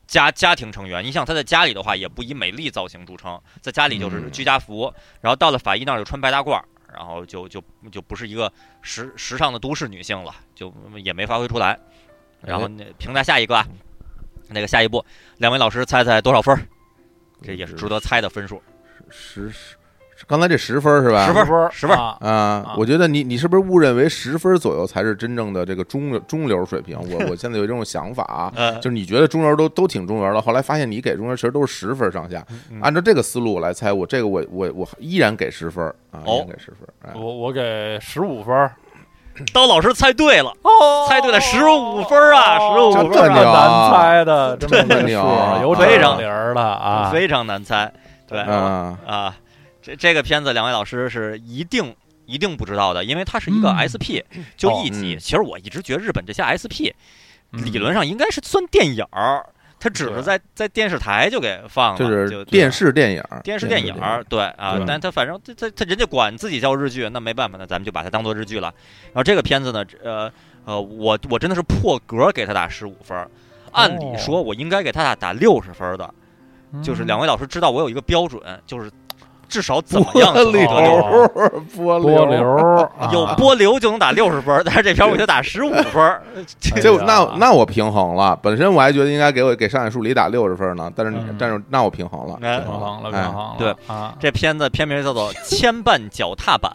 家家庭成员。你想他在家里的话，也不以美丽造型著称，在家里就是居家服，然后到了法医那儿就穿白大褂，然后就就就不是一个时时尚的都市女性了，就也没发挥出来。然后那评价下一个。那个下一步，两位老师猜猜多少分？这也是值得猜的分数。十十，刚才这十分是吧？十分，十分啊！我觉得你你是不是误认为十分左右才是真正的这个中中流水平？我我现在有这种想法啊，[laughs] 就是你觉得中流都都挺中流了，后来发现你给中流其实都是十分上下。按照这个思路来猜，我这个我我我依然给十分啊，依然给十分。我我给十五分。[clears throat] 刀老师猜对了，猜对了十五分啊，十五分，这么难猜的，这么牛，有非常零的啊，非常难猜。对。啊，这这个片子两位老师是一定一定不知道的，因为它是一个 SP，就一集。其实我一直觉得日本这些 SP 理论上应该是算电影儿。他只是在在电视台就给放了，就是电视电影，电视电影，对啊，但他反正他他他人家管自己叫日剧，那没办法，那咱们就把它当做日剧了。然后这个片子呢，呃呃，我我真的是破格给他打十五分，按理说我应该给他打打六十分的，就是两位老师知道我有一个标准，就是。至少怎么样？[laughs] 波流，波流，有波流就能打六十分，但是这片我就打十五分。[laughs] 这那 [laughs] 那我平衡了。本身我还觉得应该给我给上海树里打六十分呢，但是但是那我平衡了，平衡了，平衡了。对，这片子片名叫做《牵绊脚踏板》，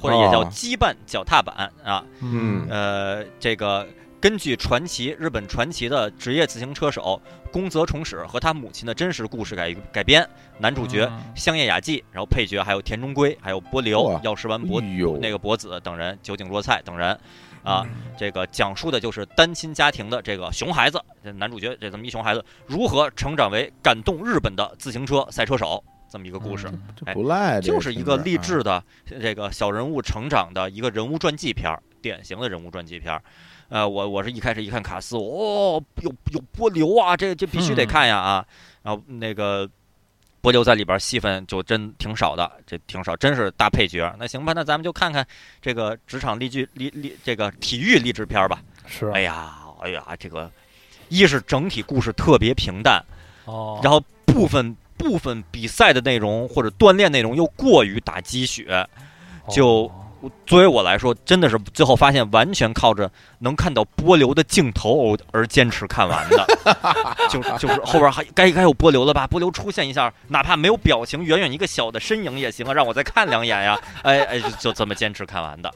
或者也叫《羁绊脚踏板》啊。嗯，呃，这个。根据传奇日本传奇的职业自行车手宫泽重史和他母亲的真实故事改改编，男主角香叶雅纪，然后配角还有田中圭，还有波流、药师丸博那个博子等人，酒井若菜等人，啊，这个讲述的就是单亲家庭的这个熊孩子，这男主角这这么一熊孩子如何成长为感动日本的自行车赛车手这么一个故事，不赖，就是一个励志的这个小人物成长的一个人物传记片儿，典型的人物传记片儿。呃，我我是一开始一看卡斯，哦，有有波流啊，这这必须得看呀啊！然后那个波流在里边戏份就真挺少的，这挺少，真是大配角。那行吧，那咱们就看看这个职场励志励励这个体育励志片吧。是，哎呀，哎呀，这个一是整体故事特别平淡，哦，然后部分部分比赛的内容或者锻炼内容又过于打鸡血，就。作为我来说，真的是最后发现完全靠着能看到波流的镜头而坚持看完的，[laughs] 就就是后边还该该有波流了吧？波流出现一下，哪怕没有表情，远远一个小的身影也行啊，让我再看两眼呀！[laughs] 哎哎，就这么坚持看完的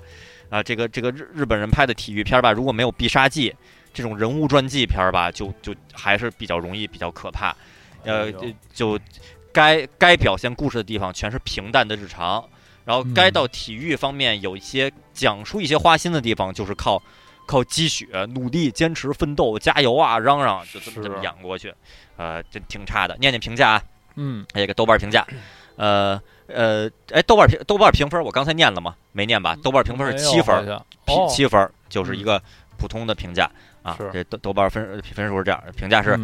啊！这个这个日日本人拍的体育片吧，如果没有必杀技这种人物传记片吧，就就还是比较容易比较可怕。呃，就该该表现故事的地方全是平淡的日常。然后该到体育方面有一些讲述一些花心的地方，就是靠靠积雪、努力、坚持、奋斗、加油啊，嚷嚷就这么这么演过去，呃，这挺差的。念念评价啊，嗯，一个豆瓣评价，呃呃，哎，豆瓣评豆瓣评分我刚才念了吗？没念吧？豆瓣评分是七分，七分就是一个普通的评价啊。这豆豆瓣分分数是这样，评价是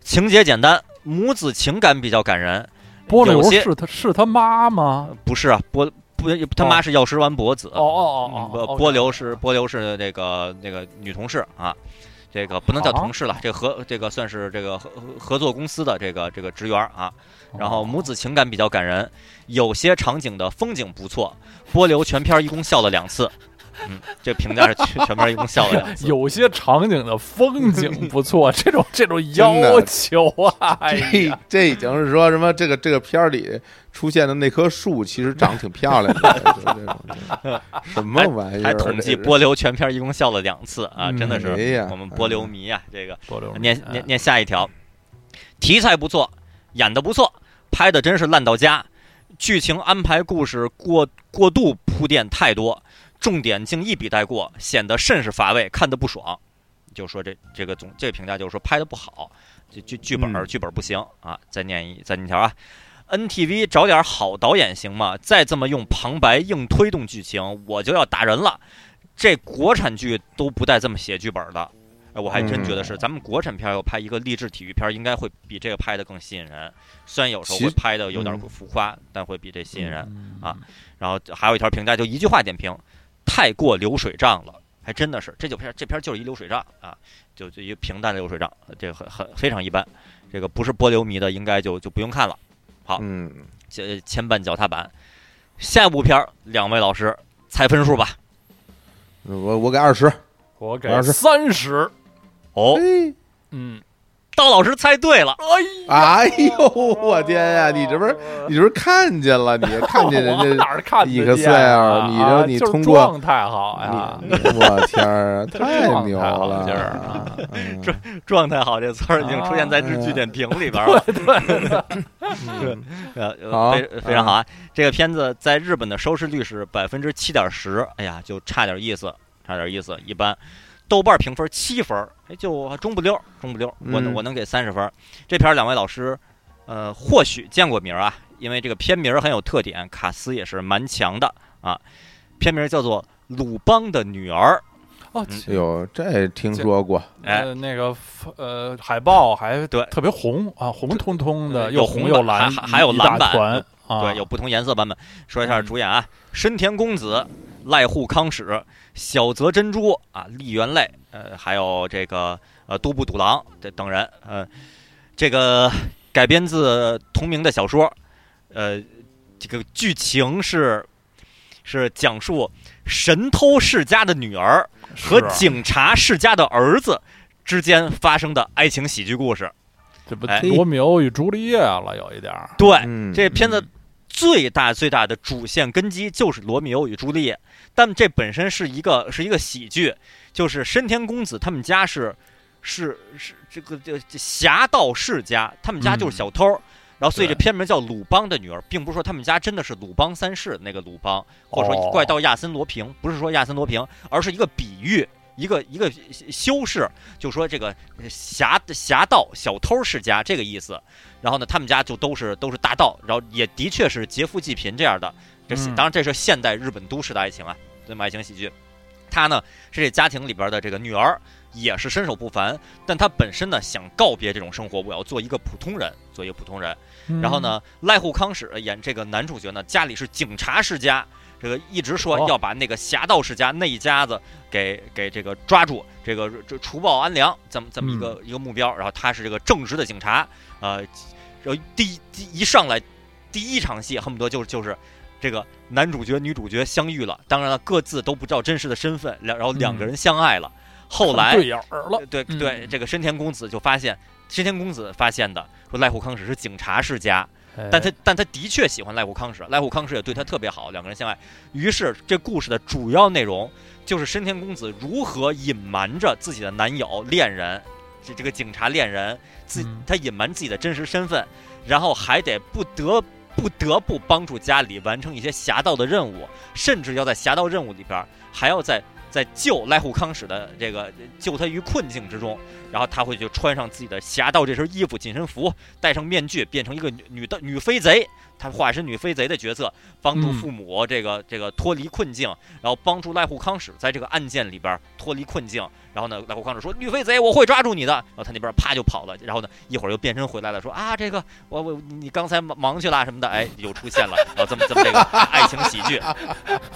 情节简单，母子情感比较感人。波流是他是他妈吗？不是啊，波不他妈是药师丸博子。哦哦哦哦，波流是波流是那个那个女同事啊。这个不能叫同事了，这合这个算是这个合合作公司的这个这个职员啊。然后母子情感比较感人，有些场景的风景不错。波流全片一共笑了两次。嗯，这评价是全全片一共笑了两次。有些场景的风景不错，这种这种要求啊，这这已经是说什么？这个这个片儿里出现的那棵树其实长得挺漂亮的，什么玩意儿？还统计波流全片一共笑了两次啊，真的是我们波流迷啊！这个波流念念念下一条，题材不错，演的不错，拍的真是烂到家，剧情安排故事过过度铺垫太多。重点竟一笔带过，显得甚是乏味，看得不爽。就说这这个总这个评价就是说拍的不好，这剧剧本剧本不行啊。再念一再念条啊，NTV 找点好导演行吗？再这么用旁白硬推动剧情，我就要打人了。这国产剧都不带这么写剧本的，我还真觉得是咱们国产片要拍一个励志体育片，应该会比这个拍的更吸引人。虽然有时候会拍的有点浮夸，但会比这吸引人啊。然后还有一条评价，就一句话点评。太过流水账了，还真的是，这就片这片就是一流水账啊，就就一平淡的流水账，这个很很非常一般，这个不是波流迷的应该就就不用看了。好，嗯，前前半脚踏板，下一部片两位老师猜分数吧。我我给二十，我给三十。哦，嗯。刀老师猜对了，哎呦，我天呀！你这不是你这不是看见了？你看见人家 [laughs] 哪儿看一个 Excel，你这你通过状态好呀！我天儿，太 [laughs] 牛了！状状态好这词儿已经出现在日剧点评里边了。对 [laughs] 对对，好，非非常好啊！这个片子在日本的收视率是百分之七点十，哎呀，就差点意思，差点意思，一般。豆瓣评分七分，哎，就中不溜，中不溜。我我能给三十分。这片两位老师，呃，或许见过名啊，因为这个片名很有特点，卡斯也是蛮强的啊。片名叫做《鲁邦的女儿》。哦，哟，这听说过。哎，那个呃，海报还对，特别红啊，红彤彤的，又红又蓝，还还有蓝版，对，有不同颜色版本。说一下主演啊，深田恭子、濑户康史。小泽珍珠啊，立原泪，呃，还有这个呃，都部笃郎这等人，呃，这个改编自同名的小说，呃，这个剧情是是讲述神偷世家的女儿和警察世家的儿子之间发生的爱情喜剧故事，这不罗密欧与朱丽叶了，有一点儿。对，这片子最大最大的主线根基就是罗密欧与朱丽叶。但这本身是一个是一个喜剧，就是深田恭子他们家是是是这个这侠盗世家，他们家就是小偷，然后所以这片名叫鲁邦的女儿，并不是说他们家真的是鲁邦三世那个鲁邦，或者说怪盗亚森罗平，不是说亚森罗平，而是一个比喻，一个一个修饰，就说这个侠侠盗小偷世家这个意思。然后呢，他们家就都是都是大盗，然后也的确是劫富济贫这样的。这当然这是现代日本都市的爱情啊，这么爱情喜剧。他呢是这家庭里边的这个女儿，也是身手不凡，但她本身呢想告别这种生活，我要做一个普通人，做一个普通人。然后呢，濑户康史演这个男主角呢，家里是警察世家，这个一直说要把那个侠盗世家那一家子给给这个抓住，这个这除暴安良，这么这么一个一个目标。然后他是这个正直的警察，呃，然后第一一上来第一场戏恨不得就就是。这个男主角、女主角相遇了，当然了，各自都不知道真实的身份，两然后两个人相爱了。后来对眼儿了，对对，这个深田公子就发现，深田公子发现的说赖户康史是警察世家，但他但他的确喜欢赖户康史，赖户康史也对他特别好，两个人相爱。于是这故事的主要内容就是深田公子如何隐瞒着自己的男友、恋人，这这个警察恋人，自他隐瞒自己的真实身份，然后还得不得。不得不帮助家里完成一些侠盗的任务，甚至要在侠盗任务里边还要在在救赖户康史的这个救他于困境之中。然后他会就穿上自己的侠盗这身衣服、紧身服，戴上面具，变成一个女女的女飞贼。他化身女飞贼的角色，帮助父母这个这个脱离困境，然后帮助赖户康史在这个案件里边脱离困境。然后呢，赖户康史说：“女飞贼，我会抓住你的。”然后他那边啪就跑了。然后呢，一会儿又变身回来了，说：“啊，这个我我你刚才忙忙去了什么的。”哎，又出现了。然后这么这么这个爱情喜剧，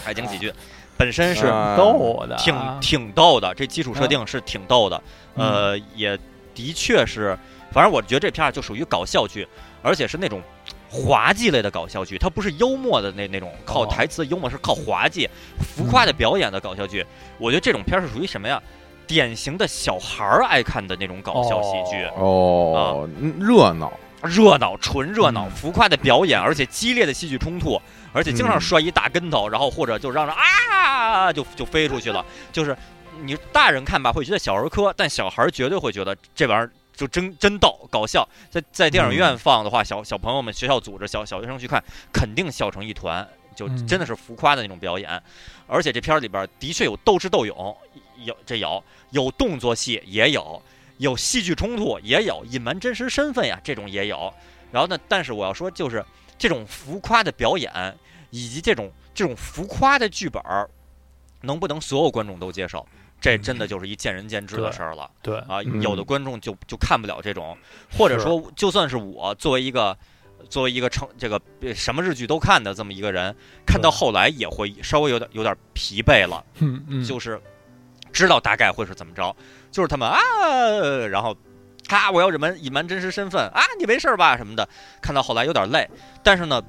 爱情喜剧。本身是逗的，挺挺逗的。这基础设定是挺逗的，呃，也的确是，反正我觉得这片儿就属于搞笑剧，而且是那种滑稽类的搞笑剧，它不是幽默的那那种靠台词幽默，是靠滑稽、浮夸的表演的搞笑剧。我觉得这种片儿是属于什么呀？典型的小孩儿爱看的那种搞笑喜剧哦，热闹。热闹，纯热闹，浮夸的表演，而且激烈的戏剧冲突，而且经常摔一大跟头，然后或者就让人啊，就就飞出去了。就是你大人看吧，会觉得小儿科，但小孩绝对会觉得这玩意儿就真真逗，搞笑。在在电影院放的话，小小朋友们学校组织小小学生去看，肯定笑成一团，就真的是浮夸的那种表演。而且这片儿里边的确有斗智斗勇，有这有有动作戏也有。有戏剧冲突，也有隐瞒真实身份呀，这种也有。然后呢，但是我要说，就是这种浮夸的表演，以及这种这种浮夸的剧本，能不能所有观众都接受？这真的就是一见仁见智的事儿了。对啊，有的观众就就看不了这种，或者说，就算是我作为一个作为一个成这个什么日剧都看的这么一个人，看到后来也会稍微有点有点疲惫了。嗯嗯，就是知道大概会是怎么着。就是他们啊，然后，啊，我要隐瞒隐瞒真实身份啊，你没事吧什么的。看到后来有点累，但是呢，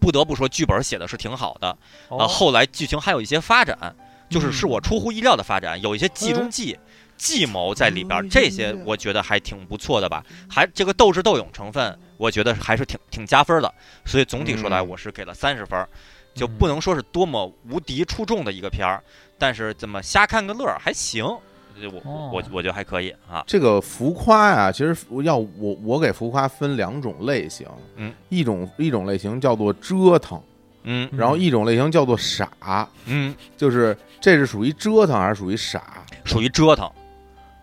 不得不说剧本写的是挺好的。啊，后来剧情还有一些发展，就是是我出乎意料的发展，有一些计中计、计谋在里边，这些我觉得还挺不错的吧。还这个斗智斗勇成分，我觉得还是挺挺加分的。所以总体说来，我是给了三十分，就不能说是多么无敌出众的一个片儿，但是怎么瞎看个乐儿还行。我我我觉得还可以啊。这个浮夸呀，其实要我我给浮夸分两种类型，嗯，一种一种类型叫做折腾，嗯，然后一种类型叫做傻，嗯，就是这是属于折腾还是属于傻？属于折腾。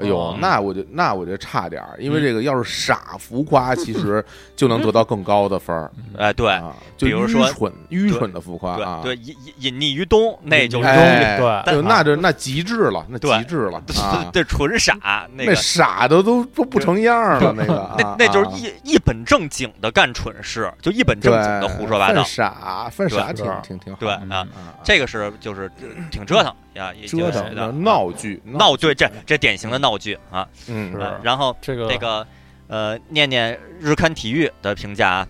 哎呦，那我就那我就差点儿，因为这个要是傻浮夸，[laughs] 其实就能得到更高的分儿。哎，对，就比如说蠢愚蠢的浮夸啊，对，隐隐匿于东，那就是对，那就那极致了，那极致了啊！[laughs] 对，纯傻，那傻的都都不成样了，那个那那就是一一本正经的干蠢事，就一本正经的胡说八道，傻，犯傻，挺挺挺好。对啊，这个是就是挺折腾呀，折腾闹剧，闹剧，这这典型的闹。剧啊，嗯，然后这个那个呃，念念日刊体育的评价啊，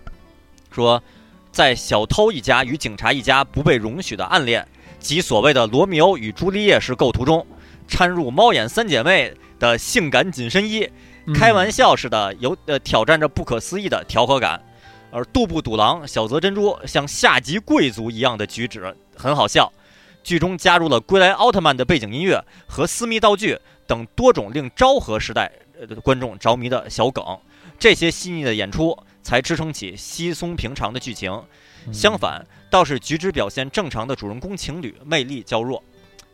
说在小偷一家与警察一家不被容许的暗恋及所谓的罗密欧与朱丽叶式构图中，掺入猫眼三姐妹的性感紧身衣，开玩笑似的有呃挑战着不可思议的调和感，而杜布赌狼小泽珍珠像下级贵族一样的举止很好笑，剧中加入了归来奥特曼的背景音乐和私密道具。等多种令昭和时代观众着迷的小梗，这些细腻的演出才支撑起稀松平常的剧情。相反，倒是举止表现正常的主人公情侣魅力较弱。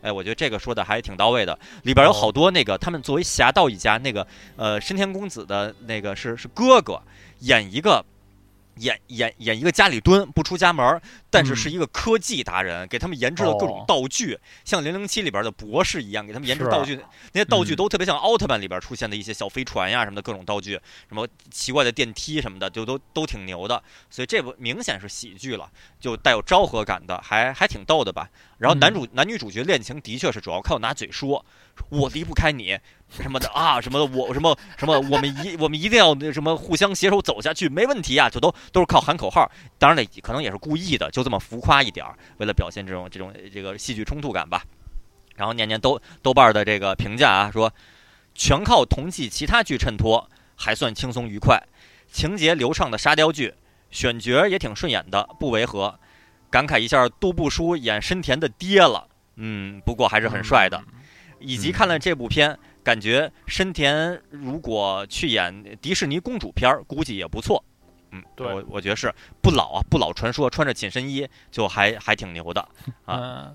哎，我觉得这个说的还挺到位的。里边有好多那个他们作为侠盗一家，那个呃深田公子的那个是是哥哥演一个。演演演一个家里蹲不出家门，但是是一个科技达人，给他们研制了各种道具，像零零七里边的博士一样，给他们研制道具。那些道具都特别像奥特曼里边出现的一些小飞船呀什么的各种道具，什么奇怪的电梯什么的，就都都挺牛的。所以这部明显是喜剧了，就带有昭和感的，还还挺逗的吧。然后男主男女主角恋情的确是主要靠拿嘴说，我离不开你。什么的啊，什么的，我什么什么，我们一我们一定要那什么互相携手走下去，没问题啊，就都都是靠喊口号。当然了，可能也是故意的，就这么浮夸一点儿，为了表现这种这种这个戏剧冲突感吧。然后年年豆豆瓣的这个评价啊，说全靠同济其他剧衬托，还算轻松愉快，情节流畅的沙雕剧，选角也挺顺眼的，不违和。感慨一下，杜布叔演深田的爹了，嗯，不过还是很帅的。以及看了这部片。感觉深田如果去演迪士尼公主片儿，估计也不错。嗯，对，我我觉得是不老啊，不老传说穿着紧身衣就还还挺牛的 [laughs] 啊。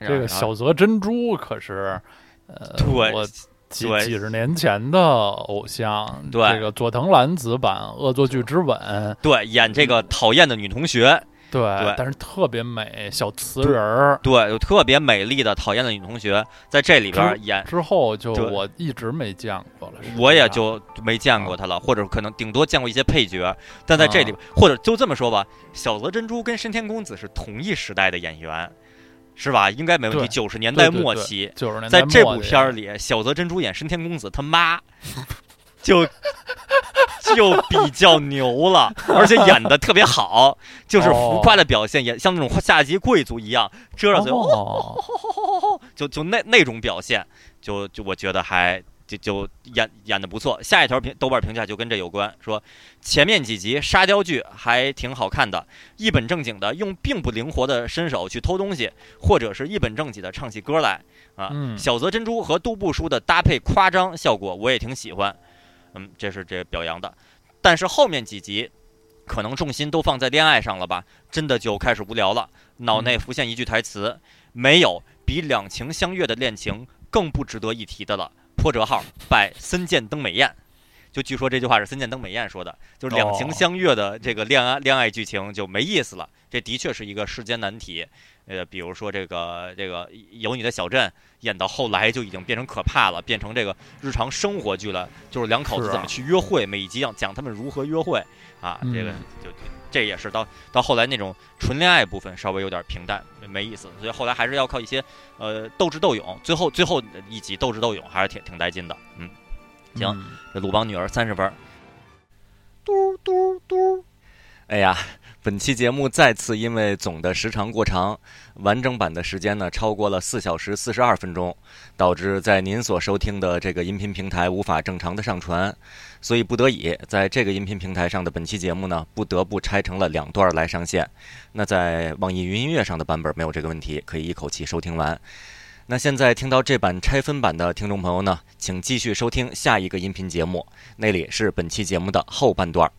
这个小泽珍珠可是呃，我几几十年前的偶像，对这个佐藤蓝子版《恶作剧之吻》，对演这个讨厌的女同学。对，但是特别美，小瓷人儿，对，有特别美丽的讨厌的女同学在这里边演。之后就我一直没见过了，我也就没见过她了，或者可能顶多见过一些配角。但在这里，或者就这么说吧，小泽珍珠跟深田恭子是同一时代的演员，是吧？应该没问题。九十年代末期，在这部片儿里，小泽珍珠演深田恭子他妈，就就比较牛了，而且演的特别好，就是浮夸的表现，也像那种下级贵族一样遮着嘴，就就那那种表现，就就我觉得还。就就演演的不错，下一条评豆瓣评价就跟这有关，说前面几集沙雕剧还挺好看的，一本正经的用并不灵活的身手去偷东西，或者是一本正经的唱起歌来啊。小泽珍珠和杜布叔的搭配夸张效果我也挺喜欢，嗯，这是这表扬的。但是后面几集可能重心都放在恋爱上了吧，真的就开始无聊了。脑内浮现一句台词：没有比两情相悦的恋情更不值得一提的了。破折号拜森见登美彦，就据说这句话是森见登美彦说的，就是两情相悦的这个恋爱恋爱剧情就没意思了。这的确是一个世间难题。呃，比如说这个这个有你的小镇演到后来就已经变成可怕了，变成这个日常生活剧了，就是两口子怎么去约会，每一集要讲他们如何约会啊，这个就。这也是到到后来那种纯恋爱部分稍微有点平淡没意思，所以后来还是要靠一些呃斗智斗勇。最后最后一集斗智斗勇还是挺挺带劲的。嗯，行，这鲁邦女儿三十分。嘟嘟嘟，哎呀。本期节目再次因为总的时长过长，完整版的时间呢超过了四小时四十二分钟，导致在您所收听的这个音频平台无法正常的上传，所以不得已在这个音频平台上的本期节目呢不得不拆成了两段来上线。那在网易云音乐上的版本没有这个问题，可以一口气收听完。那现在听到这版拆分版的听众朋友呢，请继续收听下一个音频节目，那里是本期节目的后半段。